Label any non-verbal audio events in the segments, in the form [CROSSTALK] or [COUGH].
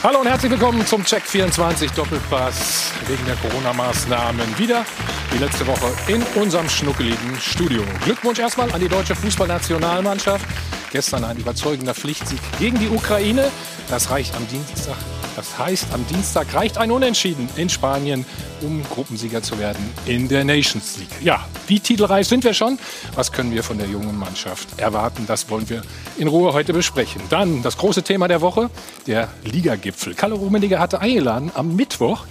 Hallo und herzlich willkommen zum Check 24 Doppelpass wegen der Corona-Maßnahmen wieder wie letzte Woche in unserem schnuckeligen Studio. Glückwunsch erstmal an die deutsche Fußballnationalmannschaft. Gestern ein überzeugender Pflichtsieg gegen die Ukraine. Das reicht am Dienstag das heißt, am Dienstag reicht ein Unentschieden in Spanien, um Gruppensieger zu werden in der Nations League. Ja, wie titelreich sind wir schon? Was können wir von der jungen Mannschaft erwarten? Das wollen wir in Ruhe heute besprechen. Dann das große Thema der Woche, der Ligagipfel. Kalle Rummenigge hatte eingeladen am Mittwoch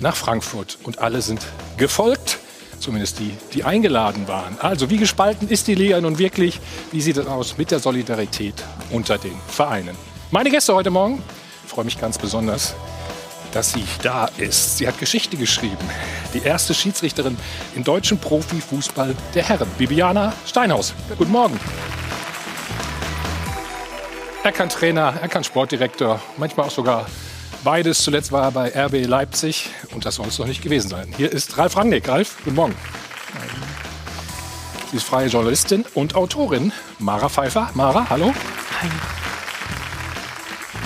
nach Frankfurt und alle sind gefolgt. Zumindest die, die eingeladen waren. Also, wie gespalten ist die Liga nun wirklich? Wie sieht es aus mit der Solidarität unter den Vereinen? Meine Gäste heute Morgen freue mich ganz besonders, dass sie da ist. Sie hat Geschichte geschrieben. Die erste Schiedsrichterin im deutschen Profifußball der Herren, Bibiana Steinhaus. Guten Morgen. Er kann Trainer, er kann Sportdirektor, manchmal auch sogar beides. Zuletzt war er bei RB Leipzig und das soll es noch nicht gewesen sein. Hier ist Ralf Rangnick. Ralf, guten Morgen. Sie ist freie Journalistin und Autorin. Mara Pfeiffer. Mara, hallo. Hi.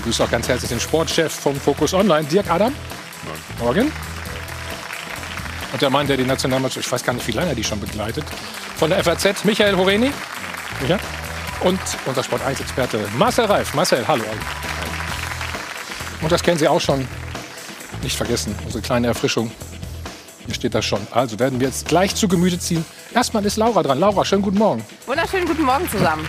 Ich begrüße auch ganz herzlich den Sportchef vom Focus Online, Dirk Adam. Morgen. Und der Mann, der die Nationalmannschaft, ich weiß gar nicht, wie lange er die schon begleitet, von der FAZ, Michael Horeni. Ja. Und unser Sport 1-Experte Marcel Reif. Marcel, hallo. Und das kennen Sie auch schon. Nicht vergessen, unsere kleine Erfrischung. Hier steht das schon. Also werden wir jetzt gleich zu Gemüte ziehen. Erstmal ist Laura dran. Laura, schönen guten Morgen. Wunderschönen guten Morgen zusammen.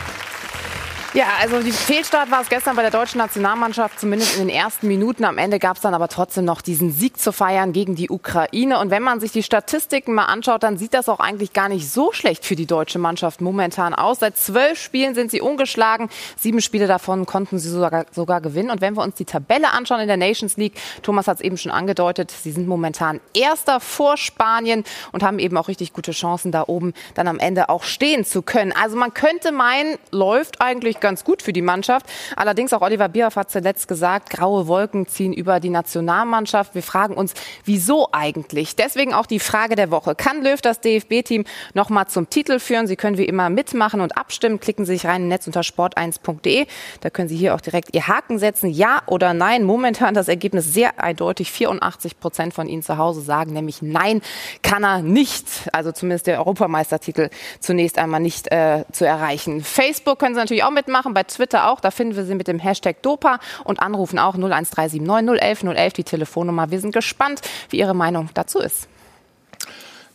Ja, also die Fehlstart war es gestern bei der deutschen Nationalmannschaft, zumindest in den ersten Minuten. Am Ende gab es dann aber trotzdem noch diesen Sieg zu feiern gegen die Ukraine. Und wenn man sich die Statistiken mal anschaut, dann sieht das auch eigentlich gar nicht so schlecht für die deutsche Mannschaft momentan aus. Seit zwölf Spielen sind sie ungeschlagen. Sieben Spiele davon konnten sie sogar, sogar gewinnen. Und wenn wir uns die Tabelle anschauen in der Nations League, Thomas hat es eben schon angedeutet, sie sind momentan Erster vor Spanien und haben eben auch richtig gute Chancen, da oben dann am Ende auch stehen zu können. Also man könnte meinen, läuft eigentlich ganz gut für die Mannschaft. Allerdings auch Oliver Bierhoff hat zuletzt gesagt, graue Wolken ziehen über die Nationalmannschaft. Wir fragen uns, wieso eigentlich? Deswegen auch die Frage der Woche. Kann Löw das DFB-Team noch mal zum Titel führen? Sie können wie immer mitmachen und abstimmen. Klicken Sie sich rein im Netz unter sport1.de. Da können Sie hier auch direkt Ihr Haken setzen. Ja oder nein? Momentan das Ergebnis sehr eindeutig. 84 Prozent von Ihnen zu Hause sagen nämlich nein, kann er nicht. Also zumindest der Europameistertitel zunächst einmal nicht äh, zu erreichen. Facebook können Sie natürlich auch mitmachen mitmachen, bei Twitter auch. Da finden wir sie mit dem Hashtag Dopa und anrufen auch 01379 011 011 die Telefonnummer. Wir sind gespannt, wie Ihre Meinung dazu ist.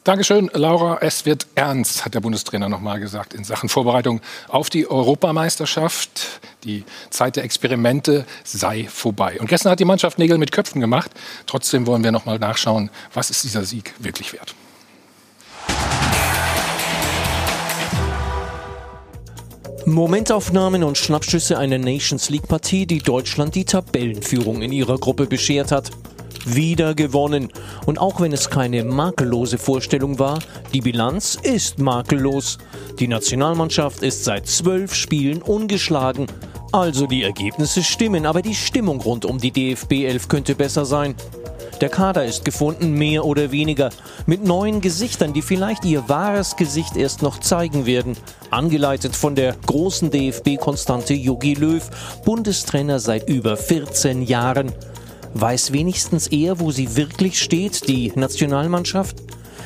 Dankeschön, Laura. Es wird ernst, hat der Bundestrainer noch mal gesagt, in Sachen Vorbereitung auf die Europameisterschaft. Die Zeit der Experimente sei vorbei. Und gestern hat die Mannschaft Nägel mit Köpfen gemacht. Trotzdem wollen wir noch mal nachschauen, was ist dieser Sieg wirklich wert. Momentaufnahmen und Schnappschüsse einer Nations League-Partie, die Deutschland die Tabellenführung in ihrer Gruppe beschert hat. Wieder gewonnen. Und auch wenn es keine makellose Vorstellung war, die Bilanz ist makellos. Die Nationalmannschaft ist seit zwölf Spielen ungeschlagen. Also die Ergebnisse stimmen, aber die Stimmung rund um die DFB 11 könnte besser sein. Der Kader ist gefunden, mehr oder weniger, mit neuen Gesichtern, die vielleicht ihr wahres Gesicht erst noch zeigen werden. Angeleitet von der großen DFB-Konstante Jogi Löw, Bundestrainer seit über 14 Jahren. Weiß wenigstens er, wo sie wirklich steht, die Nationalmannschaft?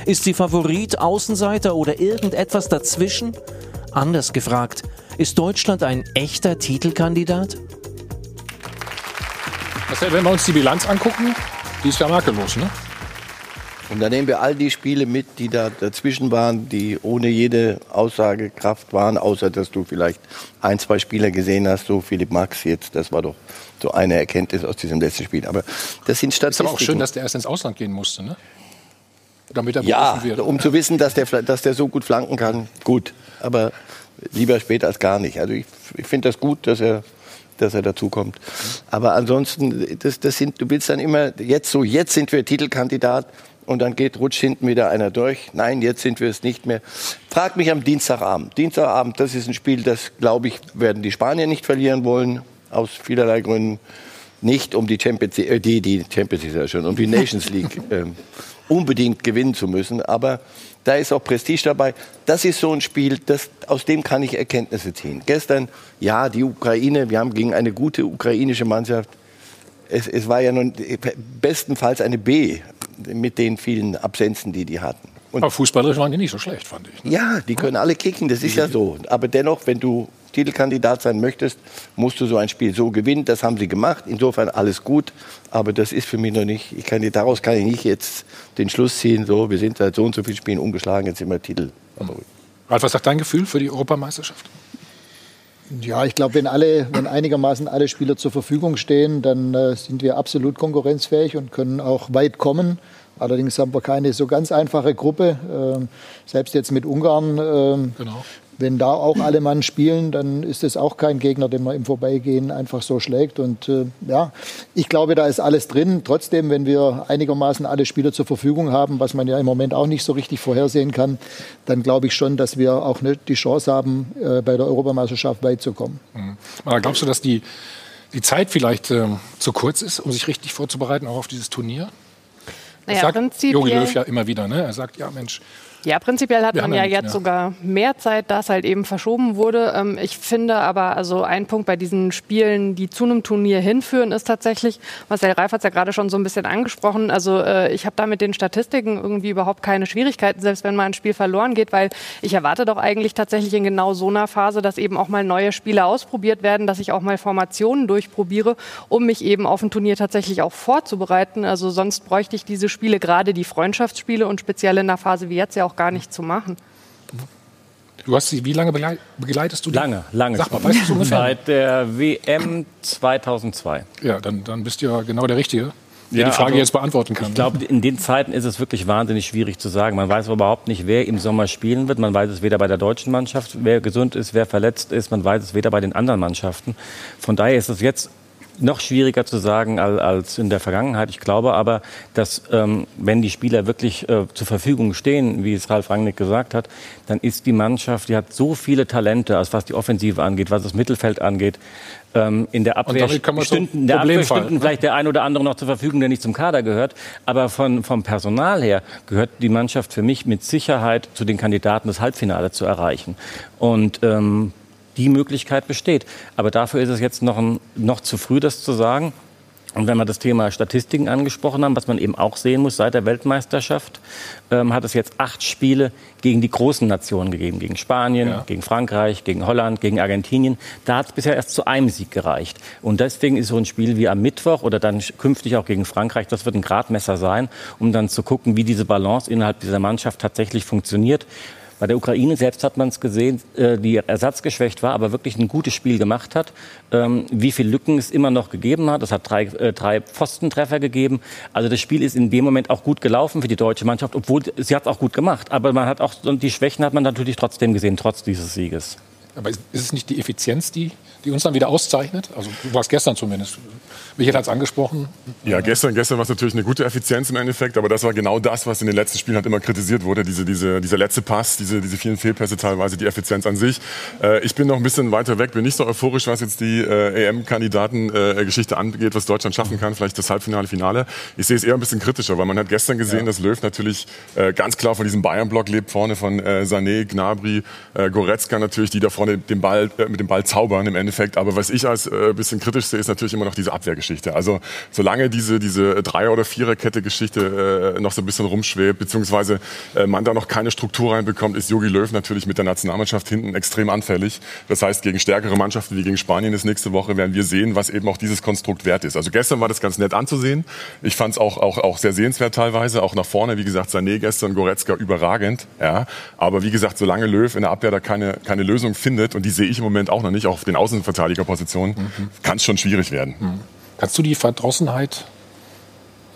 Ist sie Favorit, Außenseiter oder irgendetwas dazwischen? Anders gefragt, ist Deutschland ein echter Titelkandidat? wenn wir uns die Bilanz angucken, die ist ja makellos, ne? Und dann nehmen wir all die Spiele mit, die da dazwischen waren, die ohne jede Aussagekraft waren, außer dass du vielleicht ein, zwei Spieler gesehen hast, so Philipp Max jetzt, das war doch so eine Erkenntnis aus diesem letzten Spiel. Aber das sind Statistiken. Ist aber auch schön, dass der erst ins Ausland gehen musste, ne? Damit er ja, wird. um zu wissen, dass der, dass der so gut flanken kann, gut. Aber lieber spät als gar nicht. Also ich, ich finde das gut, dass er dass er dazukommt. Aber ansonsten, das, das sind, du willst dann immer, jetzt so, jetzt sind wir Titelkandidat und dann geht, rutscht hinten wieder einer durch. Nein, jetzt sind wir es nicht mehr. Frag mich am Dienstagabend. Dienstagabend, das ist ein Spiel, das, glaube ich, werden die Spanier nicht verlieren wollen, aus vielerlei Gründen. Nicht um die Champions League, äh, die, die Champions League, ja schon, um die Nations League [LAUGHS] äh, unbedingt gewinnen zu müssen. Aber da ist auch Prestige dabei. Das ist so ein Spiel, das, aus dem kann ich Erkenntnisse ziehen. Gestern, ja, die Ukraine, wir haben gegen eine gute ukrainische Mannschaft es, es war ja nun bestenfalls eine B mit den vielen Absenzen, die die hatten. Und Aber fußballerisch waren die nicht so schlecht, fand ich. Ne? Ja, die können alle kicken, das ist ja so. Aber dennoch, wenn du Titelkandidat sein möchtest, musst du so ein Spiel so gewinnen. Das haben sie gemacht. Insofern alles gut. Aber das ist für mich noch nicht. Ich kann, daraus kann ich nicht jetzt den Schluss ziehen. So, wir sind seit so und so vielen Spielen umgeschlagen. Jetzt sind wir Titel. Ralf, was sagt dein Gefühl für die Europameisterschaft? Ja, ich glaube, wenn alle, wenn einigermaßen alle Spieler zur Verfügung stehen, dann äh, sind wir absolut konkurrenzfähig und können auch weit kommen. Allerdings haben wir keine so ganz einfache Gruppe. Ähm, selbst jetzt mit Ungarn ähm, genau. Wenn da auch alle Mann spielen, dann ist es auch kein Gegner, den man im Vorbeigehen einfach so schlägt. Und äh, ja, ich glaube, da ist alles drin. Trotzdem, wenn wir einigermaßen alle Spieler zur Verfügung haben, was man ja im Moment auch nicht so richtig vorhersehen kann, dann glaube ich schon, dass wir auch nicht die Chance haben, äh, bei der Europameisterschaft weit zu kommen. Mhm. Aber glaubst du, dass die, die Zeit vielleicht äh, zu kurz ist, um sich richtig vorzubereiten, auch auf dieses Turnier? Das naja, sagt Jogi Löw ja immer wieder. Ne? Er sagt, ja Mensch, ja, prinzipiell hat man ja jetzt mehr. sogar mehr Zeit, da es halt eben verschoben wurde. Ähm, ich finde aber, also ein Punkt bei diesen Spielen, die zu einem Turnier hinführen, ist tatsächlich, Marcel Reif hat es ja gerade schon so ein bisschen angesprochen, also äh, ich habe da mit den Statistiken irgendwie überhaupt keine Schwierigkeiten, selbst wenn mal ein Spiel verloren geht, weil ich erwarte doch eigentlich tatsächlich in genau so einer Phase, dass eben auch mal neue Spiele ausprobiert werden, dass ich auch mal Formationen durchprobiere, um mich eben auf ein Turnier tatsächlich auch vorzubereiten. Also sonst bräuchte ich diese Spiele, gerade die Freundschaftsspiele und speziell in einer Phase wie jetzt ja auch auch gar nicht zu machen. Du hast sie, wie lange begleitest du die? Lange, lange. Sag mal, weißt du [LAUGHS] ungefähr? Seit der WM 2002. Ja, dann, dann bist du ja genau der Richtige, der ja, die Frage also, jetzt beantworten kann. Ich glaube, in den Zeiten ist es wirklich wahnsinnig schwierig zu sagen. Man weiß überhaupt nicht, wer im Sommer spielen wird. Man weiß es weder bei der deutschen Mannschaft, wer gesund ist, wer verletzt ist. Man weiß es weder bei den anderen Mannschaften. Von daher ist es jetzt noch schwieriger zu sagen als in der Vergangenheit. Ich glaube aber, dass ähm, wenn die Spieler wirklich äh, zur Verfügung stehen, wie es Ralf Rangnick gesagt hat, dann ist die Mannschaft, die hat so viele Talente, also was die Offensive angeht, was das Mittelfeld angeht. Ähm, in der Abwehr stünden, der Abwehr stünden ne? vielleicht der ein oder andere noch zur Verfügung, der nicht zum Kader gehört. Aber von, vom Personal her gehört die Mannschaft für mich mit Sicherheit zu den Kandidaten, das Halbfinale zu erreichen. Und ähm, die Möglichkeit besteht. Aber dafür ist es jetzt noch, ein, noch zu früh, das zu sagen. Und wenn wir das Thema Statistiken angesprochen haben, was man eben auch sehen muss, seit der Weltmeisterschaft ähm, hat es jetzt acht Spiele gegen die großen Nationen gegeben, gegen Spanien, ja. gegen Frankreich, gegen Holland, gegen Argentinien. Da hat es bisher erst zu einem Sieg gereicht. Und deswegen ist so ein Spiel wie am Mittwoch oder dann künftig auch gegen Frankreich, das wird ein Gradmesser sein, um dann zu gucken, wie diese Balance innerhalb dieser Mannschaft tatsächlich funktioniert. Bei der Ukraine selbst hat man es gesehen, äh, die ersatzgeschwächt war, aber wirklich ein gutes Spiel gemacht hat. Ähm, wie viele Lücken es immer noch gegeben hat. Es hat drei, äh, drei Pfostentreffer gegeben. Also das Spiel ist in dem Moment auch gut gelaufen für die deutsche Mannschaft, obwohl sie hat es auch gut gemacht. Aber man hat auch die Schwächen hat man natürlich trotzdem gesehen, trotz dieses Sieges. Aber ist es nicht die Effizienz, die, die uns dann wieder auszeichnet? Also du warst gestern zumindest Michael hat es angesprochen. Ja, gestern, gestern war es natürlich eine gute Effizienz im Endeffekt, aber das war genau das, was in den letzten Spielen halt immer kritisiert wurde. Diese, diese, dieser letzte Pass, diese, diese vielen Fehlpässe teilweise, die Effizienz an sich. Äh, ich bin noch ein bisschen weiter weg, bin nicht so euphorisch, was jetzt die äh, EM-Kandidaten-Geschichte äh, angeht, was Deutschland schaffen kann, vielleicht das Halbfinale, Finale. Ich sehe es eher ein bisschen kritischer, weil man hat gestern gesehen, ja. dass Löw natürlich äh, ganz klar von diesem Bayern-Block lebt, vorne von äh, Sané, Gnabry, äh, Goretzka natürlich, die da vorne den Ball, äh, mit dem Ball zaubern im Endeffekt. Aber was ich als äh, bisschen kritisch sehe, ist natürlich immer noch diese Abwehrgeschichte. Geschichte. Also solange diese, diese Dreier- oder Viererkette-Geschichte äh, noch so ein bisschen rumschwebt, beziehungsweise äh, man da noch keine Struktur reinbekommt, ist Jogi Löw natürlich mit der Nationalmannschaft hinten extrem anfällig. Das heißt, gegen stärkere Mannschaften wie gegen Spanien ist nächste Woche werden wir sehen, was eben auch dieses Konstrukt wert ist. Also gestern war das ganz nett anzusehen. Ich fand es auch, auch, auch sehr sehenswert teilweise, auch nach vorne. Wie gesagt, Sané gestern, Goretzka überragend. Ja. Aber wie gesagt, solange Löw in der Abwehr da keine, keine Lösung findet, und die sehe ich im Moment auch noch nicht, auch auf den Außenverteidigerpositionen, mhm. kann es schon schwierig werden. Mhm. Kannst du die Verdrossenheit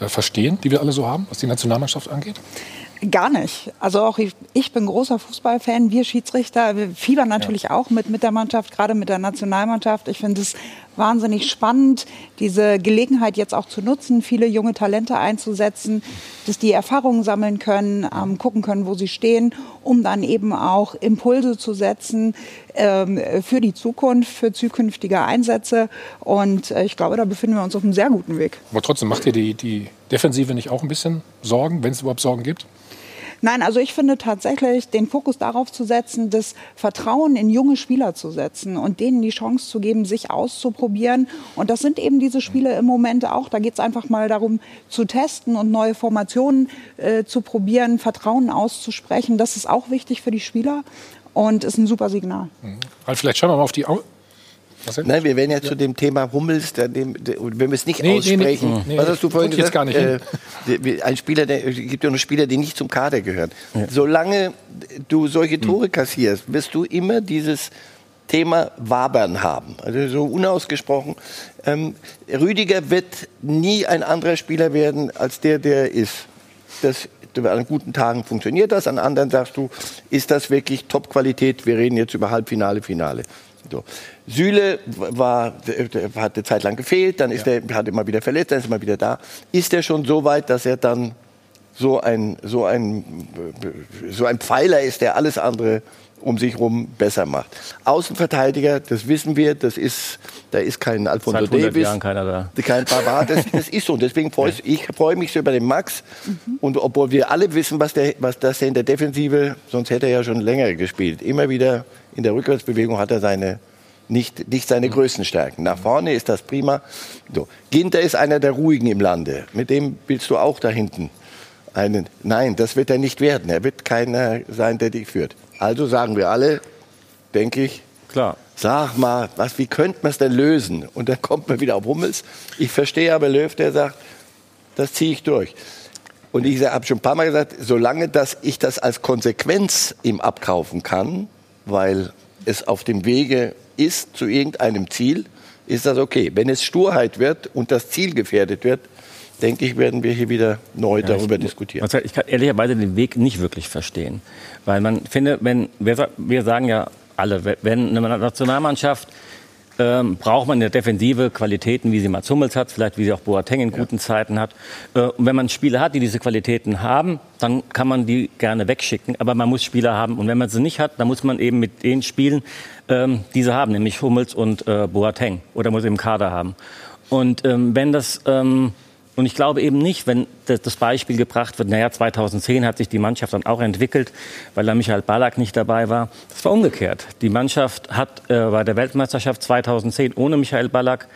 äh, verstehen, die wir alle so haben, was die Nationalmannschaft angeht? Gar nicht. Also auch ich, ich bin großer Fußballfan, wir Schiedsrichter, wir fiebern natürlich ja. auch mit, mit der Mannschaft, gerade mit der Nationalmannschaft. Ich finde es wahnsinnig spannend, diese Gelegenheit jetzt auch zu nutzen, viele junge Talente einzusetzen, dass die Erfahrungen sammeln können, ähm, gucken können, wo sie stehen, um dann eben auch Impulse zu setzen ähm, für die Zukunft, für zukünftige Einsätze. Und äh, ich glaube, da befinden wir uns auf einem sehr guten Weg. Aber trotzdem macht ihr die, die Defensive nicht auch ein bisschen Sorgen, wenn es überhaupt Sorgen gibt? Nein, also ich finde tatsächlich, den Fokus darauf zu setzen, das Vertrauen in junge Spieler zu setzen und denen die Chance zu geben, sich auszuprobieren. Und das sind eben diese Spiele im Moment auch. Da geht es einfach mal darum zu testen und neue Formationen äh, zu probieren, Vertrauen auszusprechen. Das ist auch wichtig für die Spieler und ist ein super Signal. Mhm. vielleicht schauen wir mal auf die Nein, wir werden ja, ja, zu dem Thema Hummels, der, dem, der, wenn wir es nicht nee, aussprechen. Nee, nee, was hast du vorhin gesagt? Gar nicht äh, ein Spieler, der es gibt ja nur Spieler, die nicht zum Kader gehören. Ja. Solange du solche Tore kassierst, wirst du immer dieses Thema Wabern haben. Also so unausgesprochen. Ähm, Rüdiger wird nie ein anderer Spieler werden als der, der ist. Das an guten Tagen funktioniert das, an anderen sagst du, ist das wirklich Top-Qualität? Wir reden jetzt über Halbfinale, Finale. So. Süle war, hat eine Zeit lang gefehlt, dann ist ja. er, hat immer wieder verletzt, dann ist er immer wieder da. Ist er schon so weit, dass er dann so ein, so ein, so ein Pfeiler ist, der alles andere um sich herum besser macht. Außenverteidiger, das wissen wir, das ist, da ist kein Alfonso Seit Davis, Jahren keiner da. kein Pavard, das, das ist so. Und deswegen freue ich, ich freue mich so über den Max. Mhm. Und obwohl wir alle wissen, was, der, was das in der Defensive, sonst hätte er ja schon länger gespielt. Immer wieder in der Rückwärtsbewegung hat er seine nicht, nicht seine größten Stärken. Nach vorne ist das prima. So. Ginter ist einer der ruhigen im Lande. Mit dem willst du auch da hinten einen. Nein, das wird er nicht werden. Er wird keiner sein, der dich führt. Also sagen wir alle, denke ich, Klar. Sag mal, was, wie könnte man es denn lösen? Und dann kommt man wieder auf Hummels. Ich verstehe aber Löw, der sagt, das ziehe ich durch. Und ich habe schon ein paar Mal gesagt, solange dass ich das als Konsequenz ihm abkaufen kann, weil es auf dem Wege ist zu irgendeinem Ziel, ist das okay. Wenn es Sturheit wird und das Ziel gefährdet wird, denke ich, werden wir hier wieder neu ja, darüber ich, diskutieren. Ich kann ehrlicherweise den Weg nicht wirklich verstehen. Weil man finde, wenn, wir, wir sagen ja alle, wenn eine Nationalmannschaft ähm, braucht man in der Defensive Qualitäten, wie sie Mats Hummels hat, vielleicht wie sie auch Boateng in guten ja. Zeiten hat. Äh, und wenn man Spieler hat, die diese Qualitäten haben, dann kann man die gerne wegschicken. Aber man muss Spieler haben. Und wenn man sie nicht hat, dann muss man eben mit denen spielen, ähm, die sie haben, nämlich Hummels und äh, Boateng. Oder muss im Kader haben. Und ähm, wenn das ähm, und ich glaube eben nicht, wenn das Beispiel gebracht wird, naja, 2010 hat sich die Mannschaft dann auch entwickelt, weil da Michael Ballack nicht dabei war. Das war umgekehrt. Die Mannschaft hat äh, bei der Weltmeisterschaft 2010 ohne Michael Ballack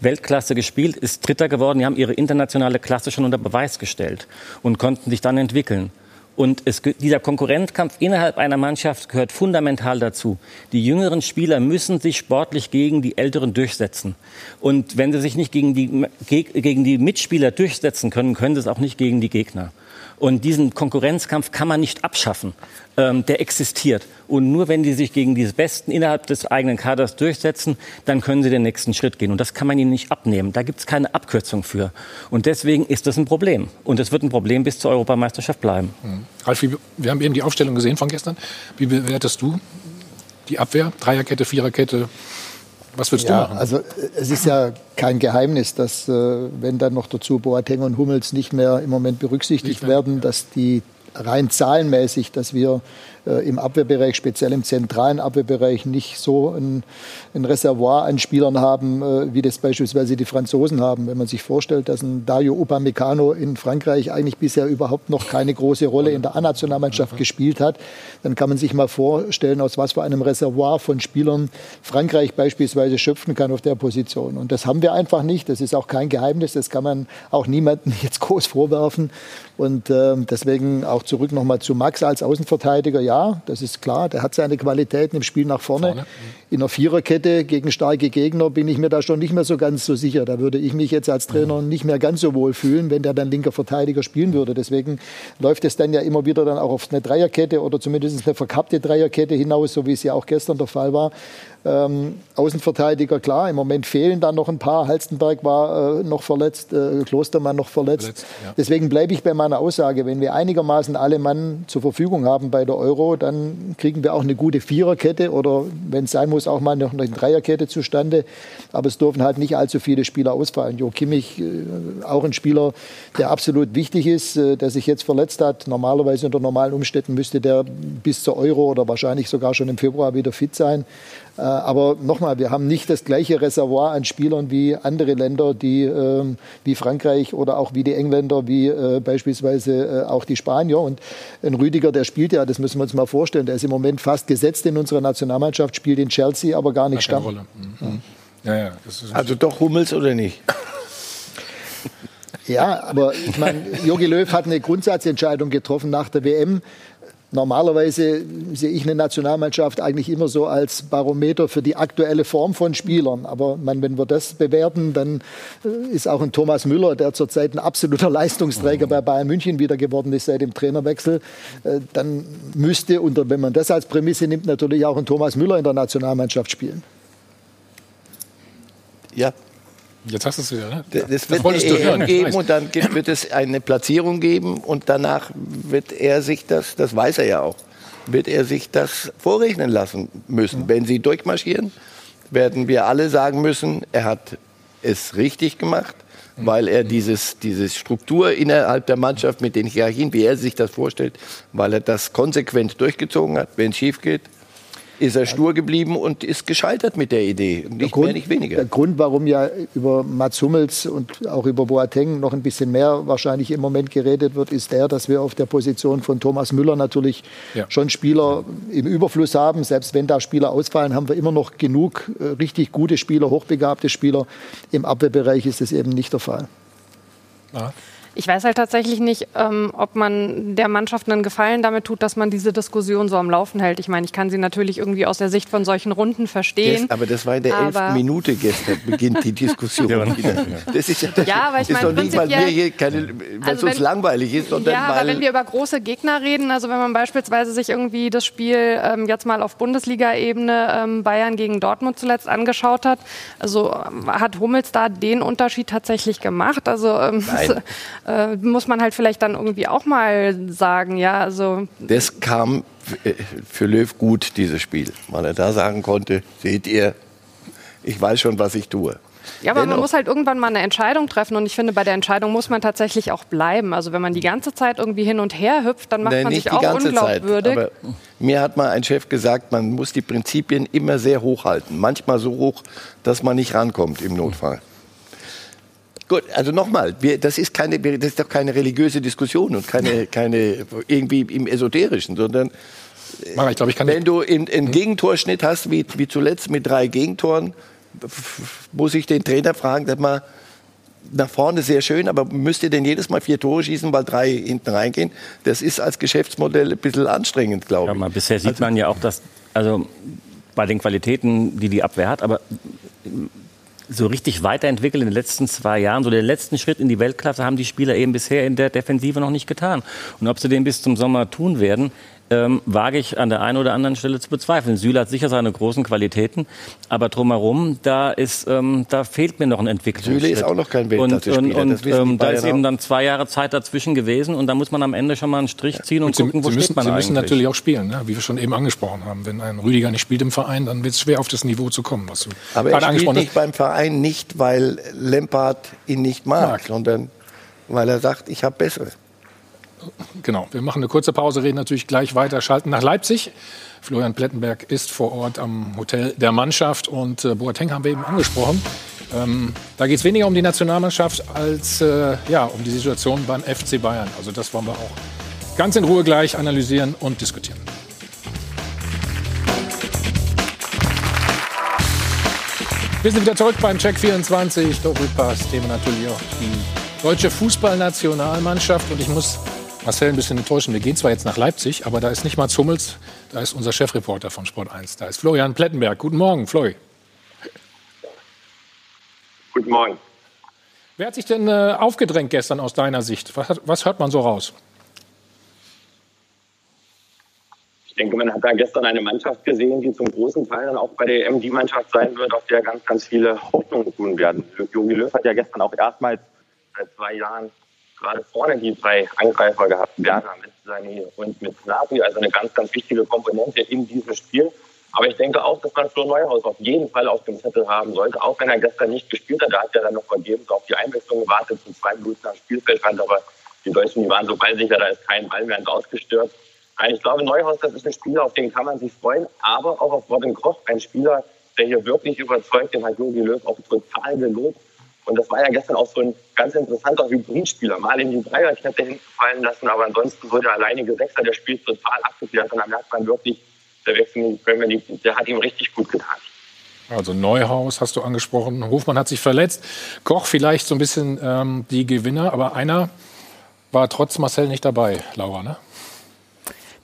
Weltklasse gespielt, ist Dritter geworden. Die haben ihre internationale Klasse schon unter Beweis gestellt und konnten sich dann entwickeln. Und es, dieser Konkurrenzkampf innerhalb einer Mannschaft gehört fundamental dazu. Die jüngeren Spieler müssen sich sportlich gegen die Älteren durchsetzen. Und wenn sie sich nicht gegen die, gegen die Mitspieler durchsetzen können, können sie es auch nicht gegen die Gegner. Und diesen Konkurrenzkampf kann man nicht abschaffen. Ähm, der existiert. Und nur wenn die sich gegen die Besten innerhalb des eigenen Kaders durchsetzen, dann können sie den nächsten Schritt gehen. Und das kann man ihnen nicht abnehmen. Da gibt es keine Abkürzung für. Und deswegen ist das ein Problem. Und es wird ein Problem bis zur Europameisterschaft bleiben. Mhm. Ralf, wir haben eben die Aufstellung gesehen von gestern. Wie bewertest du die Abwehr? Dreierkette, Viererkette? Was würdest ja, du machen? Also es ist ja kein Geheimnis, dass äh, wenn dann noch dazu Boateng und Hummels nicht mehr im Moment berücksichtigt mehr, werden, ja. dass die rein zahlenmäßig, dass wir äh, im Abwehrbereich, speziell im zentralen Abwehrbereich, nicht so ein, ein Reservoir an Spielern haben, äh, wie das beispielsweise die Franzosen haben. Wenn man sich vorstellt, dass ein Dario Upamecano in Frankreich eigentlich bisher überhaupt noch keine große Rolle in der A-Nationalmannschaft gespielt hat, dann kann man sich mal vorstellen, aus was für einem Reservoir von Spielern Frankreich beispielsweise schöpfen kann auf der Position. Und das haben wir einfach nicht. Das ist auch kein Geheimnis. Das kann man auch niemandem [LAUGHS] jetzt groß vorwerfen. Und äh, deswegen auch zurück nochmal zu Max als Außenverteidiger. Ja, das ist klar, der hat seine Qualitäten im Spiel nach vorne. vorne. In der Viererkette gegen starke Gegner bin ich mir da schon nicht mehr so ganz so sicher. Da würde ich mich jetzt als Trainer nicht mehr ganz so wohl fühlen, wenn der dann linker Verteidiger spielen würde. Deswegen läuft es dann ja immer wieder dann auch auf eine Dreierkette oder zumindest eine verkappte Dreierkette hinaus, so wie es ja auch gestern der Fall war. Ähm, Außenverteidiger, klar, im Moment fehlen da noch ein paar. Halstenberg war äh, noch verletzt, äh, Klostermann noch verletzt. verletzt ja. Deswegen bleibe ich bei meiner Aussage, wenn wir einigermaßen alle Mann zur Verfügung haben bei der Euro, dann kriegen wir auch eine gute Viererkette oder wenn es sein muss, auch mal noch eine Dreierkette zustande. Aber es dürfen halt nicht allzu viele Spieler ausfallen. Jo Kimmich, äh, auch ein Spieler, der absolut wichtig ist, äh, der sich jetzt verletzt hat. Normalerweise unter normalen Umständen müsste der bis zur Euro oder wahrscheinlich sogar schon im Februar wieder fit sein. Äh, aber nochmal, wir haben nicht das gleiche Reservoir an Spielern wie andere Länder, die, ähm, wie Frankreich oder auch wie die Engländer, wie äh, beispielsweise äh, auch die Spanier. Und ein Rüdiger, der spielt ja, das müssen wir uns mal vorstellen, der ist im Moment fast gesetzt in unserer Nationalmannschaft, spielt in Chelsea, aber gar nicht Stamm. Mhm. Mhm. Ja, ja, also doch Hummels oder nicht? Ja, aber ich meine, Jogi Löw hat eine Grundsatzentscheidung getroffen nach der WM. Normalerweise sehe ich eine Nationalmannschaft eigentlich immer so als Barometer für die aktuelle Form von Spielern. Aber man, wenn wir das bewerten, dann äh, ist auch ein Thomas Müller, der zurzeit ein absoluter Leistungsträger bei Bayern München wieder geworden ist seit dem Trainerwechsel, äh, dann müsste, unter, wenn man das als Prämisse nimmt, natürlich auch ein Thomas Müller in der Nationalmannschaft spielen. Ja, Jetzt hast du es wieder, ne? Das wird das eine EM geben und dann wird es eine Platzierung geben und danach wird er sich das, das weiß er ja auch, wird er sich das vorrechnen lassen müssen. Wenn sie durchmarschieren, werden wir alle sagen müssen, er hat es richtig gemacht, weil er dieses, diese Struktur innerhalb der Mannschaft mit den Hierarchien, wie er sich das vorstellt, weil er das konsequent durchgezogen hat. Wenn es schief geht, ist er stur geblieben und ist gescheitert mit der Idee. Nicht Grund, mehr, nicht weniger. Der Grund, warum ja über Mats Hummels und auch über Boateng noch ein bisschen mehr wahrscheinlich im Moment geredet wird, ist der, dass wir auf der Position von Thomas Müller natürlich ja. schon Spieler im Überfluss haben. Selbst wenn da Spieler ausfallen, haben wir immer noch genug äh, richtig gute Spieler, hochbegabte Spieler. Im Abwehrbereich ist das eben nicht der Fall. Ja. Ich weiß halt tatsächlich nicht, ähm, ob man der Mannschaft einen Gefallen damit tut, dass man diese Diskussion so am Laufen hält. Ich meine, ich kann sie natürlich irgendwie aus der Sicht von solchen Runden verstehen. Yes, aber das war in der elften Minute gestern, beginnt die Diskussion [LAUGHS] wieder. Das ist ja, das ja aber ich meine, doch nicht, weil wir hier keine, weil also es langweilig ist, sondern ja, weil... aber wenn wir über große Gegner reden, also wenn man beispielsweise sich irgendwie das Spiel ähm, jetzt mal auf Bundesliga-Ebene ähm, Bayern gegen Dortmund zuletzt angeschaut hat, also ähm, hat Hummels da den Unterschied tatsächlich gemacht? Also ähm, [LAUGHS] äh, muss man halt vielleicht dann irgendwie auch mal sagen, ja, also. Das kam für Löw gut, dieses Spiel, weil er da sagen konnte, seht ihr, ich weiß schon, was ich tue. Ja, aber Dennoch. man muss halt irgendwann mal eine Entscheidung treffen und ich finde, bei der Entscheidung muss man tatsächlich auch bleiben. Also wenn man die ganze Zeit irgendwie hin und her hüpft, dann macht Nein, man sich auch unglaubwürdig. Zeit, aber mir hat mal ein Chef gesagt, man muss die Prinzipien immer sehr hoch halten. Manchmal so hoch, dass man nicht rankommt im Notfall. Gut, also nochmal, das ist keine, das ist doch keine religiöse Diskussion und keine, keine irgendwie im Esoterischen, sondern Mara, ich glaub, ich wenn du einen hm? Gegentorschnitt hast, wie, wie zuletzt mit drei Gegentoren, muss ich den Trainer fragen, dass man nach vorne sehr schön, aber müsst ihr denn jedes Mal vier Tore schießen, weil drei hinten reingehen? Das ist als Geschäftsmodell ein bisschen anstrengend, glaube ich. Ja, bisher sieht also, man ja auch, dass, also bei den Qualitäten, die die Abwehr hat, aber so richtig weiterentwickelt in den letzten zwei Jahren. So den letzten Schritt in die Weltklasse haben die Spieler eben bisher in der Defensive noch nicht getan. Und ob sie den bis zum Sommer tun werden, ähm, wage ich an der einen oder anderen Stelle zu bezweifeln. Süle hat sicher seine großen Qualitäten, aber drumherum, da ist, ähm, da fehlt mir noch ein Entwicklungsschritt. Süle ist auch noch kein Weltklasse-Spieler. Und, und, und ähm, da ist eben dann zwei Jahre Zeit dazwischen gewesen und da muss man am Ende schon mal einen Strich ziehen und, und gucken, wo Sie steht man Sie müssen natürlich auch spielen, ne? wie wir schon eben angesprochen haben. Wenn ein Rüdiger nicht spielt im Verein, dann wird es schwer auf das Niveau zu kommen, was du Aber er spielt nicht beim Verein nicht, weil Lempard ihn nicht mag, mag. sondern weil er sagt, ich habe bessere. Genau, wir machen eine kurze Pause, reden natürlich gleich weiter, schalten nach Leipzig. Florian Plettenberg ist vor Ort am Hotel der Mannschaft und äh, Boateng haben wir eben angesprochen. Ähm, da geht es weniger um die Nationalmannschaft als äh, ja, um die Situation beim FC Bayern. Also das wollen wir auch ganz in Ruhe gleich analysieren und diskutieren. Wir sind wieder zurück beim Check 24 Doppelpass. Thema natürlich auch die deutsche Fußballnationalmannschaft. Und ich muss Marcel ein bisschen enttäuschen. Wir gehen zwar jetzt nach Leipzig, aber da ist nicht Mats Hummels, da ist unser Chefreporter von Sport 1. Da ist Florian Plettenberg. Guten Morgen, Flori. Guten Morgen. Wer hat sich denn äh, aufgedrängt gestern aus deiner Sicht? Was, was, hört man so raus? Ich denke, man hat da gestern eine Mannschaft gesehen, die zum großen Teil dann auch bei der EM die Mannschaft sein wird, auf der ganz, ganz viele Hoffnungen tun werden. Jogi Löw hat ja gestern auch erstmals seit zwei Jahren gerade vorne die drei Angreifer gehabt, Werner mit Sané und mit Gnabry, also eine ganz, ganz wichtige Komponente in diesem Spiel. Aber ich denke auch, dass man Flo Neuhaus auf jeden Fall auf dem Zettel haben sollte, auch wenn er gestern nicht gespielt hat. Da hat er dann noch vergebens auf die Einwechslung gewartet, zu zwei Minuten am Spielfeld fand, aber die Deutschen, die waren so ballsicher, da ist kein Ball mehr Ausgestört. Ich glaube, Neuhaus, das ist ein Spieler, auf den kann man sich freuen, aber auch auf Robin Koch, ein Spieler, der hier wirklich überzeugt, den hat Jogi Löw auch total gelobt. Und das war ja gestern auch so ein ganz interessanter Hybridspieler. Mal in die Dreierkette hinfallen lassen, aber ansonsten so der alleinige Sechser, der spielt total abgeklärt. Und da merkt man wirklich, der Wechsel in die Premier League, der hat ihm richtig gut getan. Also Neuhaus hast du angesprochen. Hofmann hat sich verletzt. Koch vielleicht so ein bisschen ähm, die Gewinner, aber einer war trotz Marcel nicht dabei, Laura, ne?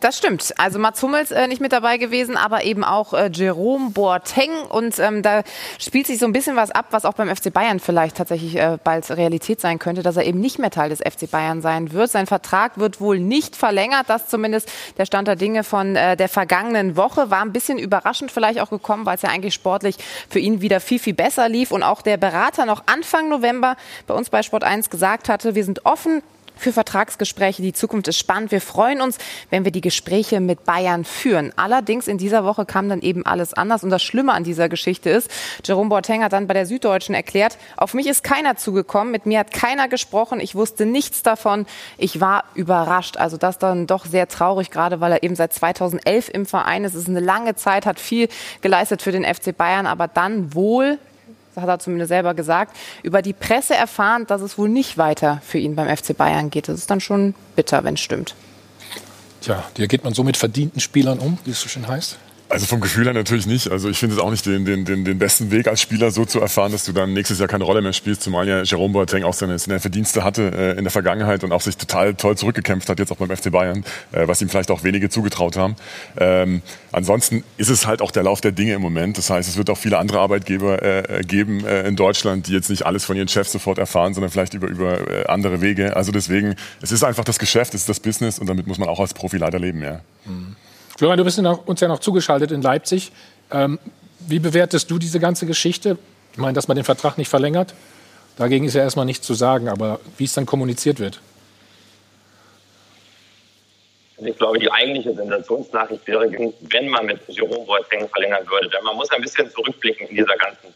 Das stimmt. Also Mats Hummels äh, nicht mit dabei gewesen, aber eben auch äh, Jerome Boateng. Und ähm, da spielt sich so ein bisschen was ab, was auch beim FC Bayern vielleicht tatsächlich äh, bald Realität sein könnte, dass er eben nicht mehr Teil des FC Bayern sein wird. Sein Vertrag wird wohl nicht verlängert. Das zumindest der Stand der Dinge von äh, der vergangenen Woche. War ein bisschen überraschend vielleicht auch gekommen, weil es ja eigentlich sportlich für ihn wieder viel, viel besser lief. Und auch der Berater noch Anfang November bei uns bei Sport 1 gesagt hatte, wir sind offen für Vertragsgespräche. Die Zukunft ist spannend. Wir freuen uns, wenn wir die Gespräche mit Bayern führen. Allerdings in dieser Woche kam dann eben alles anders. Und das Schlimme an dieser Geschichte ist, Jerome Boateng hat dann bei der Süddeutschen erklärt, auf mich ist keiner zugekommen, mit mir hat keiner gesprochen, ich wusste nichts davon. Ich war überrascht. Also das dann doch sehr traurig, gerade weil er eben seit 2011 im Verein ist. Es ist eine lange Zeit, hat viel geleistet für den FC Bayern, aber dann wohl das hat er zumindest selber gesagt, über die Presse erfahren, dass es wohl nicht weiter für ihn beim FC Bayern geht. Das ist dann schon bitter, wenn es stimmt. Tja, hier geht man so mit verdienten Spielern um, wie es so schön heißt. Also vom Gefühl her natürlich nicht. Also ich finde es auch nicht den, den, den, den besten Weg als Spieler so zu erfahren, dass du dann nächstes Jahr keine Rolle mehr spielst, zumal ja Jerome Boateng auch seine, seine Verdienste hatte äh, in der Vergangenheit und auch sich total toll zurückgekämpft hat, jetzt auch beim FC Bayern, äh, was ihm vielleicht auch wenige zugetraut haben. Ähm, ansonsten ist es halt auch der Lauf der Dinge im Moment. Das heißt, es wird auch viele andere Arbeitgeber äh, geben äh, in Deutschland, die jetzt nicht alles von ihren Chefs sofort erfahren, sondern vielleicht über, über äh, andere Wege. Also deswegen, es ist einfach das Geschäft, es ist das Business und damit muss man auch als Profi leider leben, ja. Mhm. Florian, du bist uns ja noch zugeschaltet in Leipzig. Ähm, wie bewertest du diese ganze Geschichte? Ich meine, dass man den Vertrag nicht verlängert. Dagegen ist ja erstmal nichts zu sagen, aber wie es dann kommuniziert wird. Ich glaube, die eigentliche Sensationsnachricht wäre, wenn man mit Jerome Boateng verlängern würde. Denn man muss ein bisschen zurückblicken in dieser ganzen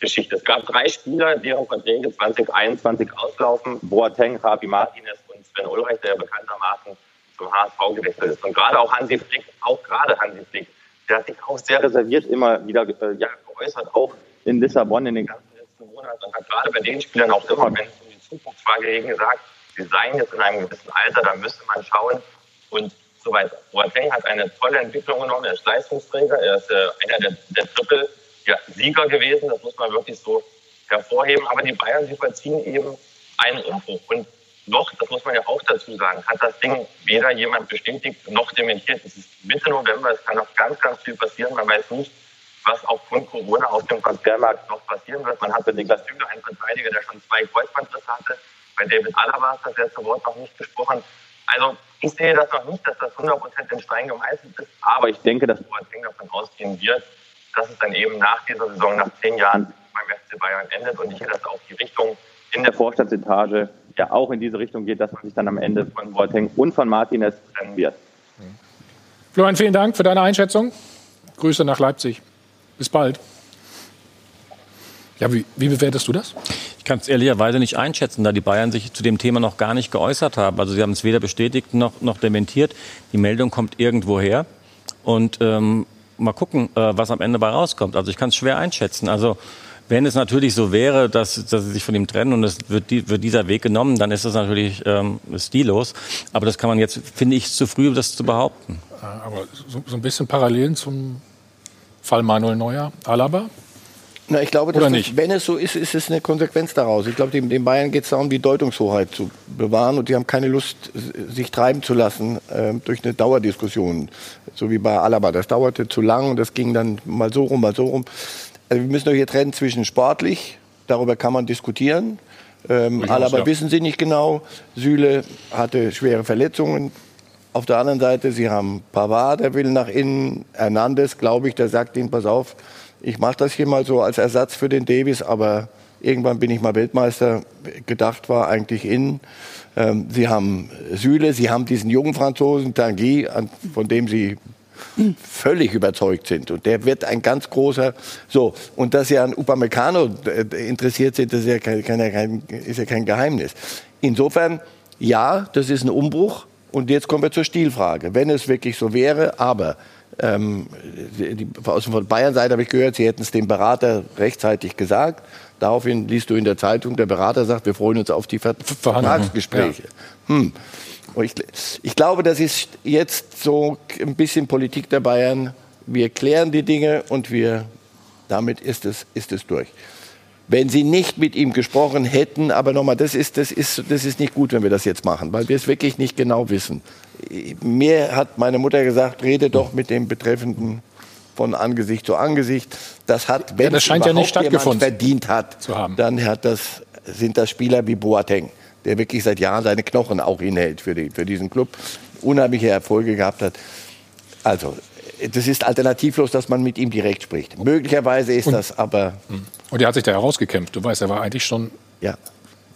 Geschichte. Es gab drei Spieler, deren Verträge 2021 auslaufen. Boateng, Javi Martinez und Sven Ulreich, der bekanntermaßen zum HSV gewechselt ist. Und gerade auch Hansi Flick, auch gerade Hansi Flick, der hat sich auch sehr reserviert immer wieder äh, ja, geäußert, auch in Lissabon in den ganzen letzten Monaten. Und hat gerade bei den Spielern auch immer, wenn es um die Zukunftsfrage ging, gesagt, sie seien jetzt in einem gewissen Alter, da müsste man schauen. Und so weiter. Boateng hat eine tolle Entwicklung genommen, er ist Leistungsträger, er ist äh, einer der, der Triple-Sieger ja, gewesen, das muss man wirklich so hervorheben, aber die Bayern, sie verziehen eben einen Umbruch. Und noch, das muss man ja auch dazu sagen, hat das Ding weder jemand bestätigt noch dementiert. Es ist Mitte November, es kann noch ganz, ganz viel passieren. Man weiß nicht, was aufgrund Corona auf dem Transfermarkt noch passieren wird. Man hatte Niklas Süle, einen Verteidiger, der schon zwei Kreuzbandrisse hatte. Bei David Alaba ist das letzte Wort noch nicht gesprochen. Also ich sehe das noch nicht, dass das 100% in Stein gemeißelt ist. Aber ich denke, dass Boateng davon ausgehen wird, dass es dann eben nach dieser Saison, nach zehn Jahren beim FC Bayern endet. Und ich sehe das auch die Richtung in der Vorstandsetage ja auch in diese Richtung geht, dass man sich dann am Ende von Boateng und von Martinez trennen wird. Florian, vielen Dank für deine Einschätzung. Grüße nach Leipzig. Bis bald. Ja, wie, wie bewertest du das? Ich kann es ehrlicherweise nicht einschätzen, da die Bayern sich zu dem Thema noch gar nicht geäußert haben. Also sie haben es weder bestätigt noch, noch dementiert. Die Meldung kommt irgendwo her. Und ähm, mal gucken, äh, was am Ende bei rauskommt. Also ich kann es schwer einschätzen. Also wenn es natürlich so wäre, dass, dass sie sich von ihm trennen und es wird, die, wird dieser Weg genommen, dann ist das natürlich ähm, stillos. Aber das kann man jetzt, finde ich, zu früh, das zu behaupten. Aber so, so ein bisschen Parallelen zum Fall Manuel Neuer, Alaba? Na, ich glaube, das, wenn es so ist, ist es eine Konsequenz daraus. Ich glaube, den, den Bayern geht es darum, die Deutungshoheit zu bewahren und die haben keine Lust, sich treiben zu lassen äh, durch eine Dauerdiskussion, so wie bei Alaba. Das dauerte zu lang und das ging dann mal so rum, mal so rum. Also wir müssen doch hier trennen zwischen sportlich, darüber kann man diskutieren. Ähm, Alaba ja. wissen Sie nicht genau. Süle hatte schwere Verletzungen. Auf der anderen Seite, Sie haben Pavard, der will nach innen. Hernandez, glaube ich, der sagt Ihnen, pass auf, ich mache das hier mal so als Ersatz für den Davis, aber irgendwann bin ich mal Weltmeister. Gedacht war eigentlich innen. Ähm, Sie haben Süle, Sie haben diesen jungen Franzosen, Tanguy, von dem Sie völlig überzeugt sind. Und der wird ein ganz großer, so, und dass sie an Upamecano äh, interessiert sind, das ist ja kein, kein, ist ja kein Geheimnis. Insofern, ja, das ist ein Umbruch. Und jetzt kommen wir zur Stilfrage. Wenn es wirklich so wäre, aber ähm, die, aus von Bayern-Seite habe ich gehört, sie hätten es dem Berater rechtzeitig gesagt. Daraufhin liest du in der Zeitung, der Berater sagt, wir freuen uns auf die Ver Vertragsgespräche. Ja. Hm. Ich, ich, glaube, das ist jetzt so ein bisschen Politik der Bayern. Wir klären die Dinge und wir, damit ist es, ist es durch. Wenn Sie nicht mit ihm gesprochen hätten, aber nochmal, das ist, das, ist, das ist nicht gut, wenn wir das jetzt machen, weil wir es wirklich nicht genau wissen. Mir hat meine Mutter gesagt, rede doch mit dem Betreffenden von Angesicht zu Angesicht. Das hat, wenn ja, das scheint ja nicht stattgefunden verdient hat, zu haben. dann hat das, sind das Spieler wie Boateng, der wirklich seit Jahren seine Knochen auch hinhält für, die, für diesen Club, unheimliche Erfolge gehabt hat. Also das ist alternativlos, dass man mit ihm direkt spricht. Möglicherweise ist und, das aber. Und er hat sich da herausgekämpft. Du weißt, er war eigentlich schon. Ja.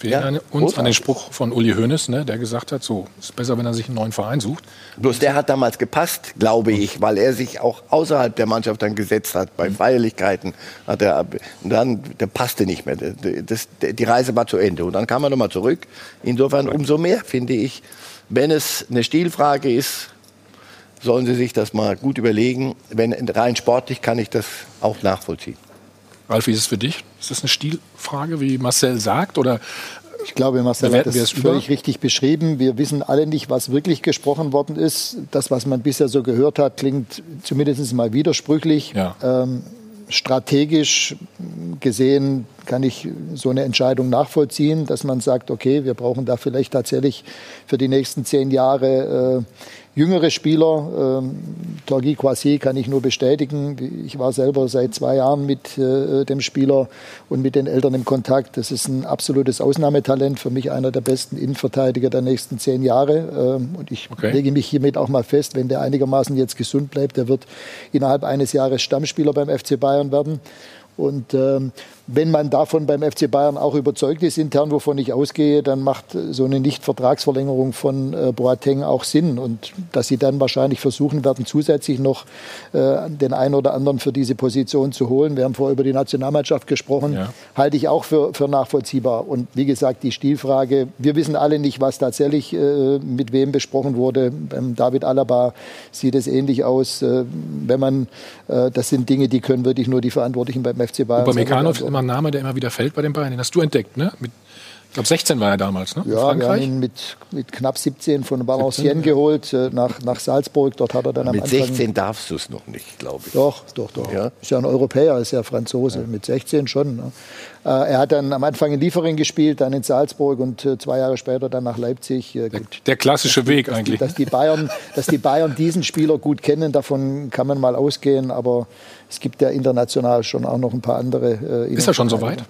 Wir erinnern ja, uns an den Spruch von Uli Hoeneß, ne, der gesagt hat, so ist besser, wenn er sich einen neuen Verein sucht. Bloß der hat damals gepasst, glaube ich, weil er sich auch außerhalb der Mannschaft dann gesetzt hat. Bei mhm. Feierlichkeiten hat er, dann, der passte nicht mehr. Das, die Reise war zu Ende. Und dann kam er nochmal zurück. Insofern umso mehr, finde ich, wenn es eine Stilfrage ist, sollen Sie sich das mal gut überlegen. Wenn rein sportlich kann ich das auch nachvollziehen. Ralf, wie ist es für dich? Ist das eine Stilfrage, wie Marcel sagt? Oder ich glaube, Marcel hat das völlig richtig beschrieben. Wir wissen alle nicht, was wirklich gesprochen worden ist. Das, was man bisher so gehört hat, klingt zumindest mal widersprüchlich. Ja. Ähm, strategisch gesehen kann ich so eine Entscheidung nachvollziehen, dass man sagt, okay, wir brauchen da vielleicht tatsächlich für die nächsten zehn Jahre äh, jüngere Spieler. Ähm, Torgi Kwasi kann ich nur bestätigen. Ich war selber seit zwei Jahren mit äh, dem Spieler und mit den Eltern im Kontakt. Das ist ein absolutes Ausnahmetalent. Für mich einer der besten Innenverteidiger der nächsten zehn Jahre. Ähm, und ich okay. lege mich hiermit auch mal fest, wenn der einigermaßen jetzt gesund bleibt, der wird innerhalb eines Jahres Stammspieler beim FC Bayern werden. Und ähm, wenn man davon beim FC Bayern auch überzeugt ist, intern, wovon ich ausgehe, dann macht so eine Nicht-Vertragsverlängerung von äh, Boateng auch Sinn. Und dass sie dann wahrscheinlich versuchen werden, zusätzlich noch äh, den einen oder anderen für diese Position zu holen. Wir haben vorher über die Nationalmannschaft gesprochen, ja. halte ich auch für, für nachvollziehbar. Und wie gesagt, die Stilfrage, wir wissen alle nicht, was tatsächlich äh, mit wem besprochen wurde. Beim David Alaba sieht es ähnlich aus. Äh, wenn man, äh, das sind Dinge, die können wirklich nur die Verantwortlichen beim FC Bayern. Upamecano ist immer ein Name, der immer wieder fällt bei den Bayern. Den hast du entdeckt, ne? Mit, ich glaube, 16 war er damals, ne? Ja, wir haben ihn mit, mit knapp 17 von Valenciennes ja. geholt, äh, nach, nach Salzburg. Dort hat er dann am Mit Anfang 16 darfst du es noch nicht, glaube ich. Doch, doch, doch. Ja? Ist ja ein Europäer, ist ja Franzose. Ja. Mit 16 schon. Ne? Äh, er hat dann am Anfang in Liefering gespielt, dann in Salzburg und äh, zwei Jahre später dann nach Leipzig. Der, der, klassische Weg dass eigentlich. Die, dass, die Bayern, dass die Bayern diesen Spieler gut kennen, davon kann man mal ausgehen. Aber es gibt ja international schon auch noch ein paar andere. Ist er schon so weit?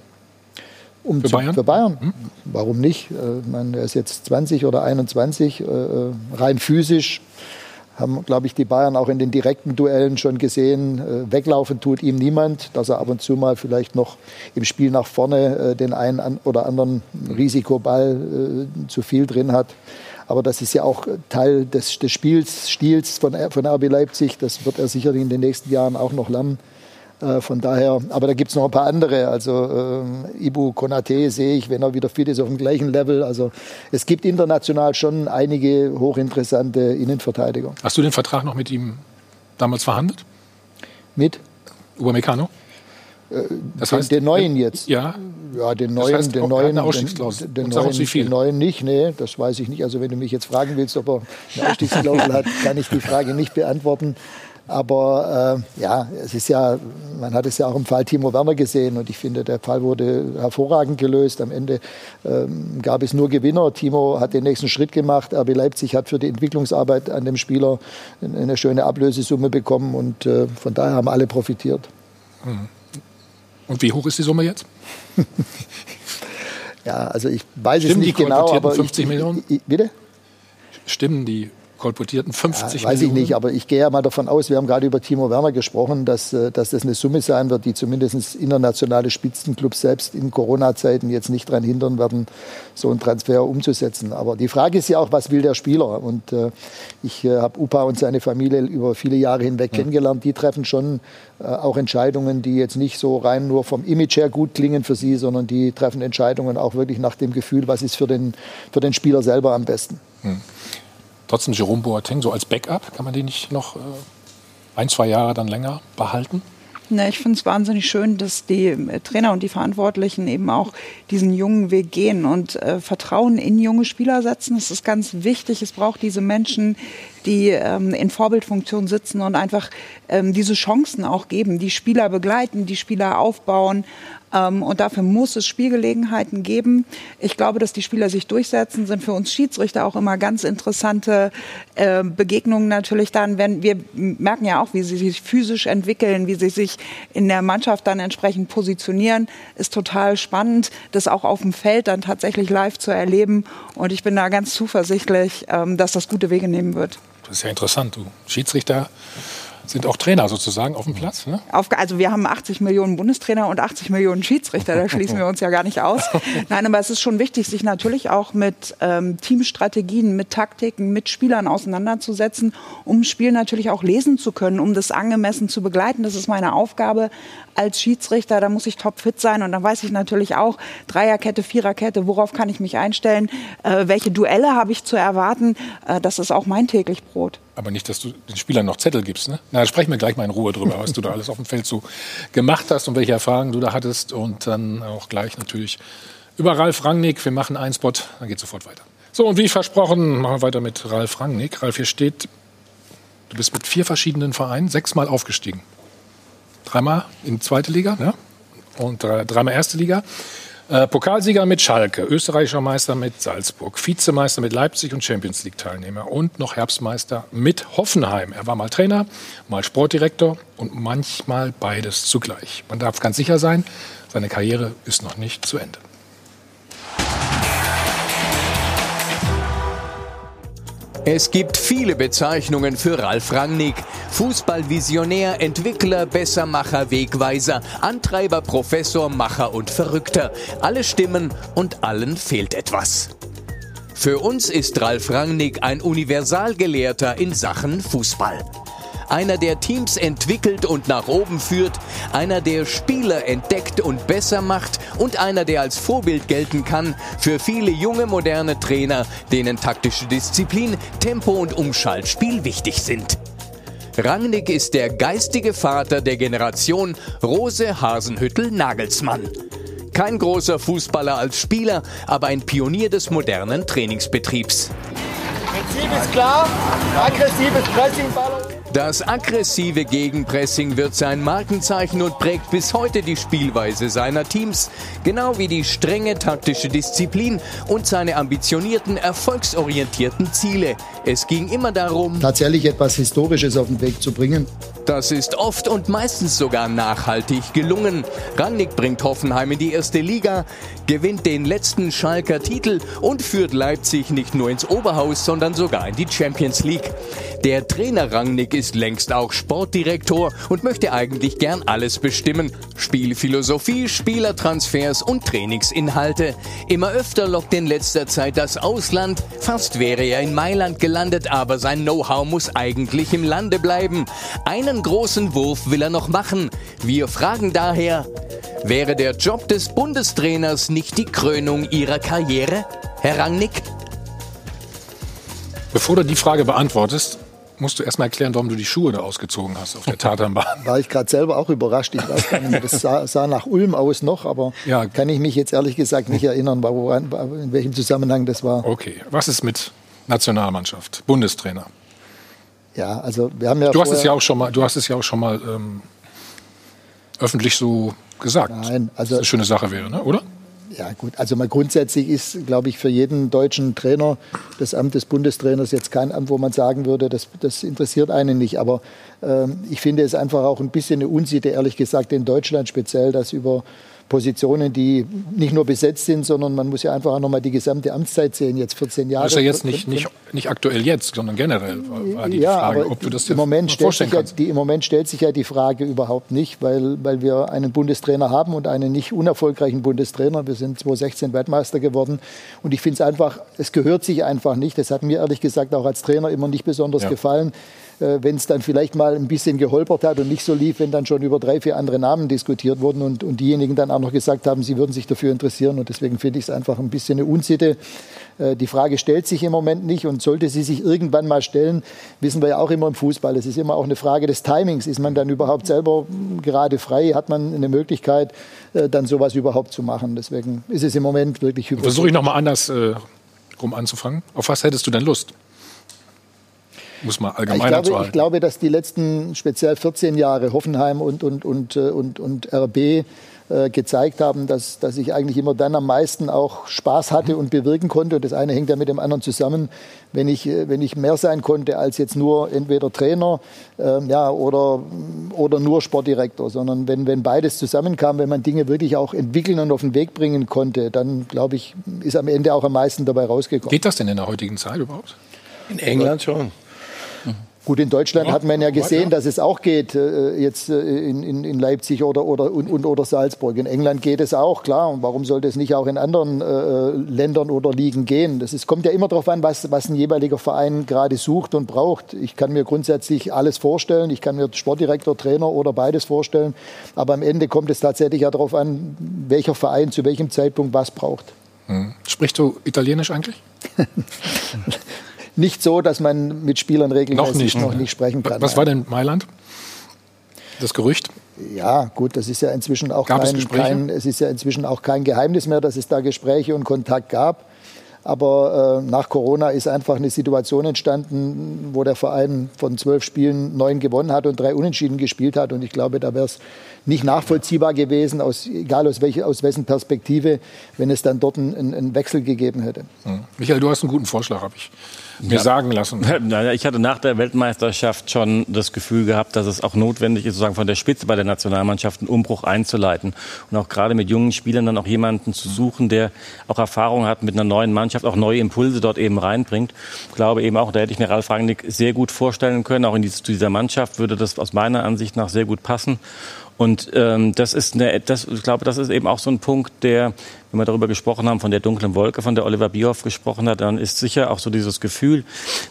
Um für zu, Bayern? Für Bayern. Hm? Warum nicht? Äh, man, er ist jetzt 20 oder 21, äh, äh, rein physisch. Haben, glaube ich, die Bayern auch in den direkten Duellen schon gesehen. Äh, weglaufen tut ihm niemand, dass er ab und zu mal vielleicht noch im Spiel nach vorne äh, den einen an, oder anderen Risikoball äh, zu viel drin hat. Aber das ist ja auch Teil des, des Spiels, Stils von, von RB Leipzig. Das wird er sicherlich in den nächsten Jahren auch noch lernen. Äh, von daher, aber da gibt es noch ein paar andere. Also äh, Ibu Konate sehe ich, wenn er wieder fit ist, auf dem gleichen Level. Also es gibt international schon einige hochinteressante Innenverteidiger. Hast du den Vertrag noch mit ihm damals verhandelt? Mit? Upamecano? Äh, das heißt, den, den neuen jetzt? Ja. Ja, den neuen, das heißt, den neuen, den, den, neuen, den neuen nicht, nee, das weiß ich nicht. Also wenn du mich jetzt fragen willst, ob er eine Ausstiegsklausel hat, kann ich die Frage nicht beantworten. Aber äh, ja, es ist ja, man hat es ja auch im Fall Timo Werner gesehen und ich finde, der Fall wurde hervorragend gelöst. Am Ende ähm, gab es nur Gewinner. Timo hat den nächsten Schritt gemacht. RB Leipzig hat für die Entwicklungsarbeit an dem Spieler eine schöne Ablösesumme bekommen und äh, von daher haben alle profitiert. Mhm. Und wie hoch ist die Summe jetzt? [LAUGHS] ja, also ich weiß Stimmen es nicht genau, aber 50 ich, Millionen? Ich, bitte? Stimmen die kolportierten 50 ja, weiß Millionen? ich nicht, aber ich gehe ja mal davon aus, wir haben gerade über Timo Werner gesprochen, dass, äh, dass das eine Summe sein wird, die zumindest internationale Spitzenclubs selbst in Corona-Zeiten jetzt nicht daran hindern werden, so einen Transfer umzusetzen. Aber die Frage ist ja auch, was will der Spieler? Und äh, ich äh, habe Upa und seine Familie über viele Jahre hinweg ja. kennengelernt. Die treffen schon äh, auch Entscheidungen, die jetzt nicht so rein nur vom Image her gut klingen für sie, sondern die treffen Entscheidungen auch wirklich nach dem Gefühl, was ist für den, für den Spieler selber am besten. Hm. Trotzdem Jerome Boateng so als Backup, kann man den nicht noch äh, ein, zwei Jahre dann länger behalten? Ne, ich finde es wahnsinnig schön, dass die äh, Trainer und die Verantwortlichen eben auch diesen jungen Weg gehen und äh, Vertrauen in junge Spieler setzen. Das ist ganz wichtig. Es braucht diese Menschen, die ähm, in Vorbildfunktion sitzen und einfach ähm, diese Chancen auch geben, die Spieler begleiten, die Spieler aufbauen. Ähm, und dafür muss es Spielgelegenheiten geben. Ich glaube, dass die Spieler sich durchsetzen, sind für uns Schiedsrichter auch immer ganz interessante äh, Begegnungen natürlich dann, wenn wir merken ja auch, wie sie sich physisch entwickeln, wie sie sich in der Mannschaft dann entsprechend positionieren, ist total spannend, das auch auf dem Feld dann tatsächlich live zu erleben. Und ich bin da ganz zuversichtlich, ähm, dass das gute Wege nehmen wird. Das ist ja interessant. Du Schiedsrichter sind auch Trainer sozusagen auf dem Platz. Ne? Auf, also wir haben 80 Millionen Bundestrainer und 80 Millionen Schiedsrichter, da schließen wir [LAUGHS] uns ja gar nicht aus. Nein, aber es ist schon wichtig, sich natürlich auch mit ähm, Teamstrategien, mit Taktiken, mit Spielern auseinanderzusetzen, um Spiel natürlich auch lesen zu können, um das angemessen zu begleiten. Das ist meine Aufgabe als Schiedsrichter. Da muss ich topfit sein und dann weiß ich natürlich auch Dreierkette, Viererkette, worauf kann ich mich einstellen, äh, welche Duelle habe ich zu erwarten. Äh, das ist auch mein täglich Brot. Aber nicht, dass du den Spielern noch Zettel gibst. Ne? Na, da sprechen wir gleich mal in Ruhe drüber, was du da alles auf dem Feld so gemacht hast und welche Erfahrungen du da hattest. Und dann auch gleich natürlich über Ralf Rangnick. Wir machen einen Spot, dann geht sofort weiter. So, und wie versprochen, machen wir weiter mit Ralf Rangnick. Ralf, hier steht, du bist mit vier verschiedenen Vereinen sechsmal aufgestiegen. Dreimal in zweite Liga ne? und dreimal erste Liga. Äh, Pokalsieger mit Schalke, österreichischer Meister mit Salzburg, Vizemeister mit Leipzig und Champions League-Teilnehmer und noch Herbstmeister mit Hoffenheim. Er war mal Trainer, mal Sportdirektor und manchmal beides zugleich. Man darf ganz sicher sein, seine Karriere ist noch nicht zu Ende. Es gibt viele Bezeichnungen für Ralf Rangnick. Fußballvisionär, Entwickler, Bessermacher, Wegweiser, Antreiber, Professor, Macher und Verrückter. Alle stimmen und allen fehlt etwas. Für uns ist Ralf Rangnick ein Universalgelehrter in Sachen Fußball. Einer, der Teams entwickelt und nach oben führt, einer, der Spieler entdeckt und besser macht und einer, der als Vorbild gelten kann für viele junge, moderne Trainer, denen taktische Disziplin, Tempo und Umschaltspiel wichtig sind. Rangnick ist der geistige Vater der Generation Rose Hasenhüttel-Nagelsmann. Kein großer Fußballer als Spieler, aber ein Pionier des modernen Trainingsbetriebs. Prinzip ist klar, aggressives Pressing, Ball das aggressive Gegenpressing wird sein Markenzeichen und prägt bis heute die Spielweise seiner Teams, genau wie die strenge taktische Disziplin und seine ambitionierten, erfolgsorientierten Ziele. Es ging immer darum, tatsächlich etwas Historisches auf den Weg zu bringen. Das ist oft und meistens sogar nachhaltig gelungen. Rangnick bringt Hoffenheim in die erste Liga, gewinnt den letzten Schalker Titel und führt Leipzig nicht nur ins Oberhaus, sondern sogar in die Champions League. Der Trainer Rangnick ist längst auch Sportdirektor und möchte eigentlich gern alles bestimmen. Spielphilosophie, Spielertransfers und Trainingsinhalte. Immer öfter lockt in letzter Zeit das Ausland. Fast wäre er in Mailand gelandet, aber sein Know-how muss eigentlich im Lande bleiben. Einen großen Wurf will er noch machen. Wir fragen daher, wäre der Job des Bundestrainers nicht die Krönung Ihrer Karriere, Herr Rangnick? Bevor du die Frage beantwortest, musst du erstmal erklären, warum du die Schuhe da ausgezogen hast auf der [LAUGHS] Tatanbahn. War ich gerade selber auch überrascht. Ich weiß gar nicht mehr, das sah, sah, nach Ulm aus noch, aber ja. kann ich mich jetzt ehrlich gesagt nicht erinnern, in welchem Zusammenhang das war. Okay, was ist mit Nationalmannschaft, Bundestrainer? Ja, also wir haben ja. Du hast es ja auch schon mal, du hast es ja auch schon mal ähm, öffentlich so gesagt. Nein, also. Eine schöne Sache wäre, ne? oder? Ja gut, also mal grundsätzlich ist, glaube ich, für jeden deutschen Trainer das Amt des Bundestrainers jetzt kein Amt, wo man sagen würde, das, das interessiert einen nicht. Aber ähm, ich finde es einfach auch ein bisschen eine Unsitte, ehrlich gesagt, in Deutschland speziell, dass über Positionen, die nicht nur besetzt sind, sondern man muss ja einfach auch nochmal die gesamte Amtszeit sehen, jetzt 14 Jahre. Das ist ja jetzt nicht, nicht, nicht aktuell jetzt, sondern generell war die ja, Frage, ob du das im Moment stellt sich ja, die, Im Moment stellt sich ja die Frage überhaupt nicht, weil, weil wir einen Bundestrainer haben und einen nicht unerfolgreichen Bundestrainer. Wir sind 2016 Weltmeister geworden und ich finde es einfach, es gehört sich einfach nicht. Das hat mir ehrlich gesagt auch als Trainer immer nicht besonders ja. gefallen wenn es dann vielleicht mal ein bisschen geholpert hat und nicht so lief, wenn dann schon über drei, vier andere Namen diskutiert wurden und, und diejenigen dann auch noch gesagt haben, sie würden sich dafür interessieren. Und deswegen finde ich es einfach ein bisschen eine Unsitte. Äh, die Frage stellt sich im Moment nicht und sollte sie sich irgendwann mal stellen, wissen wir ja auch immer im Fußball. Es ist immer auch eine Frage des Timings. Ist man dann überhaupt selber gerade frei? Hat man eine Möglichkeit, äh, dann sowas überhaupt zu machen? Deswegen ist es im Moment wirklich Versuche ich nochmal anders äh, rum anzufangen. Auf was hättest du denn Lust? Muss man allgemeiner ich glaube, ich glaube, dass die letzten speziell 14 Jahre Hoffenheim und, und, und, äh, und, und RB äh, gezeigt haben, dass, dass ich eigentlich immer dann am meisten auch Spaß hatte und bewirken konnte. Und das eine hängt ja mit dem anderen zusammen. Wenn ich, äh, wenn ich mehr sein konnte als jetzt nur entweder Trainer äh, ja, oder, oder nur Sportdirektor, sondern wenn, wenn beides zusammenkam, wenn man Dinge wirklich auch entwickeln und auf den Weg bringen konnte, dann glaube ich, ist am Ende auch am meisten dabei rausgekommen. Geht das denn in der heutigen Zeit überhaupt? In England schon. Gut, in Deutschland ja, hat man ja gesehen, ja. dass es auch geht, äh, jetzt äh, in, in, in, Leipzig oder, oder, und, und, oder Salzburg. In England geht es auch, klar. Und warum sollte es nicht auch in anderen äh, Ländern oder Ligen gehen? Das ist, kommt ja immer darauf an, was, was ein jeweiliger Verein gerade sucht und braucht. Ich kann mir grundsätzlich alles vorstellen. Ich kann mir Sportdirektor, Trainer oder beides vorstellen. Aber am Ende kommt es tatsächlich ja darauf an, welcher Verein zu welchem Zeitpunkt was braucht. Hm. Sprichst du Italienisch eigentlich? [LAUGHS] nicht so, dass man mit Spielern regelmäßig noch nicht, noch nicht sprechen kann. Was war denn Mailand? Das Gerücht? Ja, gut, das ist ja inzwischen auch gab kein, es, kein, es ist ja inzwischen auch kein Geheimnis mehr, dass es da Gespräche und Kontakt gab. Aber äh, nach Corona ist einfach eine Situation entstanden, wo der Verein von zwölf Spielen neun gewonnen hat und drei Unentschieden gespielt hat. Und ich glaube, da wäre es nicht nachvollziehbar gewesen, aus, egal aus, welche, aus wessen Perspektive, wenn es dann dort einen, einen Wechsel gegeben hätte. Hm. Michael, du hast einen guten Vorschlag, habe ich mir ja. sagen lassen. [LAUGHS] Ich hatte nach der Weltmeisterschaft schon das Gefühl gehabt, dass es auch notwendig ist, sozusagen von der Spitze bei der Nationalmannschaft einen Umbruch einzuleiten. Und auch gerade mit jungen Spielern dann auch jemanden zu suchen, der auch Erfahrung hat mit einer neuen Mannschaft, auch neue Impulse dort eben reinbringt. Ich glaube eben auch, da hätte ich mir Ralf Rangnick sehr gut vorstellen können. Auch in dieser Mannschaft würde das aus meiner Ansicht nach sehr gut passen. Und ähm, das ist eine, das, ich glaube, das ist eben auch so ein Punkt, der, wenn wir darüber gesprochen haben, von der dunklen Wolke, von der Oliver Bierhoff gesprochen hat, dann ist sicher auch so dieses Gefühl,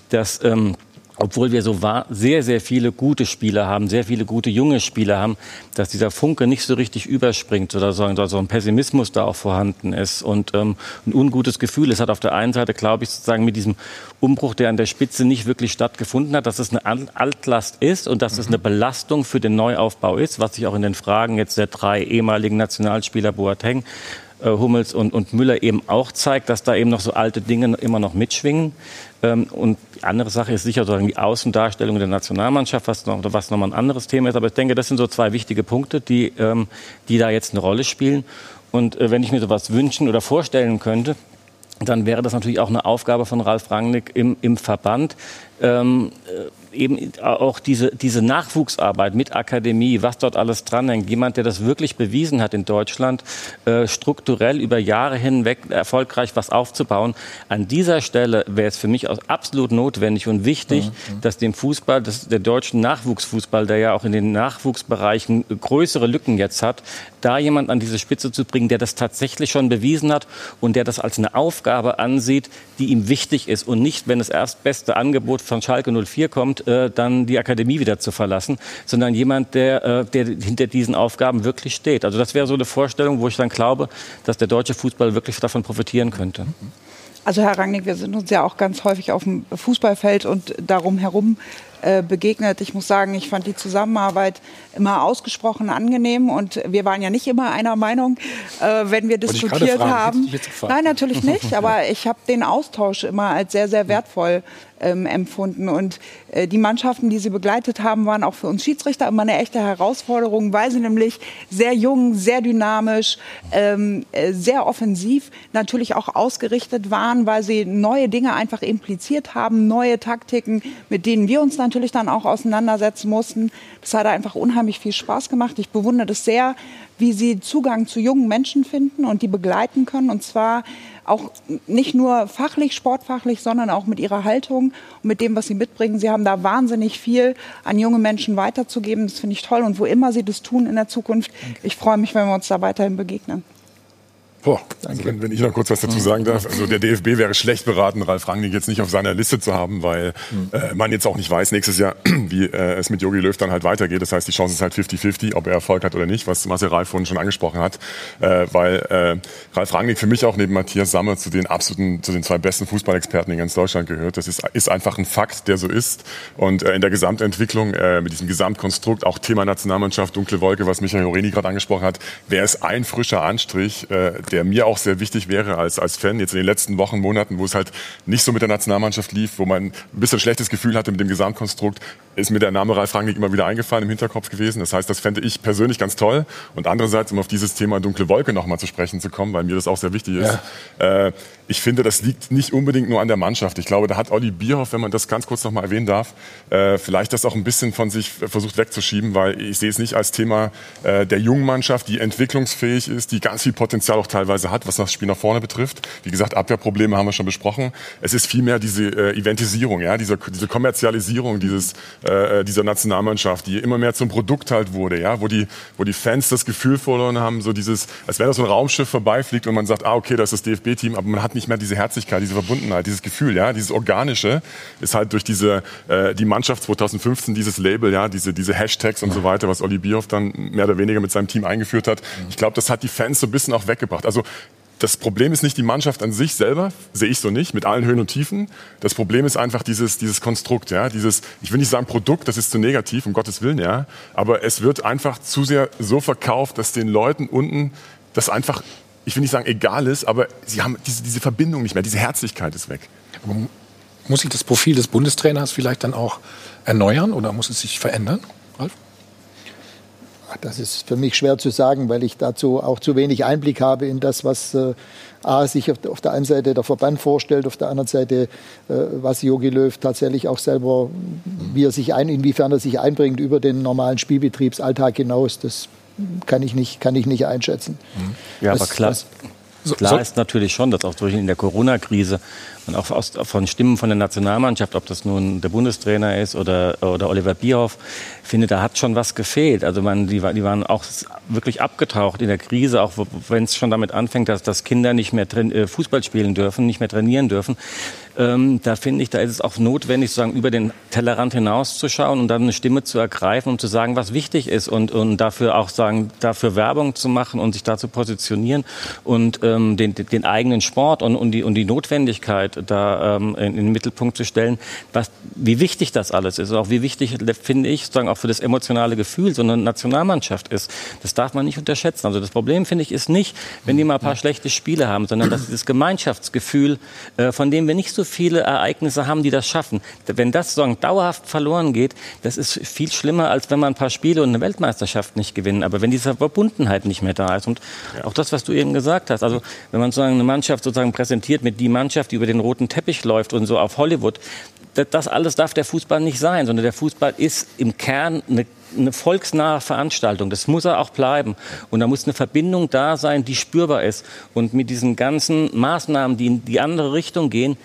dass ähm, obwohl wir so sehr, sehr viele gute Spieler haben, sehr viele gute junge Spieler haben, dass dieser Funke nicht so richtig überspringt oder so, so ein Pessimismus da auch vorhanden ist und ähm, ein ungutes Gefühl. Es hat auf der einen Seite, glaube ich, sozusagen mit diesem Umbruch, der an der Spitze nicht wirklich stattgefunden hat, dass es eine Altlast ist und dass es eine Belastung für den Neuaufbau ist, was sich auch in den Fragen jetzt der drei ehemaligen Nationalspieler Boateng Hummels und, und Müller eben auch zeigt, dass da eben noch so alte Dinge immer noch mitschwingen. Ähm, und die andere Sache ist sicher sozusagen die Außendarstellung der Nationalmannschaft, was, noch, was nochmal ein anderes Thema ist. Aber ich denke, das sind so zwei wichtige Punkte, die, ähm, die da jetzt eine Rolle spielen. Und äh, wenn ich mir sowas wünschen oder vorstellen könnte, dann wäre das natürlich auch eine Aufgabe von Ralf Rangnick im, im Verband, ähm, äh, eben auch diese, diese Nachwuchsarbeit mit Akademie, was dort alles dranhängt. Jemand, der das wirklich bewiesen hat in Deutschland, äh, strukturell über Jahre hinweg erfolgreich was aufzubauen. An dieser Stelle wäre es für mich absolut notwendig und wichtig, mhm. mhm. dass dem Fußball, dass der deutschen Nachwuchsfußball, der ja auch in den Nachwuchsbereichen größere Lücken jetzt hat, da jemand an diese Spitze zu bringen, der das tatsächlich schon bewiesen hat und der das als eine Aufgabe ansieht, die ihm wichtig ist und nicht, wenn das erstbeste Angebot von Schalke 04 kommt, äh, dann die Akademie wieder zu verlassen, sondern jemand, der, äh, der hinter diesen Aufgaben wirklich steht. Also das wäre so eine Vorstellung, wo ich dann glaube, dass der deutsche Fußball wirklich davon profitieren könnte. Also Herr Rangnick, wir sind uns ja auch ganz häufig auf dem Fußballfeld und darum herum äh, begegnet. Ich muss sagen, ich fand die Zusammenarbeit immer ausgesprochen angenehm und wir waren ja nicht immer einer Meinung, äh, wenn wir diskutiert haben. Nein, natürlich nicht, [LAUGHS] aber ich habe den Austausch immer als sehr, sehr wertvoll ähm, empfunden. Und äh, die Mannschaften, die sie begleitet haben, waren auch für uns Schiedsrichter immer eine echte Herausforderung, weil sie nämlich sehr jung, sehr dynamisch, ähm, äh, sehr offensiv natürlich auch ausgerichtet waren, weil sie neue Dinge einfach impliziert haben, neue Taktiken, mit denen wir uns natürlich dann auch auseinandersetzen mussten. Das hat einfach unheimlich viel Spaß gemacht. Ich bewundere das sehr, wie sie Zugang zu jungen Menschen finden und die begleiten können. Und zwar auch nicht nur fachlich, sportfachlich, sondern auch mit ihrer Haltung und mit dem, was sie mitbringen. Sie haben da wahnsinnig viel an junge Menschen weiterzugeben. Das finde ich toll. Und wo immer sie das tun in der Zukunft, ich freue mich, wenn wir uns da weiterhin begegnen. Boah, also wenn, wenn, ich noch kurz was dazu sagen darf. Also der DFB wäre schlecht beraten, Ralf Rangnick jetzt nicht auf seiner Liste zu haben, weil äh, man jetzt auch nicht weiß nächstes Jahr, [CLEARS THROAT] wie äh, es mit Jogi Löw dann halt weitergeht. Das heißt, die Chance ist halt 50-50, ob er Erfolg hat oder nicht, was Marcel Ralf vorhin schon angesprochen hat. Äh, weil äh, Ralf Rangnick für mich auch neben Matthias Sammer zu den absoluten, zu den zwei besten Fußballexperten in ganz Deutschland gehört. Das ist, ist einfach ein Fakt, der so ist. Und äh, in der Gesamtentwicklung, äh, mit diesem Gesamtkonstrukt, auch Thema Nationalmannschaft, dunkle Wolke, was Michael Horeni gerade angesprochen hat, wäre es ein frischer Anstrich, äh, der mir auch sehr wichtig wäre als, als Fan jetzt in den letzten Wochen, Monaten, wo es halt nicht so mit der Nationalmannschaft lief, wo man ein bisschen schlechtes Gefühl hatte mit dem Gesamtkonstrukt, ist mir der Name Ralf Rangnick immer wieder eingefallen im Hinterkopf gewesen. Das heißt, das fände ich persönlich ganz toll. Und andererseits, um auf dieses Thema dunkle Wolke nochmal zu sprechen zu kommen, weil mir das auch sehr wichtig ist, ja. äh, ich finde, das liegt nicht unbedingt nur an der Mannschaft. Ich glaube, da hat Olli Bierhoff, wenn man das ganz kurz nochmal erwähnen darf, äh, vielleicht das auch ein bisschen von sich versucht wegzuschieben, weil ich sehe es nicht als Thema äh, der jungen Mannschaft, die entwicklungsfähig ist, die ganz viel Potenzial auch teilweise hat, was das Spiel nach vorne betrifft. Wie gesagt, Abwehrprobleme haben wir schon besprochen. Es ist vielmehr diese äh, Eventisierung, ja, diese, diese Kommerzialisierung dieses, äh, dieser Nationalmannschaft, die immer mehr zum Produkt halt wurde, ja, wo die, wo die Fans das Gefühl verloren haben, so dieses, als wenn das so ein Raumschiff vorbeifliegt und man sagt, ah, okay, das ist das DFB-Team, aber man hat nicht mehr diese Herzlichkeit, diese Verbundenheit, dieses Gefühl, ja, dieses Organische ist halt durch diese, äh, die Mannschaft 2015, dieses Label, ja, diese, diese Hashtags und so weiter, was Olli Bierhoff dann mehr oder weniger mit seinem Team eingeführt hat. Ich glaube, das hat die Fans so ein bisschen auch weggebracht. Also das Problem ist nicht die Mannschaft an sich selber, sehe ich so nicht, mit allen Höhen und Tiefen. Das Problem ist einfach dieses, dieses Konstrukt, ja, dieses, ich will nicht sagen Produkt, das ist zu negativ, um Gottes Willen, ja, aber es wird einfach zu sehr so verkauft, dass den Leuten unten das einfach, ich will nicht sagen egal ist, aber sie haben diese, diese Verbindung nicht mehr, diese Herzlichkeit ist weg. Muss sich das Profil des Bundestrainers vielleicht dann auch erneuern oder muss es sich verändern, Ralf? Das ist für mich schwer zu sagen, weil ich dazu auch zu wenig Einblick habe in das, was äh, A, sich auf, auf, der einen Seite der Verband vorstellt, auf der anderen Seite, äh, was Jogi Löw tatsächlich auch selber, wie er sich ein, inwiefern er sich einbringt über den normalen Spielbetriebsalltag hinaus. Das kann ich nicht, kann ich nicht einschätzen. Ja, was, aber klar. Was, Klar ist natürlich schon, dass auch durch in der Corona-Krise und auch aus, von Stimmen von der Nationalmannschaft, ob das nun der Bundestrainer ist oder, oder Oliver Bierhoff, finde, da hat schon was gefehlt. Also man, die, die waren auch wirklich abgetaucht in der Krise, auch wenn es schon damit anfängt, dass, dass Kinder nicht mehr äh, Fußball spielen dürfen, nicht mehr trainieren dürfen. Ähm, da finde ich, da ist es auch notwendig, sozusagen über den Tellerrand hinauszuschauen und dann eine Stimme zu ergreifen, um zu sagen, was wichtig ist und, und dafür auch sagen, dafür Werbung zu machen und sich da zu positionieren und ähm, den, den eigenen Sport und, und, die, und die Notwendigkeit da ähm, in, in, den Mittelpunkt zu stellen, was, wie wichtig das alles ist, auch wie wichtig, finde ich, sozusagen auch für das emotionale Gefühl so eine Nationalmannschaft ist. Das darf man nicht unterschätzen. Also das Problem, finde ich, ist nicht, wenn die mal ein paar schlechte Spiele haben, sondern dass dieses Gemeinschaftsgefühl, äh, von dem wir nicht so viele Ereignisse haben, die das schaffen. Wenn das sozusagen dauerhaft verloren geht, das ist viel schlimmer, als wenn man ein paar Spiele und eine Weltmeisterschaft nicht gewinnen. Aber wenn diese Verbundenheit nicht mehr da ist und auch das, was du eben gesagt hast, also wenn man sozusagen eine Mannschaft sozusagen präsentiert mit die Mannschaft, die über den roten Teppich läuft und so auf Hollywood, das alles darf der Fußball nicht sein, sondern der Fußball ist im Kern eine eine volksnahe Veranstaltung. Das muss er auch bleiben. Und da muss eine Verbindung da sein, die spürbar ist. Und mit diesen ganzen Maßnahmen, die in die andere Richtung gehen,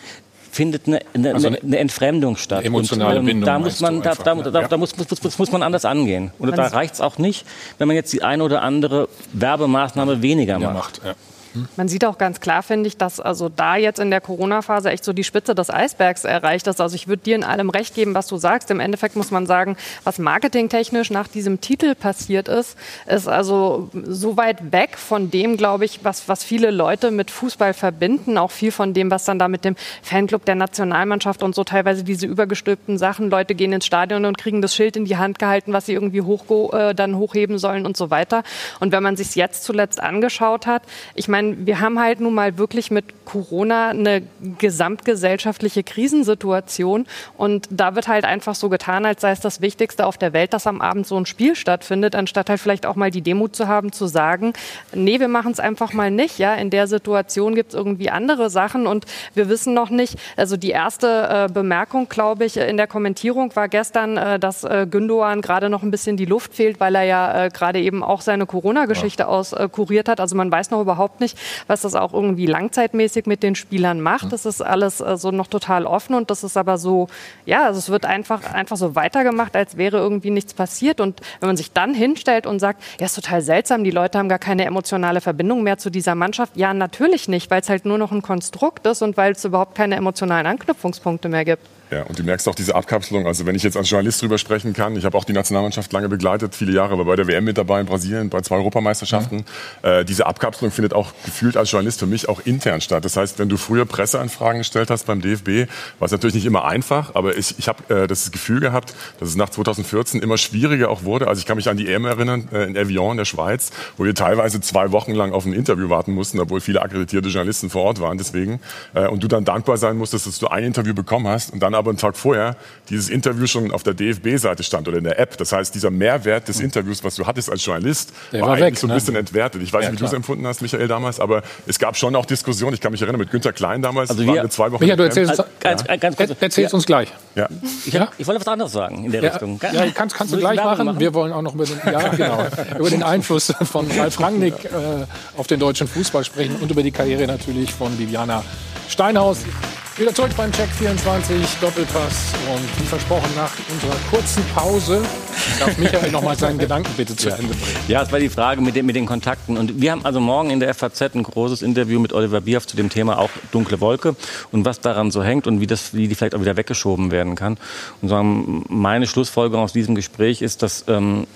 findet eine, eine, also eine, eine Entfremdung statt. Eine emotionale und, ähm, Bindung. Da muss man, da, da, da, da, muss, muss, muss man anders angehen. Und da reicht es auch nicht, wenn man jetzt die eine oder andere Werbemaßnahme weniger macht. macht ja. Man sieht auch ganz klar, finde ich, dass also da jetzt in der Corona-Phase echt so die Spitze des Eisbergs erreicht ist. Also ich würde dir in allem recht geben, was du sagst. Im Endeffekt muss man sagen, was marketingtechnisch nach diesem Titel passiert ist, ist also so weit weg von dem, glaube ich, was, was viele Leute mit Fußball verbinden. Auch viel von dem, was dann da mit dem Fanclub der Nationalmannschaft und so teilweise diese übergestülpten Sachen. Leute gehen ins Stadion und kriegen das Schild in die Hand gehalten, was sie irgendwie hoch, äh, dann hochheben sollen und so weiter. Und wenn man sich jetzt zuletzt angeschaut hat, ich meine, meine, wir haben halt nun mal wirklich mit Corona eine gesamtgesellschaftliche Krisensituation und da wird halt einfach so getan, als sei es das Wichtigste auf der Welt, dass am Abend so ein Spiel stattfindet, anstatt halt vielleicht auch mal die Demut zu haben, zu sagen, nee, wir machen es einfach mal nicht. Ja, in der Situation gibt es irgendwie andere Sachen und wir wissen noch nicht. Also die erste äh, Bemerkung, glaube ich, in der Kommentierung war gestern, äh, dass äh, Gündogan gerade noch ein bisschen die Luft fehlt, weil er ja äh, gerade eben auch seine Corona-Geschichte auskuriert hat. Also man weiß noch überhaupt nicht, nicht, was das auch irgendwie langzeitmäßig mit den Spielern macht. Das ist alles äh, so noch total offen und das ist aber so, ja, also es wird einfach, einfach so weitergemacht, als wäre irgendwie nichts passiert. Und wenn man sich dann hinstellt und sagt, ja, ist total seltsam, die Leute haben gar keine emotionale Verbindung mehr zu dieser Mannschaft. Ja, natürlich nicht, weil es halt nur noch ein Konstrukt ist und weil es überhaupt keine emotionalen Anknüpfungspunkte mehr gibt. Ja, und du merkst auch diese Abkapselung. Also wenn ich jetzt als Journalist drüber sprechen kann, ich habe auch die Nationalmannschaft lange begleitet, viele Jahre, war bei der WM mit dabei in Brasilien, bei zwei Europameisterschaften. Mhm. Äh, diese Abkapselung findet auch gefühlt als Journalist für mich auch intern statt. Das heißt, wenn du früher Presseanfragen gestellt hast beim DFB, war es natürlich nicht immer einfach, aber ich, ich habe äh, das Gefühl gehabt, dass es nach 2014 immer schwieriger auch wurde. Also ich kann mich an die EM erinnern, äh, in Evian in der Schweiz, wo wir teilweise zwei Wochen lang auf ein Interview warten mussten, obwohl viele akkreditierte Journalisten vor Ort waren deswegen. Äh, und du dann dankbar sein musstest, dass du ein Interview bekommen hast und dann aber einen Tag vorher dieses Interview schon auf der DFB-Seite stand oder in der App. Das heißt, dieser Mehrwert des Interviews, was du hattest als Journalist, der war, war eigentlich weg, so ein ne? bisschen entwertet. Ich weiß nicht, wie du es empfunden hast, Michael, damals, aber es gab schon auch Diskussionen. Ich kann mich erinnern, mit Günter Klein damals also wir, waren wir zwei Wochen. Michael, du erzählst, uns, ganz, ja. ganz kurz, erzählst ja. uns gleich. Ja. Ich, ja? ich wollte was anderes sagen in der ja. Richtung. Ja, kannst, kannst du gleich machen. machen. Wir wollen auch noch über den, ja, [LAUGHS] genau, über den Einfluss von Ralf Rangnick äh, auf den deutschen Fußball sprechen und über die Karriere natürlich von Viviana Steinhaus. Wieder zurück beim Check 24 Doppelpass und wie versprochen nach unserer kurzen Pause darf [LAUGHS] Michael noch mal seinen Gedanken bitte zu ja. Ende bringen. Ja, es war die Frage mit den, mit den Kontakten und wir haben also morgen in der FAZ ein großes Interview mit Oliver Bierhoff zu dem Thema auch dunkle Wolke und was daran so hängt und wie das wie die vielleicht auch wieder weggeschoben werden kann. Und so meine Schlussfolgerung aus diesem Gespräch ist, dass ähm,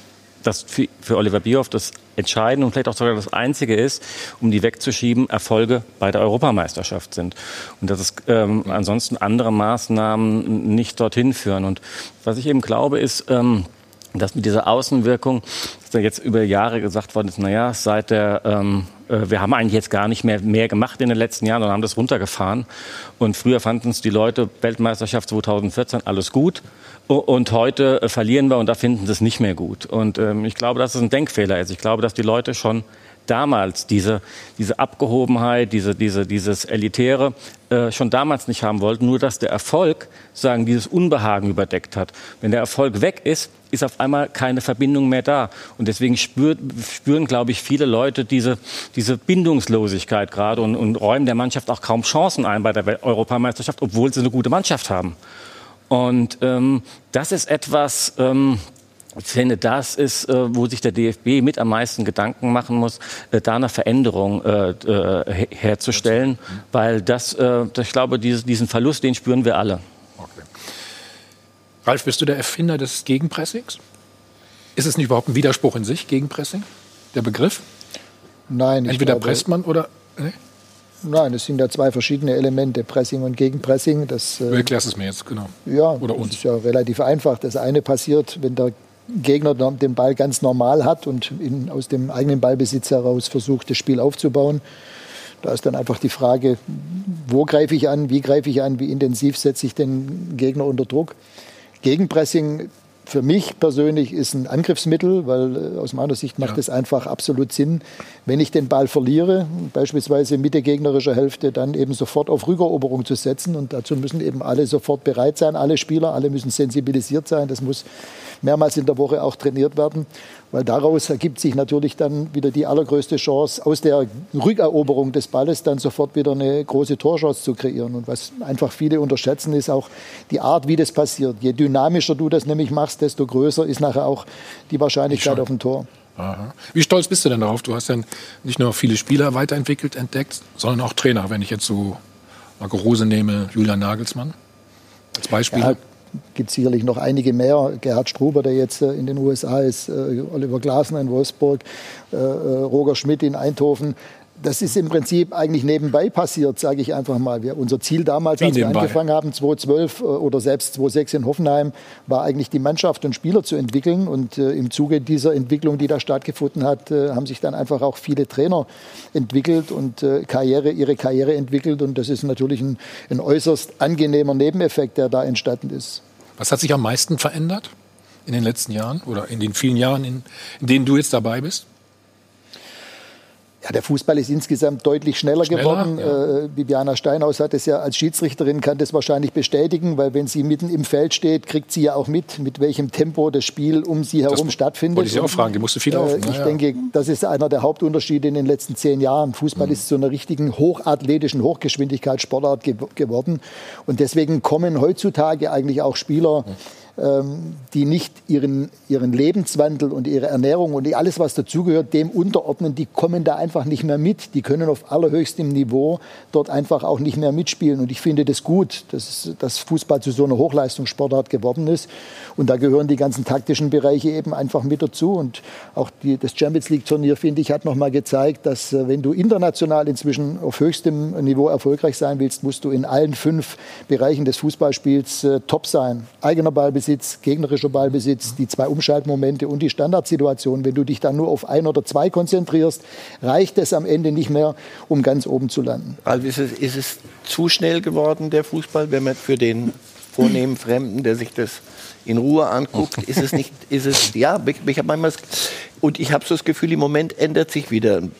das für, für Oliver Bierhoff das Entscheidende und vielleicht auch sogar das Einzige ist, um die wegzuschieben, Erfolge bei der Europameisterschaft sind. Und dass es ähm, ansonsten andere Maßnahmen nicht dorthin führen. Und was ich eben glaube, ist, ähm, dass mit dieser Außenwirkung, dass da jetzt über Jahre gesagt worden ist, naja, seit der, ähm, äh, wir haben eigentlich jetzt gar nicht mehr mehr gemacht in den letzten Jahren, sondern haben das runtergefahren. Und früher fanden es die Leute, Weltmeisterschaft 2014, alles gut. Und heute äh, verlieren wir und da finden sie es nicht mehr gut. Und ähm, ich glaube, dass es ein Denkfehler ist. Ich glaube, dass die Leute schon damals diese, diese Abgehobenheit, diese, diese, dieses Elitäre äh, schon damals nicht haben wollten. Nur dass der Erfolg sagen dieses Unbehagen überdeckt hat. Wenn der Erfolg weg ist, ist auf einmal keine Verbindung mehr da. Und deswegen spürt, spüren, glaube ich, viele Leute diese, diese Bindungslosigkeit gerade und, und räumen der Mannschaft auch kaum Chancen ein bei der Europameisterschaft, obwohl sie eine gute Mannschaft haben. Und ähm, das ist etwas, ähm, ich finde, das ist, äh, wo sich der DFB mit am meisten Gedanken machen muss, äh, da eine Veränderung äh, herzustellen, weil das, ich glaube, diesen Verlust, den spüren wir alle. Okay. Ralf, bist du der Erfinder des Gegenpressings? Ist es nicht überhaupt ein Widerspruch in sich, Gegenpressing, der Begriff? Nein. Entweder glaube, presst man oder. Nee? Nein, es sind ja zwei verschiedene Elemente, Pressing und Gegenpressing. Das, du erklärst es mir jetzt, genau. Ja, Oder uns. das ist ja relativ einfach. Das eine passiert, wenn der Gegner den Ball ganz normal hat und in, aus dem eigenen Ballbesitz heraus versucht, das Spiel aufzubauen. Da ist dann einfach die Frage, wo greife ich an, wie greife ich an, wie intensiv setze ich den Gegner unter Druck. Gegenpressing für mich persönlich ist ein Angriffsmittel, weil äh, aus meiner Sicht macht ja. es einfach absolut Sinn, wenn ich den Ball verliere, beispielsweise mit der gegnerischen Hälfte, dann eben sofort auf Rückeroberung zu setzen. Und dazu müssen eben alle sofort bereit sein, alle Spieler, alle müssen sensibilisiert sein. Das muss mehrmals in der Woche auch trainiert werden, weil daraus ergibt sich natürlich dann wieder die allergrößte Chance, aus der Rückeroberung des Balles dann sofort wieder eine große Torchance zu kreieren. Und was einfach viele unterschätzen, ist auch die Art, wie das passiert. Je dynamischer du das nämlich machst, desto größer ist nachher auch die Wahrscheinlichkeit auf ein Tor. Aha. Wie stolz bist du denn darauf? Du hast ja nicht nur viele Spieler weiterentwickelt, entdeckt, sondern auch Trainer. Wenn ich jetzt so Marco Rose nehme, Julian Nagelsmann als Beispiel. Ja, gibt sicherlich noch einige mehr. Gerhard Struber, der jetzt äh, in den USA ist, äh, Oliver Glasner in Wolfsburg, äh, Roger Schmidt in Eindhoven das ist im Prinzip eigentlich nebenbei passiert, sage ich einfach mal. Wir, unser Ziel damals, Wie als nebenbei? wir angefangen haben, 2012 oder selbst 2006 in Hoffenheim, war eigentlich die Mannschaft und Spieler zu entwickeln. Und äh, im Zuge dieser Entwicklung, die da stattgefunden hat, äh, haben sich dann einfach auch viele Trainer entwickelt und äh, Karriere, ihre Karriere entwickelt. Und das ist natürlich ein, ein äußerst angenehmer Nebeneffekt, der da entstanden ist. Was hat sich am meisten verändert in den letzten Jahren oder in den vielen Jahren, in, in denen du jetzt dabei bist? Ja, der Fußball ist insgesamt deutlich schneller, schneller geworden. Ja. Äh, Viviana Steinhaus hat es ja als Schiedsrichterin, kann das wahrscheinlich bestätigen, weil wenn sie mitten im Feld steht, kriegt sie ja auch mit, mit welchem Tempo das Spiel um sie herum das stattfindet. Wollte ich Sie auch fragen, die musste viel laufen. Äh, ich ja. denke, das ist einer der Hauptunterschiede in den letzten zehn Jahren. Fußball mhm. ist zu einer richtigen hochathletischen Hochgeschwindigkeitssportart ge geworden. Und deswegen kommen heutzutage eigentlich auch Spieler, mhm die nicht ihren, ihren Lebenswandel und ihre Ernährung und alles, was dazugehört, dem unterordnen, die kommen da einfach nicht mehr mit. Die können auf allerhöchstem Niveau dort einfach auch nicht mehr mitspielen. Und ich finde das gut, dass, dass Fußball zu so einer Hochleistungssportart geworden ist. Und da gehören die ganzen taktischen Bereiche eben einfach mit dazu. Und auch die, das Champions League-Turnier, finde ich, hat nochmal gezeigt, dass äh, wenn du international inzwischen auf höchstem Niveau erfolgreich sein willst, musst du in allen fünf Bereichen des Fußballspiels äh, top sein. Eigener Ballbesitz, Ballbesitz, gegnerischer Ballbesitz, die zwei Umschaltmomente und die Standardsituation. Wenn du dich dann nur auf ein oder zwei konzentrierst, reicht es am Ende nicht mehr, um ganz oben zu landen. Also ist es, ist es zu schnell geworden, der Fußball, wenn man für den vornehmen Fremden, der sich das in Ruhe anguckt, [LAUGHS] ist es nicht, ist es, ja, ich, ich habe manchmal, und ich habe so das Gefühl, im Moment ändert sich wieder ein,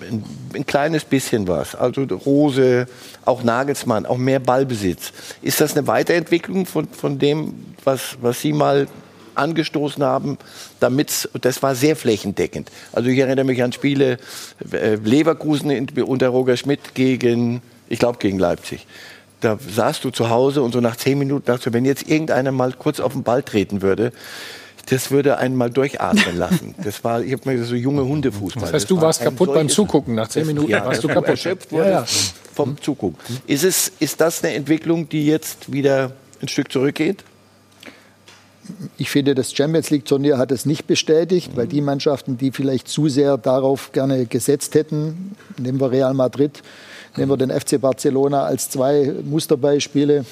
ein, kleines bisschen was. Also Rose, auch Nagelsmann, auch mehr Ballbesitz. Ist das eine Weiterentwicklung von, von dem, was, was Sie mal angestoßen haben, damit das war sehr flächendeckend. Also ich erinnere mich an Spiele äh, Leverkusen unter Roger Schmidt gegen, ich glaube gegen Leipzig da saßt du zu Hause und so nach zehn Minuten dachte wenn jetzt irgendeiner mal kurz auf den Ball treten würde, das würde einen mal durchatmen [LAUGHS] lassen. Das war, ich habe mir so junge Hundefußball. Das heißt, du warst kaputt beim Zugucken. Nach zehn Minuten ja, warst du kaputt. Erschöpft ja, ja. vom Zugucken. Ist, es, ist das eine Entwicklung, die jetzt wieder ein Stück zurückgeht? Ich finde, das Champions League-Turnier hat es nicht bestätigt, weil die Mannschaften, die vielleicht zu sehr darauf gerne gesetzt hätten, nehmen wir Real Madrid, Nehmen wir den FC Barcelona als zwei Musterbeispiele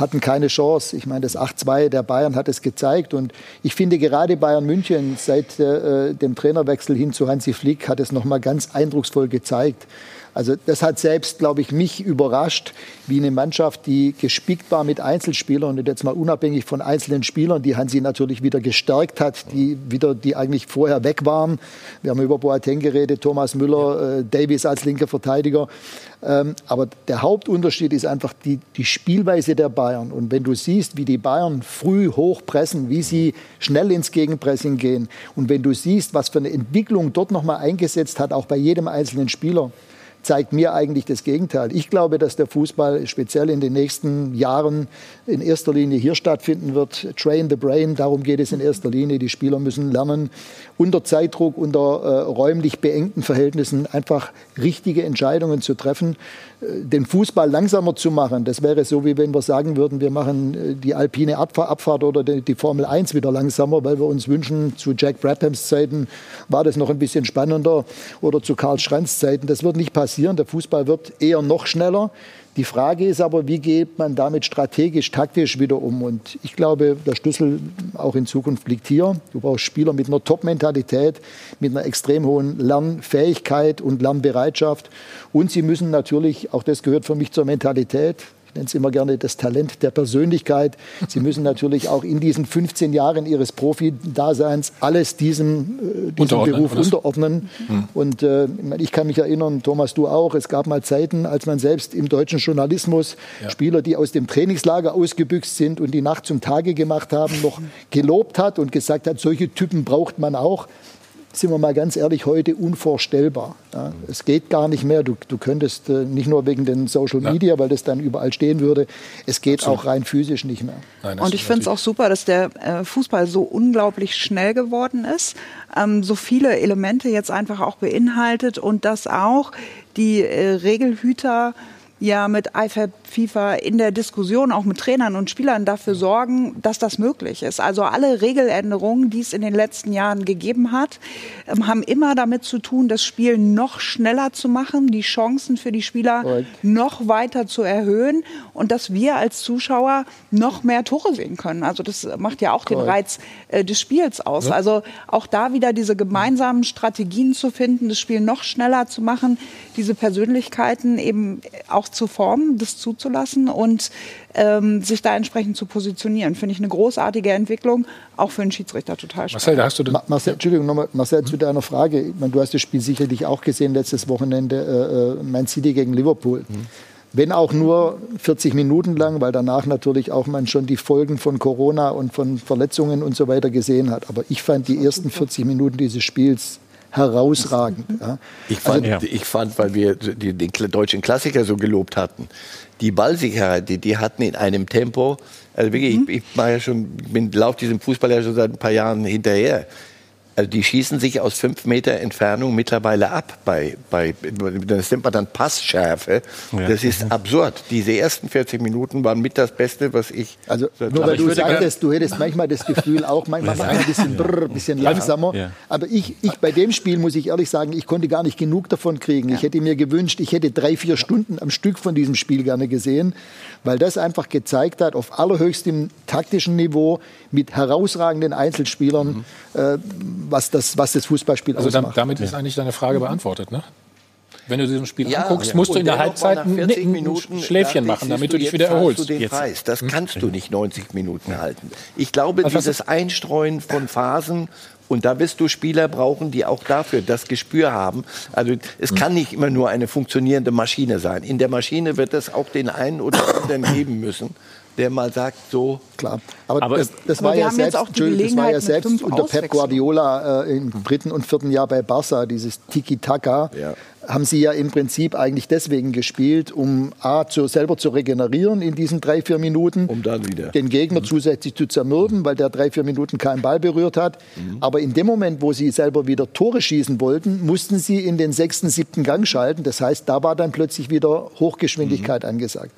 hatten keine Chance. Ich meine, das 8-2 der Bayern hat es gezeigt. Und ich finde gerade Bayern München seit äh, dem Trainerwechsel hin zu Hansi Flick hat es noch mal ganz eindrucksvoll gezeigt. Also das hat selbst, glaube ich, mich überrascht, wie eine Mannschaft, die gespickt war mit Einzelspielern und jetzt mal unabhängig von einzelnen Spielern, die Hansi natürlich wieder gestärkt hat, die wieder, die eigentlich vorher weg waren. Wir haben über Boateng geredet, Thomas Müller, äh, Davies als linker Verteidiger. Ähm, aber der Hauptunterschied ist einfach die, die Spielweise der Bayern. Und wenn du siehst, wie die Bayern früh hochpressen, wie sie schnell ins Gegenpressing gehen und wenn du siehst, was für eine Entwicklung dort nochmal eingesetzt hat, auch bei jedem einzelnen Spieler, zeigt mir eigentlich das Gegenteil. Ich glaube, dass der Fußball speziell in den nächsten Jahren in erster Linie hier stattfinden wird. Train the brain, darum geht es in erster Linie. Die Spieler müssen lernen, unter Zeitdruck, unter äh, räumlich beengten Verhältnissen einfach richtige Entscheidungen zu treffen den Fußball langsamer zu machen. Das wäre so, wie wenn wir sagen würden, wir machen äh, die alpine Abfahrt oder die Formel 1 wieder langsamer, weil wir uns wünschen, zu Jack Brabhams Zeiten war das noch ein bisschen spannender oder zu Karl Schranz Zeiten. Das wird nicht passieren. Der Fußball wird eher noch schneller. Die Frage ist aber, wie geht man damit strategisch, taktisch wieder um? Und ich glaube, der Schlüssel auch in Zukunft liegt hier. Du brauchst Spieler mit einer Top-Mentalität, mit einer extrem hohen Lernfähigkeit und Lernbereitschaft. Und sie müssen natürlich, auch das gehört für mich zur Mentalität, ich nenne es immer gerne das Talent der Persönlichkeit. Sie müssen natürlich auch in diesen 15 Jahren Ihres Profi-Daseins alles diesem, äh, diesem unterordnen, Beruf unterordnen. Mhm. Und äh, ich kann mich erinnern, Thomas, du auch, es gab mal Zeiten, als man selbst im deutschen Journalismus ja. Spieler, die aus dem Trainingslager ausgebüxt sind und die Nacht zum Tage gemacht haben, noch gelobt hat und gesagt hat, solche Typen braucht man auch sind wir mal ganz ehrlich, heute unvorstellbar. Ja, es geht gar nicht mehr. Du, du könntest äh, nicht nur wegen den Social Media, ja. weil das dann überall stehen würde, es geht Absolut. auch rein physisch nicht mehr. Nein, und ich finde es auch super, dass der äh, Fußball so unglaublich schnell geworden ist, ähm, so viele Elemente jetzt einfach auch beinhaltet und dass auch die äh, Regelhüter ja mit IFAB, FIFA in der Diskussion auch mit Trainern und Spielern dafür sorgen, dass das möglich ist. Also alle Regeländerungen, die es in den letzten Jahren gegeben hat, ähm, haben immer damit zu tun, das Spiel noch schneller zu machen, die Chancen für die Spieler noch weiter zu erhöhen und dass wir als Zuschauer noch mehr Tore sehen können. Also das macht ja auch den Reiz äh, des Spiels aus. Ja. Also auch da wieder diese gemeinsamen Strategien zu finden, das Spiel noch schneller zu machen, diese Persönlichkeiten eben auch zu formen, das zuzulassen und ähm, sich da entsprechend zu positionieren. Finde ich eine großartige Entwicklung, auch für einen Schiedsrichter total spannend. Marcel, da hast du Ma Marcel, Entschuldigung, nochmal, Marcel, zu deiner Frage. Ich meine, du hast das Spiel sicherlich auch gesehen letztes Wochenende, äh, äh Man City gegen Liverpool. Mhm. Wenn auch nur 40 Minuten lang, weil danach natürlich auch man schon die Folgen von Corona und von Verletzungen und so weiter gesehen hat. Aber ich fand die ersten 40 Minuten dieses Spiels herausragend. Ja. Ich, fand, also, ich fand, weil wir die, den deutschen Klassiker so gelobt hatten, die Ballsicherheit, die die hatten in einem Tempo, also wirklich, mhm. ich, ich ja schon, bin lauf diesem Fußball ja schon seit ein paar Jahren hinterher. Also die schießen sich aus fünf Meter Entfernung mittlerweile ab bei, bei das nennt man dann Passschärfe. Ja. Das ist absurd. Diese ersten 40 Minuten waren mit das Beste, was ich. Also nur weil du sagtest, du hättest manchmal das Gefühl, auch manchmal ein bisschen, brrr, bisschen langsamer. Ja. Aber ich, ich bei dem Spiel muss ich ehrlich sagen, ich konnte gar nicht genug davon kriegen. Ich hätte mir gewünscht, ich hätte drei, vier Stunden am Stück von diesem Spiel gerne gesehen, weil das einfach gezeigt hat, auf allerhöchstem taktischen Niveau mit herausragenden Einzelspielern. Mhm. Äh, was das, was das Fußballspiel also ausmacht. damit ist eigentlich deine Frage beantwortet, ne? Wenn du diesem Spiel ja, anguckst, musst du in der Halbzeit ein, Minuten, Schläfchen machen, damit du dich wieder erholst. Du den Preis. Das hm? kannst du nicht 90 Minuten halten. Ich glaube, also dieses Einstreuen von Phasen und da wirst du Spieler brauchen, die auch dafür das Gespür haben. Also es kann nicht immer nur eine funktionierende Maschine sein. In der Maschine wird es auch den einen oder anderen [COUGHS] geben müssen, der mal sagt, so. Klar. Aber, aber das, das, war ja selbst, das war ja selbst unter Pep Guardiola äh, im dritten und vierten Jahr bei Barca, dieses Tiki-Taka. Ja. Haben sie ja im Prinzip eigentlich deswegen gespielt, um A, zu, selber zu regenerieren in diesen drei, vier Minuten. Um dann wieder. Den Gegner mhm. zusätzlich zu zermürben, weil der drei, vier Minuten keinen Ball berührt hat. Mhm. Aber in dem Moment, wo sie selber wieder Tore schießen wollten, mussten sie in den sechsten, siebten Gang schalten. Das heißt, da war dann plötzlich wieder Hochgeschwindigkeit mhm. angesagt.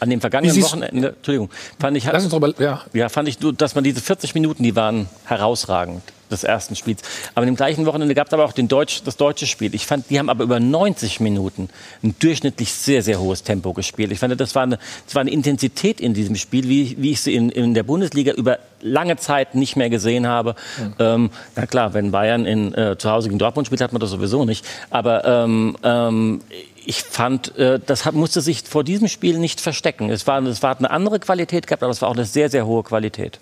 An dem vergangenen Wochenende, Entschuldigung, fand ich, Lass uns drüber, ja. ja, fand ich, dass man diese 40 Minuten, die waren herausragend des ersten Spiels. Aber an dem gleichen Wochenende gab es aber auch den Deutsch, das deutsche Spiel. Ich fand, die haben aber über 90 Minuten ein durchschnittlich sehr, sehr hohes Tempo gespielt. Ich fand, das war eine, das war eine Intensität in diesem Spiel, wie, wie ich sie in, in der Bundesliga über lange Zeit nicht mehr gesehen habe. Mhm. Ähm, na klar, wenn Bayern in, äh, zu Hause gegen Dortmund spielt, hat man das sowieso nicht. Aber ähm, ähm, ich fand, äh, das hat, musste sich vor diesem Spiel nicht verstecken. Es war, es war eine andere Qualität gehabt, aber es war auch eine sehr, sehr hohe Qualität.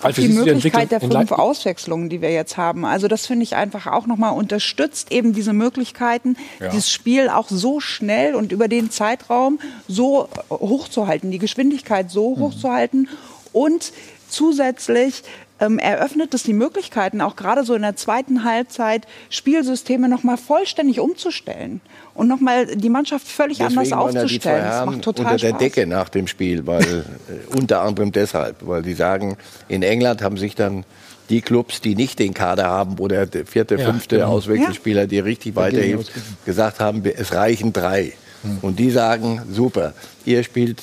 Auch die Möglichkeit der fünf Auswechslungen, die wir jetzt haben. Also das finde ich einfach auch nochmal unterstützt eben diese Möglichkeiten, ja. dieses Spiel auch so schnell und über den Zeitraum so hochzuhalten, die Geschwindigkeit so mhm. hochzuhalten und zusätzlich ähm, eröffnet es die Möglichkeiten, auch gerade so in der zweiten Halbzeit Spielsysteme noch mal vollständig umzustellen und noch mal die Mannschaft völlig Deswegen anders aufzustellen. Ja das macht total unter der Spaß. Decke nach dem Spiel, weil äh, unter anderem deshalb, weil die sagen, in England haben sich dann die Clubs, die nicht den Kader haben, wo der vierte, ja, fünfte genau. Auswechselspieler, die richtig weiterhilft, gesagt haben, es reichen drei. Hm. Und die sagen, super, ihr spielt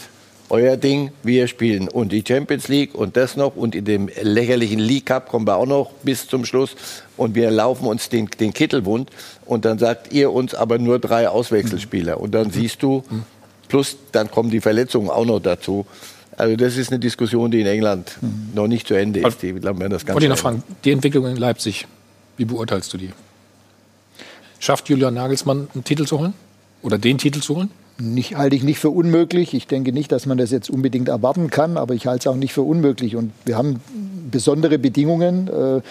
euer Ding, wir spielen und die Champions League und das noch und in dem lächerlichen League Cup kommen wir auch noch bis zum Schluss und wir laufen uns den, den Kittelwund und dann sagt ihr uns aber nur drei Auswechselspieler und dann siehst du, plus dann kommen die Verletzungen auch noch dazu. Also das ist eine Diskussion, die in England noch nicht zu Ende ist. Die das Wollte ich noch fragen, die Entwicklung in Leipzig, wie beurteilst du die? Schafft Julian Nagelsmann einen Titel zu holen? Oder den Titel zu holen? Nicht, halte ich nicht für unmöglich. Ich denke nicht, dass man das jetzt unbedingt erwarten kann, aber ich halte es auch nicht für unmöglich. Und wir haben besondere Bedingungen. Äh,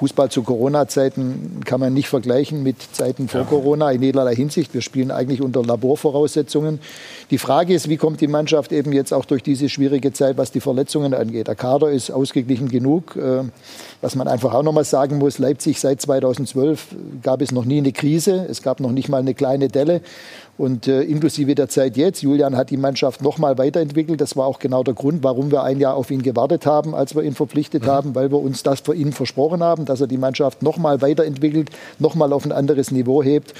Fußball zu Corona-Zeiten kann man nicht vergleichen mit Zeiten vor ja. Corona in jederlei Hinsicht. Wir spielen eigentlich unter Laborvoraussetzungen. Die Frage ist, wie kommt die Mannschaft eben jetzt auch durch diese schwierige Zeit, was die Verletzungen angeht. Der Kader ist ausgeglichen genug. Äh, was man einfach auch noch mal sagen muss, Leipzig seit 2012 gab es noch nie eine Krise. Es gab noch nicht mal eine kleine Delle. Und äh, inklusive der Zeit jetzt, Julian hat die Mannschaft noch mal weiterentwickelt. Das war auch genau der Grund, warum wir ein Jahr auf ihn gewartet haben, als wir ihn verpflichtet mhm. haben, weil wir uns das für ihn versprochen haben, dass er die Mannschaft noch mal weiterentwickelt, noch mal auf ein anderes Niveau hebt.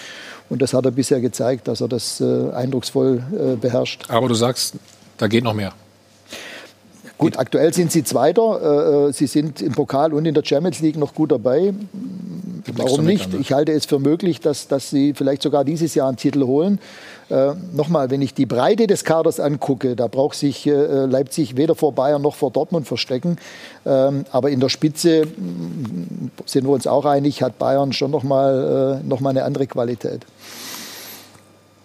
Und das hat er bisher gezeigt, dass er das äh, eindrucksvoll äh, beherrscht. Aber du sagst, da geht noch mehr. Gut, aktuell sind sie Zweiter. Äh, äh, sie sind im Pokal und in der Champions League noch gut dabei. Warum nicht? Ich halte es für möglich, dass, dass sie vielleicht sogar dieses Jahr einen Titel holen. Äh, Nochmal, wenn ich die Breite des Kaders angucke, da braucht sich äh, Leipzig weder vor Bayern noch vor Dortmund verstecken. Ähm, aber in der Spitze sind wir uns auch einig, hat Bayern schon nochmal äh, noch mal eine andere Qualität.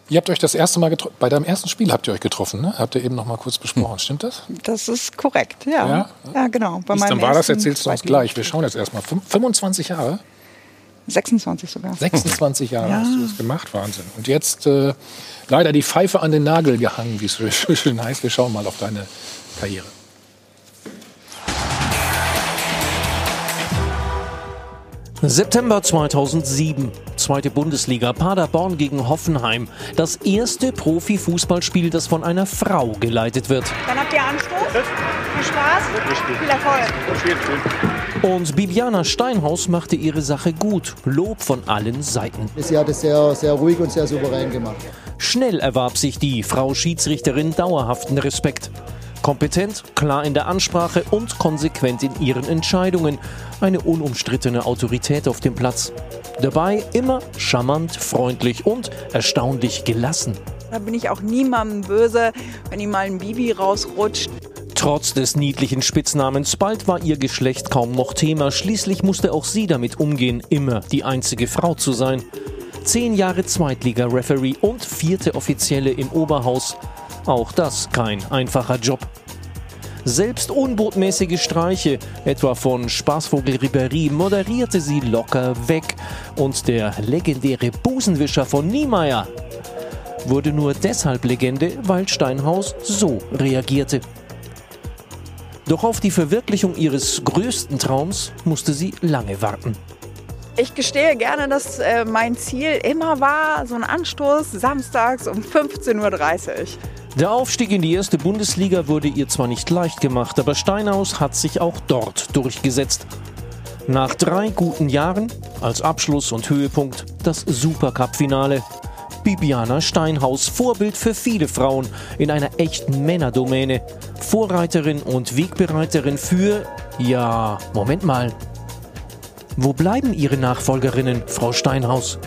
Ihr habt euch das erste Mal getroffen, bei deinem ersten Spiel habt ihr euch getroffen, ne? Habt ihr eben noch mal kurz besprochen, stimmt das? Das ist korrekt, ja. Ja, ja genau. Bei meinem dann war das, erzählst du uns gleich. Wir schauen jetzt erstmal. 25 Jahre? 26 sogar. 26 Jahre ja. hast du das gemacht, Wahnsinn. Und jetzt äh, leider die Pfeife an den Nagel gehangen, wie es so [LAUGHS] schön heißt. Wir schauen mal auf deine Karriere. September 2007, zweite Bundesliga, Paderborn gegen Hoffenheim. Das erste Profifußballspiel, das von einer Frau geleitet wird. Dann habt ihr Anstoß. Viel Spaß. Viel Erfolg. Und Bibiana Steinhaus machte ihre Sache gut. Lob von allen Seiten. Sie hat es sehr, sehr ruhig und sehr souverän gemacht. Schnell erwarb sich die Frau Schiedsrichterin dauerhaften Respekt. Kompetent, klar in der Ansprache und konsequent in ihren Entscheidungen. Eine unumstrittene Autorität auf dem Platz. Dabei immer charmant, freundlich und erstaunlich gelassen. Da bin ich auch niemandem böse, wenn ihm mal ein Bibi rausrutscht. Trotz des niedlichen Spitznamens, bald war ihr Geschlecht kaum noch Thema. Schließlich musste auch sie damit umgehen, immer die einzige Frau zu sein. Zehn Jahre Zweitliga-Referee und vierte Offizielle im Oberhaus. Auch das kein einfacher Job. Selbst unbotmäßige Streiche, etwa von Spaßvogel Ribéry, moderierte sie locker weg. Und der legendäre Busenwischer von Niemeyer wurde nur deshalb Legende, weil Steinhaus so reagierte. Doch auf die Verwirklichung ihres größten Traums musste sie lange warten. Ich gestehe gerne, dass äh, mein Ziel immer war, so ein Anstoß samstags um 15.30 Uhr. Der Aufstieg in die erste Bundesliga wurde ihr zwar nicht leicht gemacht, aber Steinhaus hat sich auch dort durchgesetzt. Nach drei guten Jahren, als Abschluss und Höhepunkt, das Supercup-Finale. Bibiana Steinhaus, Vorbild für viele Frauen in einer echten Männerdomäne. Vorreiterin und Wegbereiterin für, ja, Moment mal. Wo bleiben Ihre Nachfolgerinnen, Frau Steinhaus?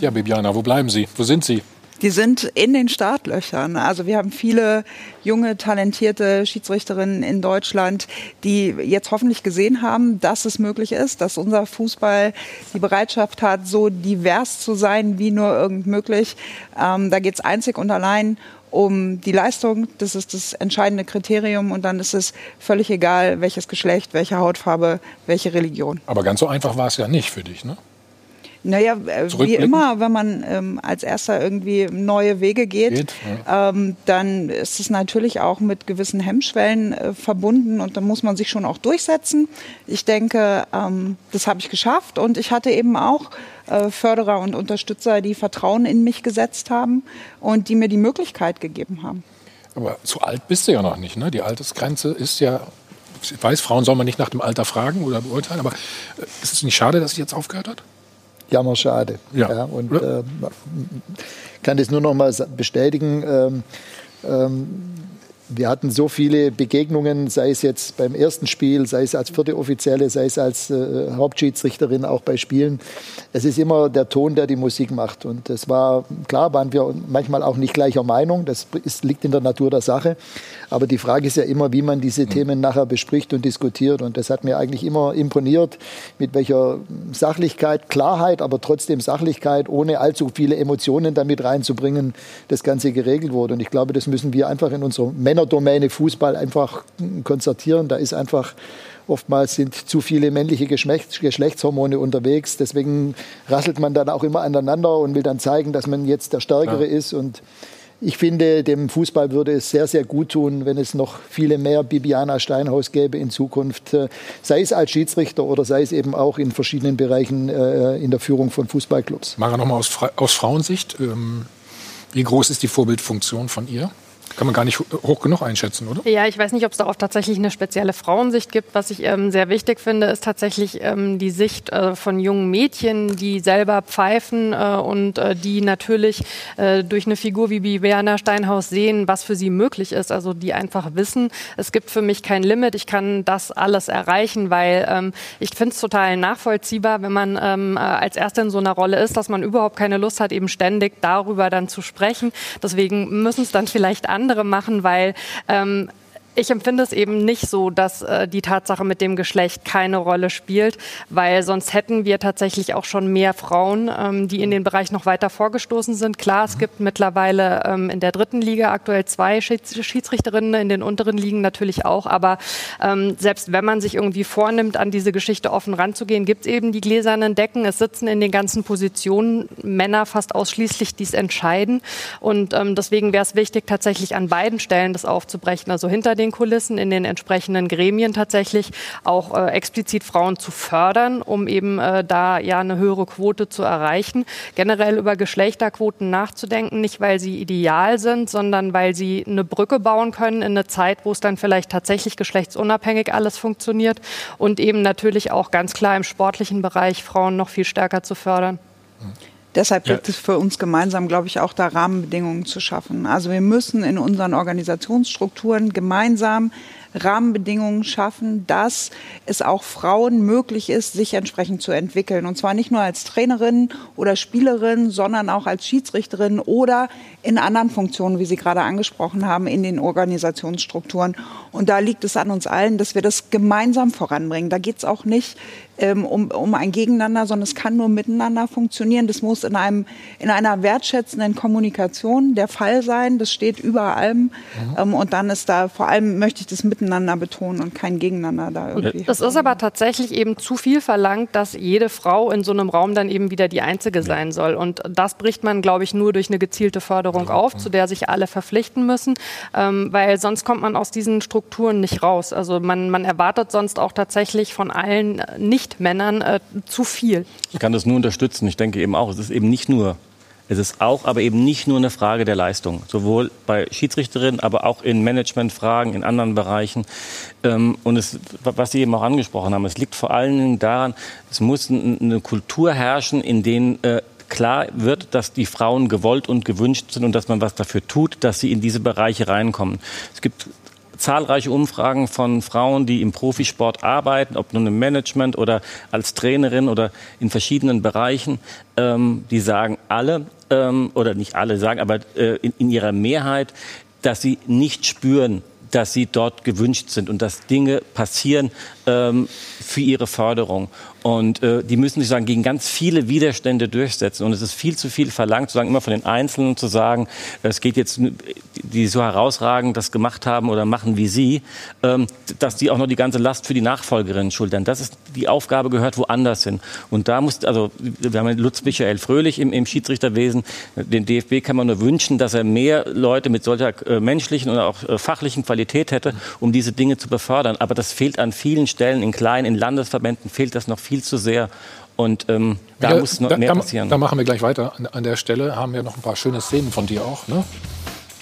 Ja, Bibiana, wo bleiben Sie? Wo sind Sie? Die sind in den Startlöchern. Also wir haben viele junge, talentierte Schiedsrichterinnen in Deutschland, die jetzt hoffentlich gesehen haben, dass es möglich ist, dass unser Fußball die Bereitschaft hat, so divers zu sein wie nur irgend möglich. Ähm, da geht es einzig und allein um die Leistung. Das ist das entscheidende Kriterium. Und dann ist es völlig egal, welches Geschlecht, welche Hautfarbe, welche Religion. Aber ganz so einfach war es ja nicht für dich, ne? Naja, äh, wie immer, wenn man ähm, als erster irgendwie neue Wege geht, geht ja. ähm, dann ist es natürlich auch mit gewissen Hemmschwellen äh, verbunden und da muss man sich schon auch durchsetzen. Ich denke, ähm, das habe ich geschafft und ich hatte eben auch äh, Förderer und Unterstützer, die Vertrauen in mich gesetzt haben und die mir die Möglichkeit gegeben haben. Aber zu alt bist du ja noch nicht, ne? Die Altersgrenze ist ja ich weiß, Frauen soll man nicht nach dem Alter fragen oder beurteilen, aber äh, ist es nicht schade, dass sie jetzt aufgehört hat? Jammerschade. Ja. ja und äh, kann das nur noch mal bestätigen. Ähm, ähm, wir hatten so viele Begegnungen, sei es jetzt beim ersten Spiel, sei es als vierte Offizielle, sei es als äh, Hauptschiedsrichterin auch bei Spielen. Es ist immer der Ton, der die Musik macht. Und es war, klar, waren wir manchmal auch nicht gleicher Meinung. Das ist, liegt in der Natur der Sache. Aber die Frage ist ja immer, wie man diese mhm. Themen nachher bespricht und diskutiert. Und das hat mir eigentlich immer imponiert, mit welcher Sachlichkeit, Klarheit, aber trotzdem Sachlichkeit, ohne allzu viele Emotionen damit reinzubringen, das Ganze geregelt wurde. Und ich glaube, das müssen wir einfach in unserer Männerdomäne Fußball einfach konstatieren. Da ist einfach Oftmals sind zu viele männliche Geschlechtshormone unterwegs. Deswegen rasselt man dann auch immer aneinander und will dann zeigen, dass man jetzt der Stärkere ja. ist. Und ich finde, dem Fußball würde es sehr, sehr gut tun, wenn es noch viele mehr Bibiana Steinhaus gäbe in Zukunft, äh, sei es als Schiedsrichter oder sei es eben auch in verschiedenen Bereichen äh, in der Führung von Fußballclubs. Mara, nochmal aus, aus Frauensicht. Ähm, wie groß ist die Vorbildfunktion von ihr? Kann man gar nicht hoch genug einschätzen, oder? Ja, ich weiß nicht, ob es darauf tatsächlich eine spezielle Frauensicht gibt. Was ich ähm, sehr wichtig finde, ist tatsächlich ähm, die Sicht äh, von jungen Mädchen, die selber pfeifen äh, und äh, die natürlich äh, durch eine Figur wie Bibiana Steinhaus sehen, was für sie möglich ist. Also die einfach wissen, es gibt für mich kein Limit, ich kann das alles erreichen, weil ähm, ich finde es total nachvollziehbar, wenn man ähm, äh, als Erste in so einer Rolle ist, dass man überhaupt keine Lust hat, eben ständig darüber dann zu sprechen. Deswegen müssen es dann vielleicht andere andere machen, weil ähm, Ich empfinde es eben nicht so, dass äh, die Tatsache mit dem Geschlecht keine Rolle spielt, weil sonst hätten wir tatsächlich auch schon mehr Frauen, ähm, die in den Bereich noch weiter vorgestoßen sind. Klar, es gibt mittlerweile ähm, in der dritten Liga aktuell zwei Schiedsrichterinnen, in den unteren Ligen natürlich auch. Aber ähm, selbst wenn man sich irgendwie vornimmt, an diese Geschichte offen ranzugehen, gibt es eben die gläsernen Decken. Es sitzen in den ganzen Positionen Männer fast ausschließlich, die es entscheiden. Und ähm, deswegen wäre es wichtig, tatsächlich an beiden Stellen das aufzubrechen. Also hinter den Kulissen, in den entsprechenden Gremien tatsächlich auch äh, explizit Frauen zu fördern, um eben äh, da ja eine höhere Quote zu erreichen. Generell über Geschlechterquoten nachzudenken, nicht weil sie ideal sind, sondern weil sie eine Brücke bauen können in eine Zeit, wo es dann vielleicht tatsächlich geschlechtsunabhängig alles funktioniert und eben natürlich auch ganz klar im sportlichen Bereich Frauen noch viel stärker zu fördern. Deshalb gilt ja. es für uns gemeinsam, glaube ich, auch da Rahmenbedingungen zu schaffen. Also wir müssen in unseren Organisationsstrukturen gemeinsam Rahmenbedingungen schaffen, dass es auch Frauen möglich ist, sich entsprechend zu entwickeln. Und zwar nicht nur als Trainerin oder Spielerin, sondern auch als Schiedsrichterin oder in anderen Funktionen, wie Sie gerade angesprochen haben, in den Organisationsstrukturen. Und da liegt es an uns allen, dass wir das gemeinsam voranbringen. Da geht es auch nicht ähm, um, um ein Gegeneinander, sondern es kann nur miteinander funktionieren. Das muss in, einem, in einer wertschätzenden Kommunikation der Fall sein. Das steht über allem. Mhm. Ähm, und dann ist da, vor allem möchte ich das miteinander betonen und kein Gegeneinander da irgendwie. Das ist aber tatsächlich eben zu viel verlangt, dass jede Frau in so einem Raum dann eben wieder die Einzige sein soll. Und das bricht man, glaube ich, nur durch eine gezielte Förderung auf, zu der sich alle verpflichten müssen, ähm, weil sonst kommt man aus diesen Strukturen nicht raus. Also man, man erwartet sonst auch tatsächlich von allen nicht Nicht-Männern äh, zu viel. Ich kann das nur unterstützen. Ich denke eben auch, es ist eben nicht nur es ist auch, aber eben nicht nur eine Frage der Leistung. Sowohl bei Schiedsrichterinnen, aber auch in Managementfragen, in anderen Bereichen. Ähm, und es, was Sie eben auch angesprochen haben, es liegt vor allen Dingen daran, es muss eine Kultur herrschen, in denen äh, klar wird, dass die Frauen gewollt und gewünscht sind und dass man was dafür tut, dass sie in diese Bereiche reinkommen. Es gibt zahlreiche Umfragen von Frauen, die im Profisport arbeiten, ob nun im Management oder als Trainerin oder in verschiedenen Bereichen. Ähm, die sagen alle, ähm, oder nicht alle sagen, aber äh, in, in ihrer Mehrheit, dass sie nicht spüren, dass sie dort gewünscht sind und dass Dinge passieren ähm, für ihre Förderung. Und äh, die müssen sich sagen, gegen ganz viele Widerstände durchsetzen. Und es ist viel zu viel verlangt, sozusagen immer von den Einzelnen zu sagen, es geht jetzt, die so herausragend das gemacht haben oder machen wie sie, ähm, dass die auch noch die ganze Last für die Nachfolgerinnen schultern. Das ist die Aufgabe gehört woanders hin. Und da muss, also wir haben Lutz Michael Fröhlich im, im Schiedsrichterwesen. Den DFB kann man nur wünschen, dass er mehr Leute mit solcher äh, menschlichen oder auch äh, fachlichen Qualität hätte, um diese Dinge zu befördern. Aber das fehlt an vielen Stellen, in kleinen, in Landesverbänden fehlt das noch viel zu sehr. Und ähm, da ja, muss noch da, mehr passieren. Da, da, machen wir gleich weiter. An, an, der Stelle haben wir noch ein paar schöne Szenen von dir auch. Ne?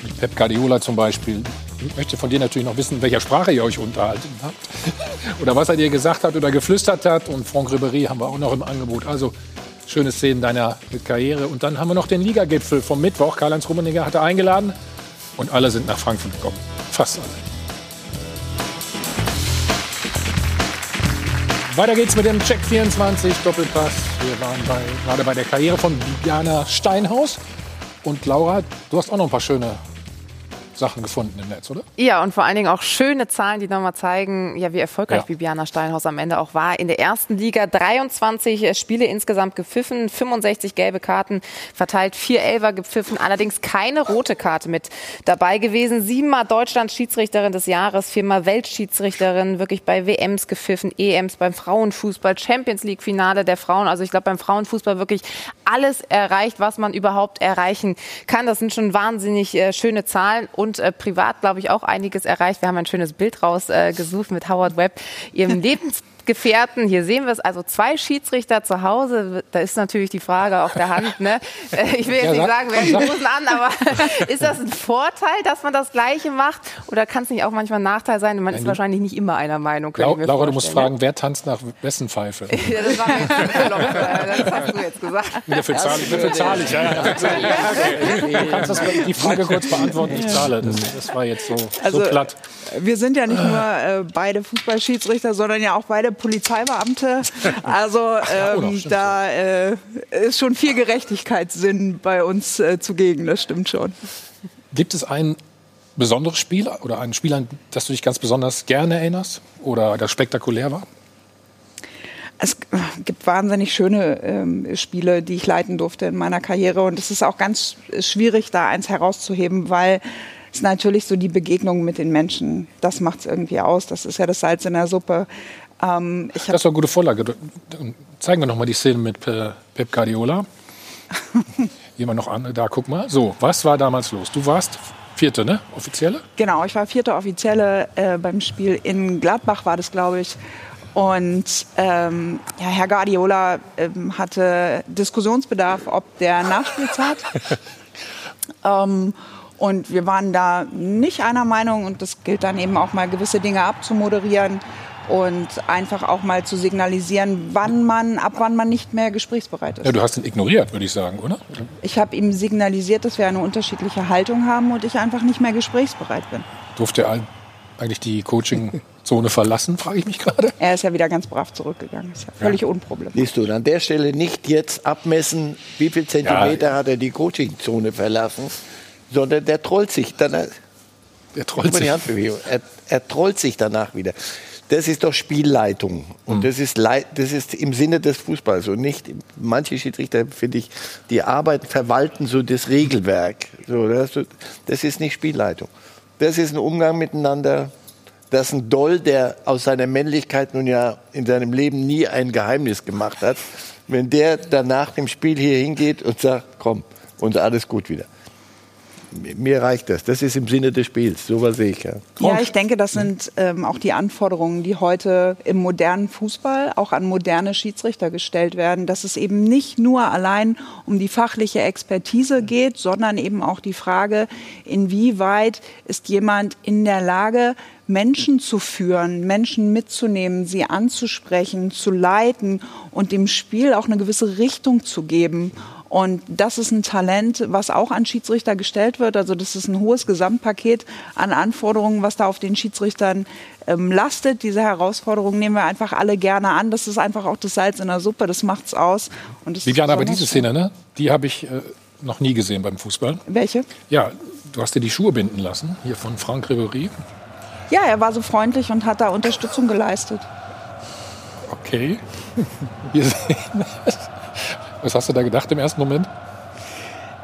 Mit Pep Guardiola zum Beispiel. Ich möchte von dir natürlich noch wissen, welcher Sprache ihr euch unterhalten habt. [LAUGHS] oder was er dir gesagt hat oder geflüstert hat. Und Franck Ribéry haben wir auch noch im Angebot. Also schöne Szenen deiner Karriere. Und dann haben wir noch den Ligagipfel vom Mittwoch. Karl-Heinz Rummenigge hatte eingeladen. Und alle sind nach Frankfurt gekommen. Fast alle. Weiter geht's mit dem Check 24 Doppelpass. Wir waren bei, gerade bei der Karriere von Bibiana Steinhaus. Und Laura, du hast auch noch ein paar schöne Sachen gefunden im Netz, oder? Ja, und vor allen Dingen auch schöne Zahlen, die nochmal zeigen, ja, wie erfolgreich ja. Bibiana Steinhaus am Ende auch war. In der ersten Liga 23 Spiele insgesamt gepfiffen, 65 gelbe Karten verteilt, vier Elfer gepfiffen, allerdings keine rote Karte mit dabei gewesen. Siebenmal Deutschland Schiedsrichterin des Jahres, viermal Weltschiedsrichterin, wirklich bei WMs gepfiffen, EMs beim Frauenfußball, Champions League Finale der Frauen. Also ich glaube beim Frauenfußball wirklich alles erreicht, was man überhaupt erreichen kann. Das sind schon wahnsinnig äh, schöne Zahlen und und äh, privat, glaube ich, auch einiges erreicht. Wir haben ein schönes Bild rausgesucht äh, mit Howard Webb, ihrem Lebens [LAUGHS] Gefährten. Hier sehen wir es, also zwei Schiedsrichter zu Hause. Da ist natürlich die Frage auf der Hand. Ne? [LAUGHS] Ich will jetzt ja, nicht sagen, wer die Hosen an, aber [LAUGHS] ist das ein Vorteil, dass man das Gleiche macht? Oder kann es nicht auch manchmal ein Nachteil sein? Man ist wahrscheinlich nicht immer einer Meinung. Lau Laura, du musst fragen, wer tanzt nach wessen Pfeife? [LAUGHS] ja, das war jetzt das hast du jetzt gesagt. Dafür zahle ich. Dafür zahle ich. Ja, ja, okay. Du kannst das, die Frage kurz beantworten. Ich zahle. Das, das war jetzt so, also, so platt. Wir sind ja nicht nur äh, beide Fußballschiedsrichter, sondern ja auch beide Polizeibeamte. [LAUGHS] Also oh, ähm, oh, da äh, ist schon viel Gerechtigkeitssinn bei uns äh, zugegen, das stimmt schon. Gibt es einen besonderes Spiel oder ein Spiel, an das du dich ganz besonders gerne erinnerst oder das spektakulär war? Es gibt wahnsinnig schöne ähm, Spiele, die ich leiten durfte in meiner Karriere. Und es ist auch ganz schwierig, da eins herauszuheben, weil es natürlich so die Begegnung mit den Menschen, das macht es irgendwie aus. Das ist ja das Salz in der Suppe. Ähm, das war eine gute Vorlage. Zeigen wir noch mal die Szene mit äh, Pep Guardiola. [LAUGHS] Jemand noch an, da guck mal. So, was war damals los? Du warst vierte, ne? Offizielle? Genau, ich war vierte Offizielle äh, beim Spiel in Gladbach, war das, glaube ich. Und ähm, ja, Herr Guardiola ähm, hatte Diskussionsbedarf, ob der Nachspielzeit. [LAUGHS] ähm, und wir waren da nicht einer Meinung und das gilt dann eben auch mal gewisse Dinge abzumoderieren und einfach auch mal zu signalisieren, wann man, ab wann man nicht mehr gesprächsbereit ist. Ja, du hast ihn ignoriert, würde ich sagen, oder? Ich habe ihm signalisiert, dass wir eine unterschiedliche Haltung haben und ich einfach nicht mehr gesprächsbereit bin. Durfte er eigentlich die Coaching-Zone verlassen, frage ich mich gerade. Er ist ja wieder ganz brav zurückgegangen. Ist ja völlig ja. unproblematisch. Siehst du, an der Stelle nicht jetzt abmessen, wie viel Zentimeter ja. hat er die Coaching-Zone verlassen, sondern der trollt sich dann. Der trollt sich. Er, er trollt sich danach wieder. Das ist doch Spielleitung. Und mhm. das, ist, das ist im Sinne des Fußballs. Und nicht, manche Schiedsrichter, finde ich, die arbeiten, verwalten so das Regelwerk. So, das, das ist nicht Spielleitung. Das ist ein Umgang miteinander. Das ist ein Doll, der aus seiner Männlichkeit nun ja in seinem Leben nie ein Geheimnis gemacht hat. Wenn der danach dem Spiel hier hingeht und sagt, komm, und alles gut wieder mir reicht das. Das ist im Sinne des Spiels. So was sehe ich. Ja, ja ich denke, das sind ähm, auch die Anforderungen, die heute im modernen Fußball auch an moderne Schiedsrichter gestellt werden, dass es eben nicht nur allein um die fachliche Expertise geht, sondern eben auch die Frage, inwieweit ist jemand in der Lage, Menschen zu führen, Menschen mitzunehmen, sie anzusprechen, zu leiten und dem Spiel auch eine gewisse Richtung zu geben. Und das ist ein Talent, was auch an Schiedsrichter gestellt wird. Also das ist ein hohes Gesamtpaket an Anforderungen, was da auf den Schiedsrichtern ähm, lastet. Diese Herausforderungen nehmen wir einfach alle gerne an. Das ist einfach auch das Salz in der Suppe, das macht's aus. Und das Viviane, aber diese Szene, ne, die habe ich äh, noch nie gesehen beim Fußball. Welche? Ja, du hast dir die Schuhe binden lassen, hier von Frank Ribery. Ja, er war so freundlich und hat da Unterstützung geleistet. Okay. [LAUGHS] Wir sehen das. Was hast du da gedacht im ersten Moment?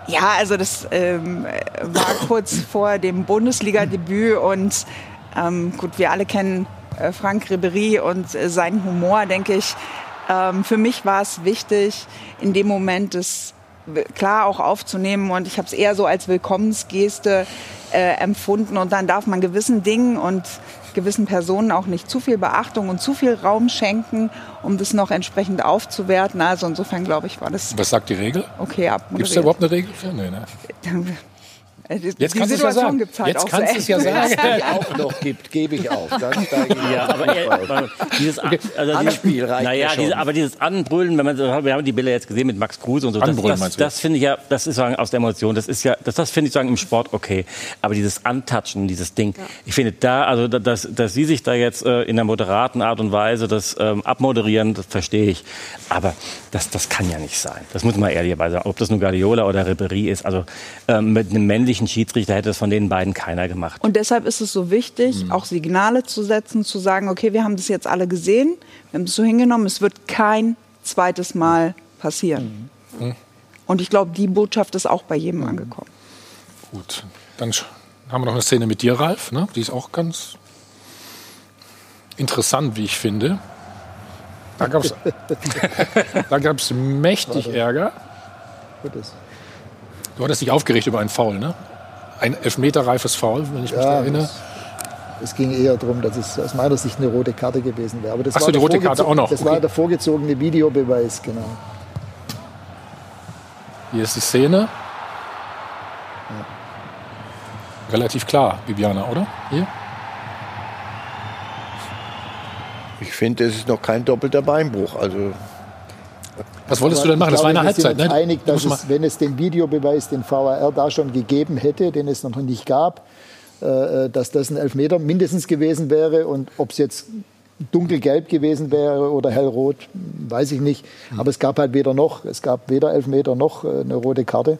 Ja, also das ähm, war kurz [CLEARS THROAT] vor dem Bundesliga-Debüt und ähm, gut, wir alle kennen äh, Frank Ribery und äh, seinen Humor, denke ich. Ähm, für mich war es wichtig, in dem Moment das klar auch aufzunehmen und ich habe es eher so als Willkommensgeste äh, empfunden und dann darf man gewissen Dingen und gewissen Personen auch nicht zu viel Beachtung und zu viel Raum schenken, um das noch entsprechend aufzuwerten. Also insofern glaube ich, war das. Was sagt die Regel? Okay, ab. Gibt es da überhaupt eine Regel für? Nee, ne? [LAUGHS] Äh, Jetzt kannst du es ja sagen. Halt Jetzt kannst du es ja sagen. auch noch gibt, gebe ich auf. Dann ja, aber, äh, aber dieses okay. also Anspiel reicht naja, ja diese, aber dieses Anbrüllen, wenn man wir haben die Bilder jetzt gesehen mit Max Kruse und so, das, das, das finde ich ja, das ist sagen aus der Emotion, das ist ja, das, das finde ich sagen im Sport okay, aber dieses Antatschen, dieses Ding, ja. ich finde da, also dass, dass Sie sich da jetzt äh, in einer moderaten Art und Weise das ähm, abmoderieren, das verstehe ich, aber das, das kann ja nicht sein. Das muss man ehrlicherweise sagen, ob das nun Guardiola oder Ribéry ist, also ähm, mit einem männlichen männlichen Schiedsrichter hätte es von den beiden keiner gemacht. Und deshalb ist es so wichtig, mhm. auch Signale zu setzen, zu sagen, okay, wir haben das jetzt alle gesehen, wir haben es so hingenommen, es wird kein zweites Mal passieren. Mhm. mhm. Und ich glaube, die Botschaft ist auch bei jedem mhm. angekommen. Gut, dann haben wir noch eine Szene mit dir, Ralf. Ne? Die ist auch ganz interessant, wie ich finde. Da gab es [LAUGHS] mächtig Ärger. Du hattest dich aufgeregt über einen Foul, ne? Ein elfmeterreifes Foul, wenn ich mich ja, erinnere. Es ging eher darum, dass es aus meiner Sicht eine rote Karte gewesen wäre. Aber das Achso, die rote Karte auch noch. Das okay. war der vorgezogene Videobeweis, genau. Hier ist die Szene. Ja. Relativ klar, Bibiana, oder? Hier? Ich finde, es ist noch kein doppelter Beinbruch. Also was wolltest du denn machen? das war eine Halbzeit, ne? einig, dass es, wenn es den Videobeweis, den VAR da schon gegeben hätte, den es noch nicht gab, äh, dass das ein Elfmeter mindestens gewesen wäre und ob es jetzt dunkelgelb gewesen wäre oder hellrot, weiß ich nicht. Aber es gab halt weder noch, es gab weder Elfmeter noch äh, eine rote Karte.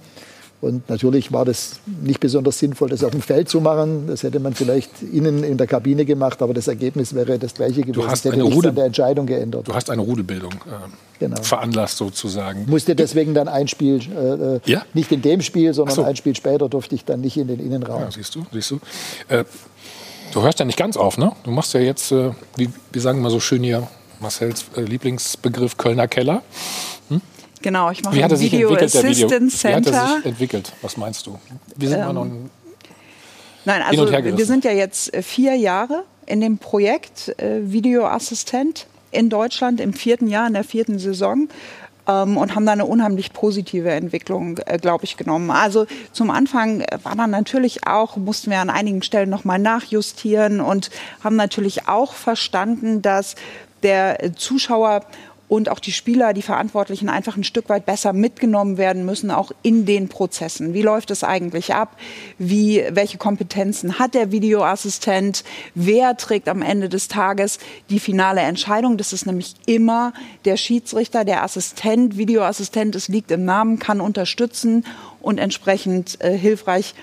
Und natürlich war das nicht besonders sinnvoll, das auf dem Feld zu machen. Das hätte man vielleicht innen in der Kabine gemacht, aber das Ergebnis wäre das gleiche gewesen. Du hast das hätte Rudel, an der Entscheidung geändert. Du hast eine Rudelbildung äh, genau. veranlasst sozusagen. Musste deswegen dann ein Spiel, äh, äh ja? nicht in dem Spiel, sondern so. ein Spiel später durfte ich dann nicht in den Innenraum. Ja, siehst du, siehst du. Äh, du hörst ja nicht ganz auf, ne? Du machst ja jetzt, äh, wie, wie sagen wir so schön hier, Marcells äh, Lieblingsbegriff Kölner Keller. Genau, ich mache ein Video Assistance Center. Wie hat er sich entwickelt? Was meinst du? Wir sind ähm, noch Nein, also wir sind ja jetzt äh, vier Jahre in dem Projekt äh, Videoassistent in Deutschland im vierten Jahr, in der vierten Saison. Ähm, und haben da eine unheimlich positive Entwicklung, äh, glaube ich, genommen. Also zum Anfang äh, war dann natürlich auch, mussten wir an einigen Stellen nochmal nachjustieren und haben natürlich auch verstanden, dass der Zuschauer und auch die Spieler, die Verantwortlichen einfach ein Stück weit besser mitgenommen werden müssen, auch in den Prozessen. Wie läuft es eigentlich ab? Wie, welche Kompetenzen hat der Videoassistent? Wer trägt am Ende des Tages die finale Entscheidung? Das ist nämlich immer der Schiedsrichter, der Assistent, Videoassistent, es liegt im Namen, kann unterstützen und entsprechend äh, hilfreich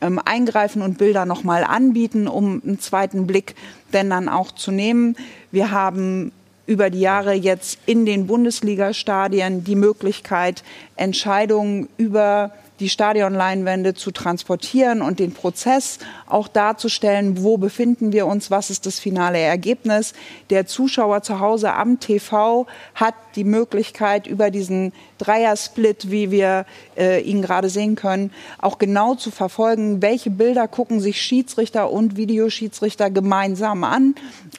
ähm, eingreifen und Bilder nochmal anbieten, um einen zweiten Blick denn dann auch zu nehmen. Wir haben über die Jahre jetzt in den Bundesliga-Stadien die Möglichkeit, Entscheidungen über die Stadionleinwände zu transportieren und den Prozess auch darzustellen, wo befinden wir uns, was ist das finale Ergebnis. Der Zuschauer zu Hause am TV hat die Möglichkeit, über diesen Dreiersplit, wie wir äh, ihn gerade sehen können, auch genau zu verfolgen, welche Bilder gucken sich Schiedsrichter und Videoschiedsrichter gemeinsam an.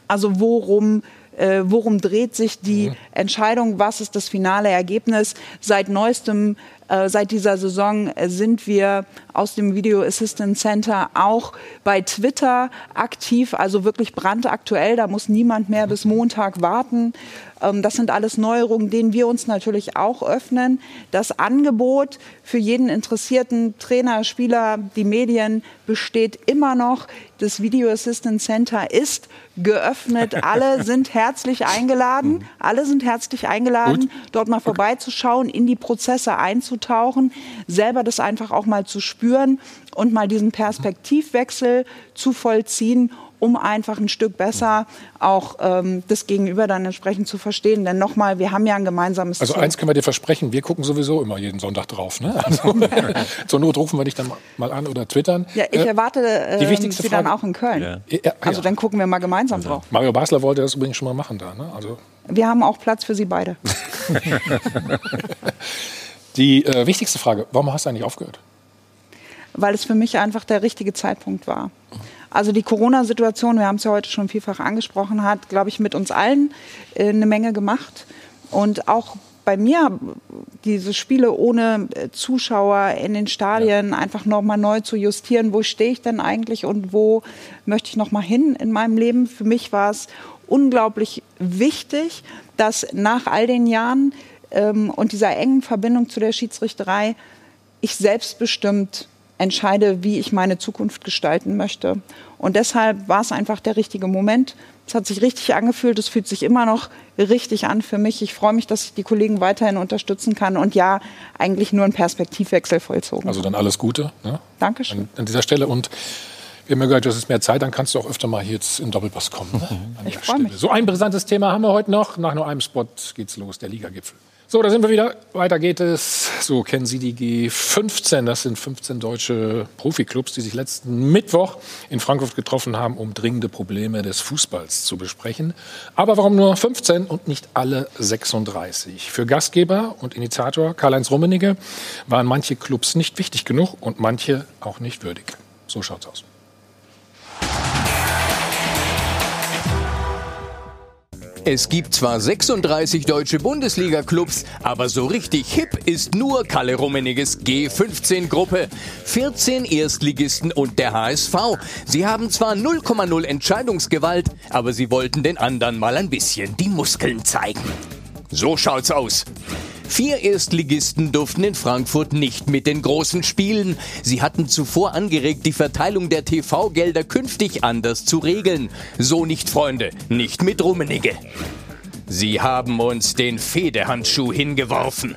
Also worum äh, worum dreht sich die mhm. Entscheidung, was ist das finale Ergebnis. Seit neuestem äh, seit dieser Saison äh, sind wir aus dem Video Assistance Center auch bei Twitter aktiv, also wirklich brandaktuell. Da muss niemand mehr bis Montag warten. Ähm, das sind alles Neuerungen, denen wir uns natürlich auch öffnen. Das Angebot für jeden interessierten Trainer, Spieler, die Medien besteht immer noch. Das Video Assistance Center ist geöffnet. [LAUGHS] Alle sind herzlich eingeladen. Mhm. Alle sind herzlich eingeladen, Gut. dort mal vorbeizuschauen, in die Prozesse einzutauchen, selber das einfach auch mal zu spüren und mal diesen Perspektivwechsel zu vollziehen um einfach ein Stück besser auch ähm, das Gegenüber dann entsprechend zu verstehen. Denn nochmal, wir haben ja ein gemeinsames Also Ziel. eins können wir dir versprechen, wir gucken sowieso immer jeden Sonntag drauf. Ne? [LAUGHS] Also, [LAUGHS] zur Not rufen wir dich dann mal an oder twittern. Ja, ich äh, erwarte äh, die wichtigste Sie Frage, dann auch in Köln. Ja. Ja, also dann gucken wir mal gemeinsam drauf. Mario Basler wollte das übrigens schon mal machen da. Ne? Also wir haben auch Platz für Sie beide. [LAUGHS] die äh, wichtigste Frage, warum hast du eigentlich aufgehört? Weil es für mich einfach der richtige Zeitpunkt war. Also die Corona-Situation, wir haben es ja heute schon vielfach angesprochen, hat, glaube ich, mit uns allen äh, eine Menge gemacht. Und auch bei mir diese Spiele ohne äh, Zuschauer in den Stadien ja. einfach nochmal neu zu justieren. Wo stehe ich denn eigentlich und wo möchte ich nochmal hin in meinem Leben? Für mich war es unglaublich wichtig, dass nach all den Jahren ähm, und dieser engen Verbindung zu der Schiedsrichterei ich selbstbestimmt entscheide, wie ich meine Zukunft gestalten möchte. Und deshalb war es einfach der richtige Moment. Es hat sich richtig angefühlt, es fühlt sich immer noch richtig an für mich. Ich freue mich, dass ich die Kollegen weiterhin unterstützen kann und ja, eigentlich nur einen Perspektivwechsel vollzogen. Also dann alles Gute. Ne? Dankeschön. An, an dieser Stelle und wir haben ja gehört, du hast mehr Zeit, dann kannst du auch öfter mal hier jetzt in Doppelpass kommen. Ne? Ich freue mich. So ein brisantes Thema haben wir heute noch. Nach nur einem Spot geht's los, der Ligagipfel. So, da sind wir wieder. Weiter geht es. So, kennen Sie die G15? Das sind 15 deutsche Profiklubs, die sich letzten Mittwoch in Frankfurt getroffen haben, um dringende Probleme des Fußballs zu besprechen. Aber warum nur 15 und nicht alle 36? Für Gastgeber und Initiator Karl-Heinz Rummenigge waren manche Clubs nicht wichtig genug und manche auch nicht würdig. So schaut's aus. Es gibt zwar 36 deutsche Bundesliga-Clubs, aber so richtig hip ist nur Kalle Rummeniges G15-Gruppe. 14 Erstligisten und der HSV. Sie haben zwar 0,0 Entscheidungsgewalt, aber sie wollten den anderen mal ein bisschen die Muskeln zeigen. So schaut's aus. Vier Erstligisten durften in Frankfurt nicht mit den Großen spielen. Sie hatten zuvor angeregt, die Verteilung der TV-Gelder künftig anders zu regeln. So nicht, Freunde, nicht mit Rummenigge. Sie haben uns den Federhandschuh hingeworfen.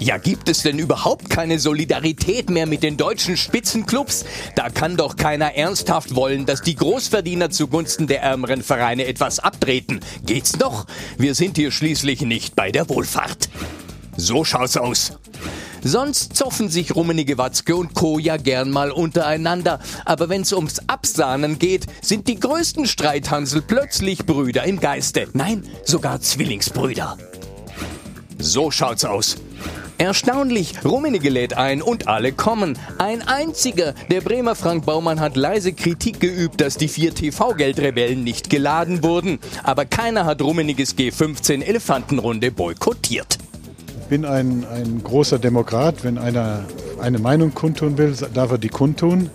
Ja, gibt es denn überhaupt keine Solidarität mehr mit den deutschen Spitzenclubs? Da kann doch keiner ernsthaft wollen, dass die Großverdiener zugunsten der ärmeren Vereine etwas abtreten. Geht's noch? Wir sind hier schließlich nicht bei der Wohlfahrt. So schaut's aus. Sonst zoffen sich Rummenige Watzke und Co. ja gern mal untereinander. Aber wenn's ums Absahnen geht, sind die größten Streithansel plötzlich Brüder im Geiste. Nein, sogar Zwillingsbrüder. So schaut's aus. Erstaunlich, Rummenigge lädt ein und alle kommen. Ein einziger. Der Bremer Frank Baumann hat leise Kritik geübt, dass die vier TV-Geldrebellen nicht geladen wurden. Aber keiner hat Rummeniges G15 Elefantenrunde boykottiert. Bin ein, ein großer Demokrat. Wenn einer eine Meinung kundtun will, darf er die kundtun.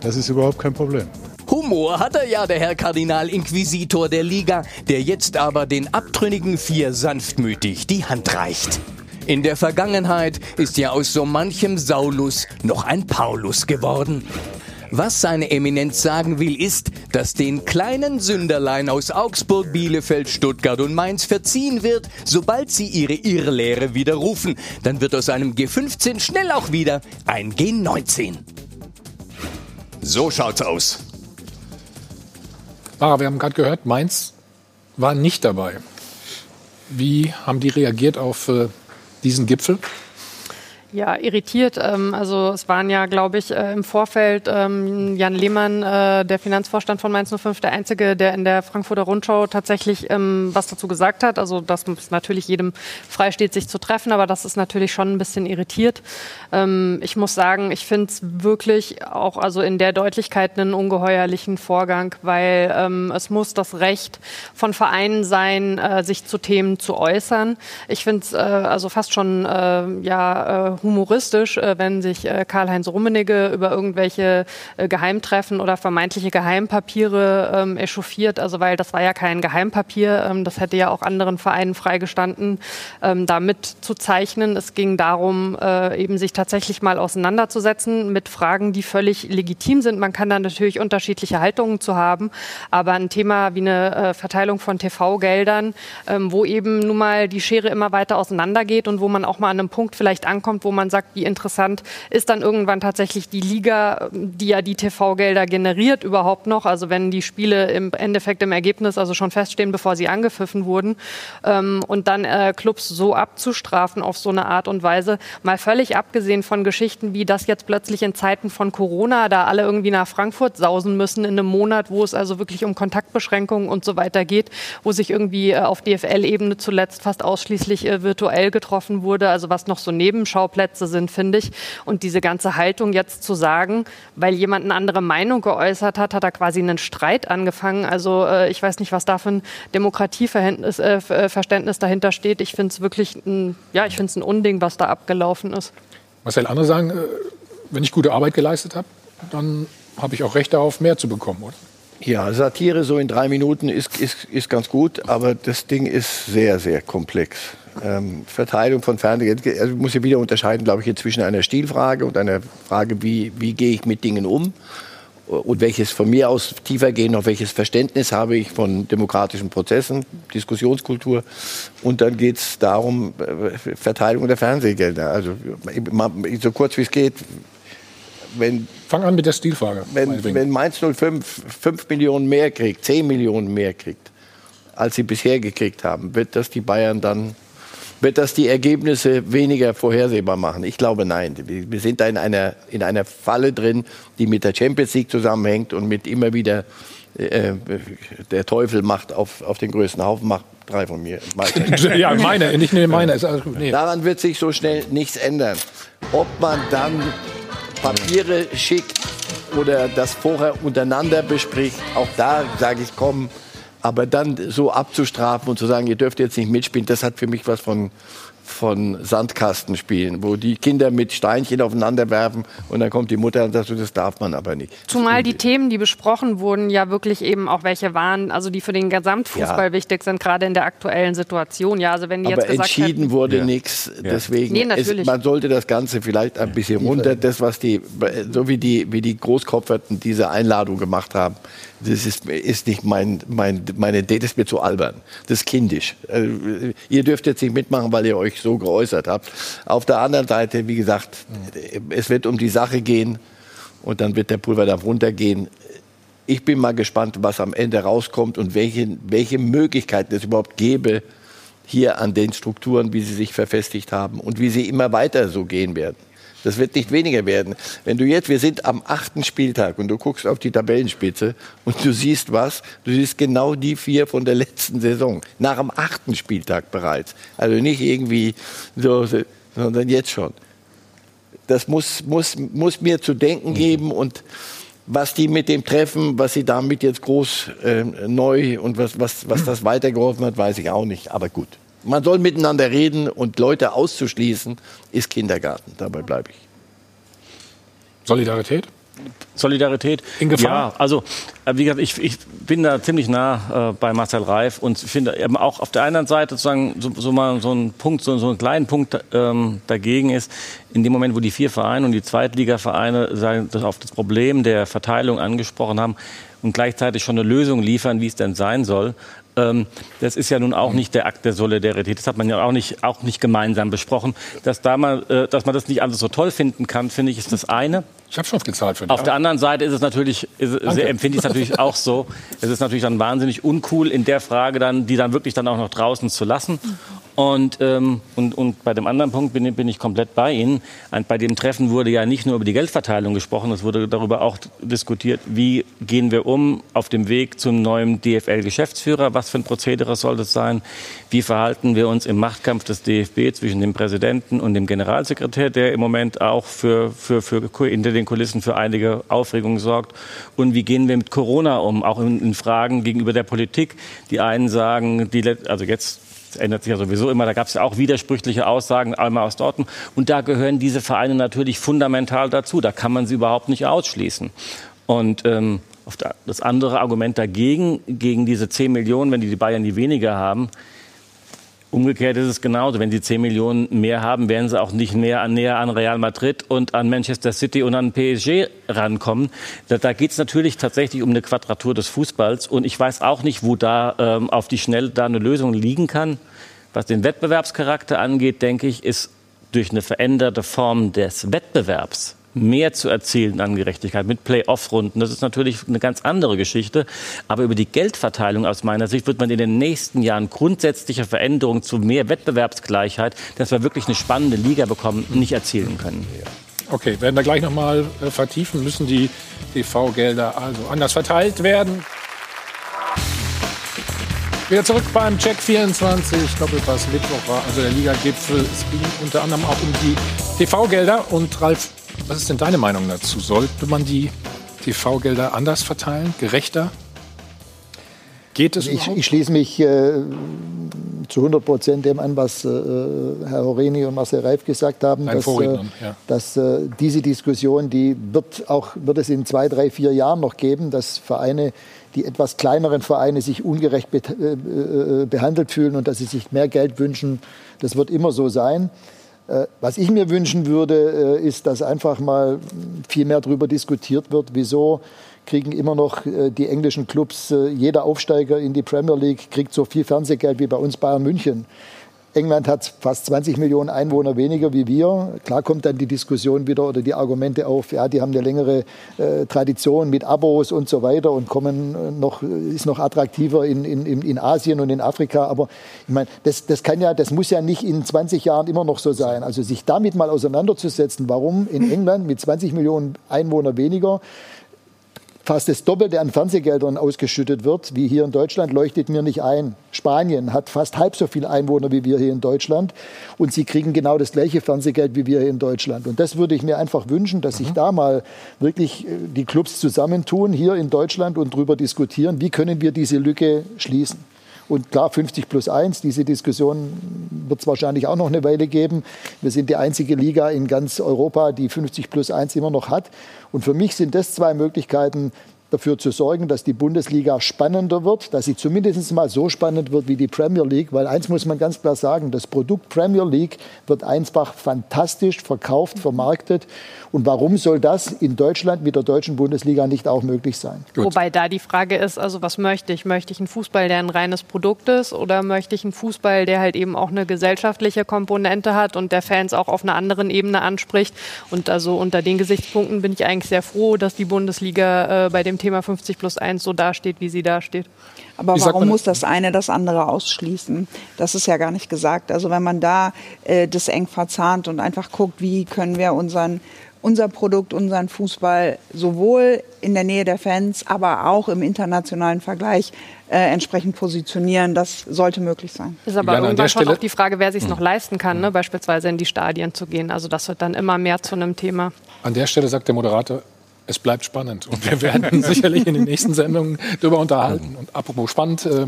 Das ist überhaupt kein Problem. Humor hat er ja, der Herr Kardinal-Inquisitor der Liga, der jetzt aber den abtrünnigen Vier sanftmütig die Hand reicht. In der Vergangenheit ist ja aus so manchem Saulus noch ein Paulus geworden. Was seine Eminenz sagen will, ist, dass den kleinen Sünderlein aus Augsburg, Bielefeld, Stuttgart und Mainz verziehen wird, sobald sie ihre Irrlehre widerrufen. Dann wird aus einem G15 schnell auch wieder ein G19. So schaut's aus. Mara, wir haben gerade gehört, Mainz war nicht dabei. Wie haben die reagiert auf äh, diesen Gipfel? Ja, irritiert. Ähm, also es waren ja, glaube ich, äh, im Vorfeld ähm, Jan Lehmann, äh, der Finanzvorstand von Mainz 05, der Einzige, der in der Frankfurter Rundschau tatsächlich ähm, was dazu gesagt hat. Also dass es natürlich jedem frei steht, sich zu treffen, aber das ist natürlich schon ein bisschen irritiert. Ich muss sagen, ich finde es wirklich auch also in der Deutlichkeit einen ungeheuerlichen Vorgang, weil es muss das Recht von Vereinen sein, äh, sich zu Themen zu äußern. Ich finde es also fast schon ja humoristisch, äh, wenn sich äh, Karl-Heinz Rummenigge über irgendwelche äh, Geheimtreffen oder vermeintliche Geheimpapiere ähm, echauffiert. Also weil das war ja kein Geheimpapier, ähm, das hätte ja auch anderen Vereinen freigestanden, ähm, da mitzuzeichnen. Es ging darum, eben sich tatsächlich mal auseinanderzusetzen mit Fragen, die völlig legitim sind. Man kann da natürlich unterschiedliche Haltungen zu haben, aber ein Thema wie eine Verteilung von TV-Geldern, wo eben nun mal die Schere immer weiter auseinandergeht und wo man auch mal an einem Punkt vielleicht ankommt, wo wo man sagt, wie interessant ist dann irgendwann tatsächlich die Liga, die ja die TV-Gelder generiert, überhaupt noch. Also wenn die Spiele im Endeffekt im Ergebnis also schon feststehen, bevor sie angepfiffen wurden. Ähm, und dann äh, Clubs so abzustrafen auf so eine Art und Weise, mal völlig abgesehen von Geschichten wie das jetzt plötzlich in Zeiten von Corona, da alle irgendwie nach Frankfurt sausen müssen in einem Monat, wo es also wirklich um Kontaktbeschränkungen und so weiter geht, wo sich irgendwie äh, auf DFL-Ebene zuletzt fast ausschließlich äh, virtuell getroffen wurde, also was noch so Nebenschauplätze Schauplätze sind, finde ich. Und diese ganze Haltung jetzt zu sagen, weil jemand eine andere Meinung geäußert hat, hat er quasi einen Streit angefangen. Also äh, ich weiß nicht, was da für ein Demokratieverständnis äh, äh dahinter steht. Ich finde es wirklich ein, ja, ich finde es ein Unding, was da abgelaufen ist. Marcel, andere sagen, äh, wenn ich gute Arbeit geleistet habe, dann habe ich auch Recht darauf, mehr zu bekommen, oder? Ja, Satire so in drei Minuten ist, ist, ist ganz gut, aber das Ding ist sehr, sehr komplex ähm, Verteilung von Fernsehen. Also muss ich wieder unterscheiden, glaube ich, zwischen einer Stilfrage und einer Frage, wie, wie gehe ich mit Dingen um und welches von mir aus tiefer gehen, auf welches Verständnis habe ich von demokratischen Prozessen, Diskussionskultur. Und dann geht es darum, äh, Verteilung der Fernsehgelder. Also so kurz wie es geht. Wenn, Fang an mit der Stilfrage. Wenn, wenn Mainz 05 5 Millionen mehr kriegt, 10 Millionen mehr kriegt, als sie bisher gekriegt haben, wird das die Bayern dann wird das die Ergebnisse weniger vorhersehbar machen? Ich glaube nein. Wir sind da in einer, in einer Falle drin, die mit der Champions League zusammenhängt und mit immer wieder äh, der Teufel macht auf, auf den größten Haufen, macht drei von mir. [LAUGHS] ja, meine, nicht nur meine. Nee. Daran wird sich so schnell nichts ändern. Ob man dann Papiere schickt oder das vorher untereinander bespricht, auch da sage ich, komm, aber dann so abzustrafen und zu sagen, ihr dürft jetzt nicht mitspielen, das hat für mich was von von Sandkastenspielen, wo die Kinder mit Steinchen aufeinander werfen und dann kommt die Mutter und sagt, das darf man aber nicht. Zumal die Themen, die besprochen wurden, ja wirklich eben auch welche waren, also die für den Gesamtfußball ja. wichtig sind, gerade in der aktuellen Situation. Ja, also wenn die aber jetzt entschieden hätten, wurde ja. nichts, deswegen nee, ist, man sollte das Ganze vielleicht ein bisschen runter, das was die, so wie die wie die Großkopferten diese Einladung gemacht haben, das ist, ist nicht mein, mein, meine Idee, das ist mir zu albern. Das ist kindisch. Also, ihr dürft jetzt nicht mitmachen, weil ihr euch so geäußert habt. Auf der anderen Seite, wie gesagt, es wird um die Sache gehen und dann wird der Pulverdampf runtergehen. Ich bin mal gespannt, was am Ende rauskommt und welche, welche Möglichkeiten es überhaupt gäbe, hier an den Strukturen, wie sie sich verfestigt haben und wie sie immer weiter so gehen werden. Das wird nicht weniger werden. Wenn du jetzt, wir sind am achten Spieltag und du guckst auf die Tabellenspitze und du siehst was, du siehst genau die vier von der letzten Saison. Nach dem achten Spieltag bereits. Also nicht irgendwie so, sondern jetzt schon. Das muss, muss, muss mir zu denken geben und was die mit dem Treffen, was sie damit jetzt groß äh, neu und was, was, was das weitergeholfen hat, weiß ich auch nicht. Aber gut. Man soll miteinander reden und Leute auszuschließen, ist Kindergarten. Dabei bleibe ich. Solidarität? Solidarität. In Gefahr? Ja, also äh, wie gesagt, ich, ich bin da ziemlich nah äh, bei Marcel Reif und finde eben auch auf der einen Seite sozusagen so, so mal so ein Punkt, so, so einen kleinen Punkt ähm, dagegen ist, in dem Moment, wo die vier Vereine und die Zweitligavereine sagen, das auf das Problem der Verteilung angesprochen haben und gleichzeitig schon eine Lösung liefern, wie es denn sein soll, ähm, das ist ja nun auch nicht der Akt der Solidarität. Das hat man ja auch nicht, auch nicht gemeinsam besprochen. Dass, da mal, äh, dass man das nicht alles so toll finden kann, finde ich, ist das eine. Ich habe schon gezahlt für dich. Auf der anderen Seite ist es natürlich, ist, empfinde ich es natürlich auch so. Es ist natürlich dann wahnsinnig uncool, in der Frage dann, die dann wirklich dann auch noch draußen zu lassen. Und, ähm, und, und bei dem anderen Punkt bin, bin ich komplett bei Ihnen. Und bei dem Treffen wurde ja nicht nur über die Geldverteilung gesprochen, es wurde darüber auch diskutiert, wie gehen wir um auf dem Weg zum neuen DFL-Geschäftsführer, was für ein Prozedere soll das sein, wie verhalten wir uns im Machtkampf des DFB zwischen dem Präsidenten und dem Generalsekretär, der im Moment auch für, für, für hinter den Kulissen für einige Aufregung sorgt, und wie gehen wir mit Corona um, auch in, in Fragen gegenüber der Politik. Die einen sagen, die, also jetzt das ändert sich ja sowieso immer. Da gab es ja auch widersprüchliche Aussagen, einmal aus Dortmund. Und da gehören diese Vereine natürlich fundamental dazu. Da kann man sie überhaupt nicht ausschließen. Und ähm, das andere Argument dagegen, gegen diese 10 Millionen, wenn die, die Bayern die weniger haben, Umgekehrt ist es genauso. Wenn sie 10 Millionen mehr haben, werden sie auch nicht mehr an, näher an Real Madrid und an Manchester City und an PSG rankommen. Da, da geht es natürlich tatsächlich um eine Quadratur des Fußballs. Und ich weiß auch nicht, wo da ähm, auf die Schnelle da eine Lösung liegen kann. Was den Wettbewerbscharakter angeht, denke ich, ist durch eine veränderte Form des Wettbewerbs mehr zu erzielen an Gerechtigkeit mit Playoff-Runden. Das ist natürlich eine ganz andere Geschichte. Aber über die Geldverteilung aus meiner Sicht wird man in den nächsten Jahren grundsätzliche Veränderungen zu mehr Wettbewerbsgleichheit, dass wir wirklich eine spannende Liga bekommen, nicht erzielen können. Okay, werden wir gleich noch mal äh, vertiefen. Müssen die TV-Gelder also anders verteilt werden? Wieder zurück beim Check 24. Doppelpass Mittwoch war also der Liga-Gipfel. Es ging unter anderem auch um die TV-Gelder. Und Ralf was ist denn deine Meinung dazu? Sollte man die TV-Gelder anders verteilen, gerechter? Geht es ich, ich schließe mich äh, zu 100 Prozent dem an, was äh, Herr Horeni und Marcel Reif gesagt haben, dass, äh, ja. dass äh, diese Diskussion, die wird auch wird es in zwei, drei, vier Jahren noch geben, dass Vereine, die etwas kleineren Vereine sich ungerecht be äh, äh, behandelt fühlen und dass sie sich mehr Geld wünschen. Das wird immer so sein. Äh, was ich mir wünschen würde, äh, ist, dass einfach mal viel mehr darüber diskutiert wird, wieso kriegen immer noch äh, die englischen Clubs, jeder Aufsteiger in die Premier League kriegt so viel Fernsehgeld wie bei uns Bayern München. England hat fast 20 Millionen Einwohner weniger wie wir. Klar kommt dann die Diskussion wieder oder die Argumente auf, ja, die haben eine längere äh, Tradition mit Abos und so weiter und kommen äh, noch, ist noch attraktiver in, in, in Asien und in Afrika. Aber ich meine, das, das kann ja, das muss ja nicht in 20 Jahren immer noch so sein. Also sich damit mal auseinanderzusetzen, warum in England mit 20 Millionen Einwohner weniger fast das Doppelte an Fernsehgeldern ausgeschüttet wird, wie hier in Deutschland, leuchtet mir nicht ein. Spanien hat fast halb so viele Einwohner wie wir hier in Deutschland und sie kriegen genau das gleiche Fernsehgeld wie wir hier in Deutschland. Und das würde ich mir einfach wünschen, dass sich mhm. da mal wirklich äh, die Clubs zusammentun hier in Deutschland und darüber diskutieren, wie können wir diese Lücke schließen. Und klar, 50 plus 1, diese Diskussion wird es wahrscheinlich auch noch eine Weile geben. Wir sind die einzige Liga in ganz Europa, die 50 plus 1 immer noch hat. Und für mich sind das zwei Möglichkeiten, dafür zu sorgen, dass die Bundesliga spannender wird, dass sie zumindest mal so spannend wird wie die Premier League. Weil eins muss man ganz klar sagen, das Produkt Premier League wird einfach fantastisch verkauft, vermarktet. Und warum soll das in Deutschland mit der deutschen Bundesliga nicht auch möglich sein? Gut. Wobei da die Frage ist, also was möchte ich? Möchte ich einen Fußball, der ein reines Produkt ist oder möchte ich einen Fußball, der halt eben auch eine gesellschaftliche Komponente hat und der Fans auch auf einer anderen Ebene anspricht? Und also unter den Gesichtspunkten bin ich eigentlich sehr froh, dass die Bundesliga äh, bei dem Thema 50 plus 1 so dasteht, wie sie dasteht. Aber warum muss das eine das andere ausschließen? Das ist ja gar nicht gesagt. Also wenn man da äh, das eng verzahnt und einfach guckt, wie können wir unseren unser Produkt, unseren Fußball sowohl in der Nähe der Fans, aber auch im internationalen Vergleich äh, entsprechend positionieren. Das sollte möglich sein. Ist aber ja, irgendwann schon auch die Frage, wer sich es hm. noch leisten kann, ne? beispielsweise in die Stadien zu gehen. Also das wird dann immer mehr zu einem Thema. An der Stelle sagt der Moderator, es bleibt spannend. Und wir werden [LAUGHS] sicherlich in den nächsten Sendungen darüber unterhalten. Und apropos spannend, äh,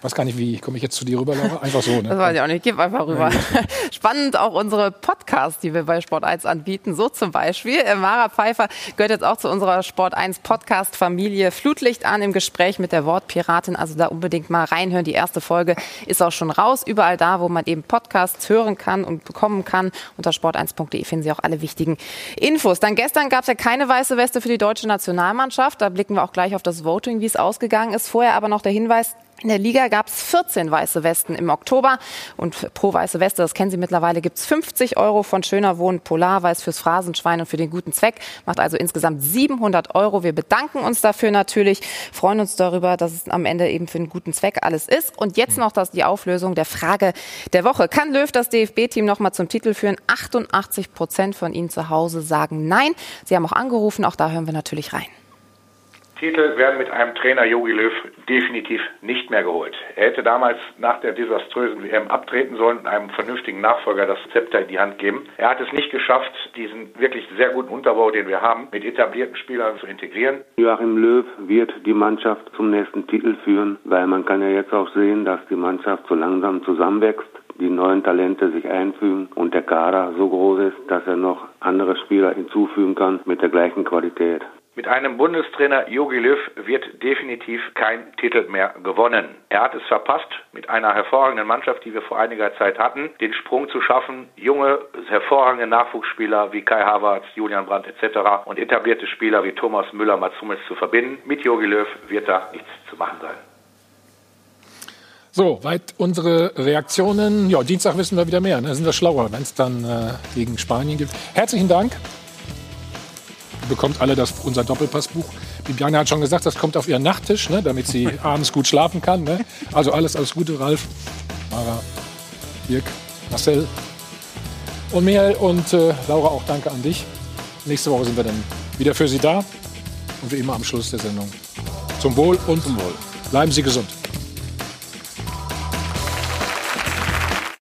weiß gar nicht, wie komme ich jetzt zu dir rüber, Laura? Einfach so, ne? Das weiß ich auch nicht. Gib einfach rüber. Ja. [LAUGHS] Spannend auch unsere Podcasts, die wir bei Sport 1 anbieten. So zum Beispiel. Äh, Mara Pfeiffer gehört jetzt auch zu unserer Sport 1 Podcast-Familie Flutlicht an im Gespräch mit der Wortpiratin. Also da unbedingt mal reinhören. Die erste Folge ist auch schon raus. Überall da, wo man eben Podcasts hören kann und bekommen kann. Unter sport1.de finden Sie auch alle wichtigen Infos. Dann gestern gab es ja keine weiße Weste Beste für die deutsche Nationalmannschaft. Da blicken wir auch gleich auf das Voting, wie es ausgegangen ist. Vorher aber noch der Hinweis, in der Liga gab es 14 weiße Westen im Oktober und pro weiße Weste, das kennen Sie mittlerweile, gibt es 50 Euro von Schöner Wohnen Polarweiß fürs Phrasenschwein und für den guten Zweck. Macht also insgesamt 700 Euro. Wir bedanken uns dafür natürlich, freuen uns darüber, dass es am Ende eben für einen guten Zweck alles ist. Und jetzt noch das, die Auflösung der Frage der Woche. Kann Löw das DFB-Team noch mal zum Titel führen? 88 Prozent von Ihnen zu Hause sagen nein. Sie haben auch angerufen, auch da hören wir natürlich rein. Titel werden mit einem Trainer Jogi Löw definitiv nicht mehr geholt. Er hätte damals nach der desaströsen WM abtreten sollen und einem vernünftigen Nachfolger das Zepter in die Hand geben. Er hat es nicht geschafft, diesen wirklich sehr guten Unterbau, den wir haben, mit etablierten Spielern zu integrieren. Joachim Löw wird die Mannschaft zum nächsten Titel führen, weil man kann ja jetzt auch sehen, dass die Mannschaft so langsam zusammenwächst die neuen Talente sich einfügen und der Kader so groß ist, dass er noch andere Spieler hinzufügen kann mit der gleichen Qualität. Mit einem Bundestrainer Jogi Löw wird definitiv kein Titel mehr gewonnen. Er hat es verpasst, mit einer hervorragenden Mannschaft, die wir vor einiger Zeit hatten, den Sprung zu schaffen, junge, hervorragende Nachwuchsspieler wie Kai Havertz, Julian Brandt etc. und etablierte Spieler wie Thomas Müller, Mats Hummels zu verbinden. Mit Jogi Löw wird da nichts zu machen sein. So, weit unsere Reaktionen. Ja, Dienstag wissen wir wieder mehr. Da ne? sind wir schlauer, wenn es dann äh, gegen Spanien gibt. Herzlichen Dank bekommt alle das, unser Doppelpassbuch. Bibiane hat schon gesagt, das kommt auf ihren Nachttisch, ne, damit sie [LAUGHS] abends gut schlafen kann. Ne? Also alles, alles Gute, Ralf, Mara, Dirk, Marcel und Michael und äh, Laura auch danke an dich. Nächste Woche sind wir dann wieder für Sie da und wie immer am Schluss der Sendung. Zum Wohl und zum Wohl. Bleiben Sie gesund.